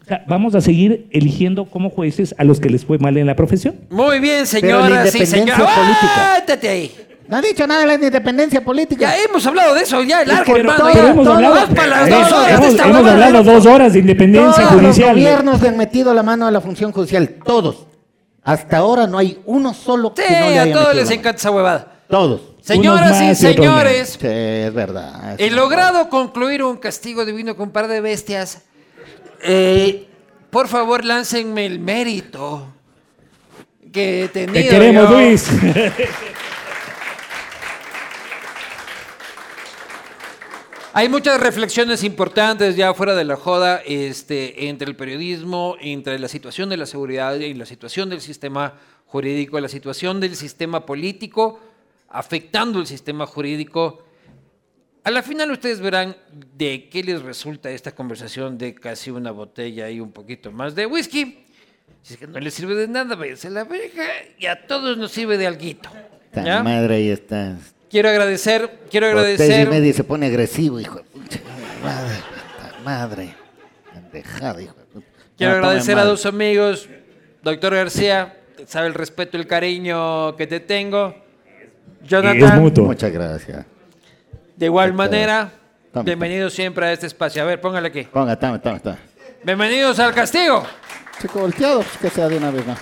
o sea, vamos a seguir eligiendo como jueces a los que les fue mal en la profesión. Muy bien, la señoras y independencia señores. política. ¡Aguántate ahí! No ha dicho nada de la independencia política. Ya hemos hablado de eso, ya, largo, que hermano. todo- ya. pero hemos todo- hablado, para las dos horas de hemos- hablado dos horas de independencia Todos judicial. los gobiernos le han metido la mano a la función judicial, todos. Hasta ahora no hay uno solo Sí, que no le a haya todos metido les encanta esa huevada. Todos. Señoras y señores, Sí, es verdad. he logrado concluir un castigo divino con un par de bestias. Eh, por favor, láncenme el mérito que he tenido. Te queremos, yo. Luis. Hay muchas reflexiones importantes ya fuera de la joda este, entre el periodismo, entre la situación de la seguridad y la situación del sistema jurídico, la situación del sistema político afectando el sistema jurídico. A la final ustedes verán de qué les resulta esta conversación de casi una botella y un poquito más de whisky. Si es que no les sirve de nada, váyanse a la verga y a todos nos sirve de alguito. Madre ahí está. Quiero agradecer, quiero y agradecer. media y se pone agresivo, hijo madre. puta Madre. Pendejada, hijo. Quiero No, agradecer a dos amigos, doctor García, sabe el respeto y el cariño que te tengo. es Jonathan, mutuo. Muchas gracias. de igual Doctor. manera, Tome, bienvenido siempre a este espacio. A ver, póngale aquí. Ponga, tome, tome, tome. Bienvenidos al castigo. Chico volteado, pues que sea de una vez, ¿no?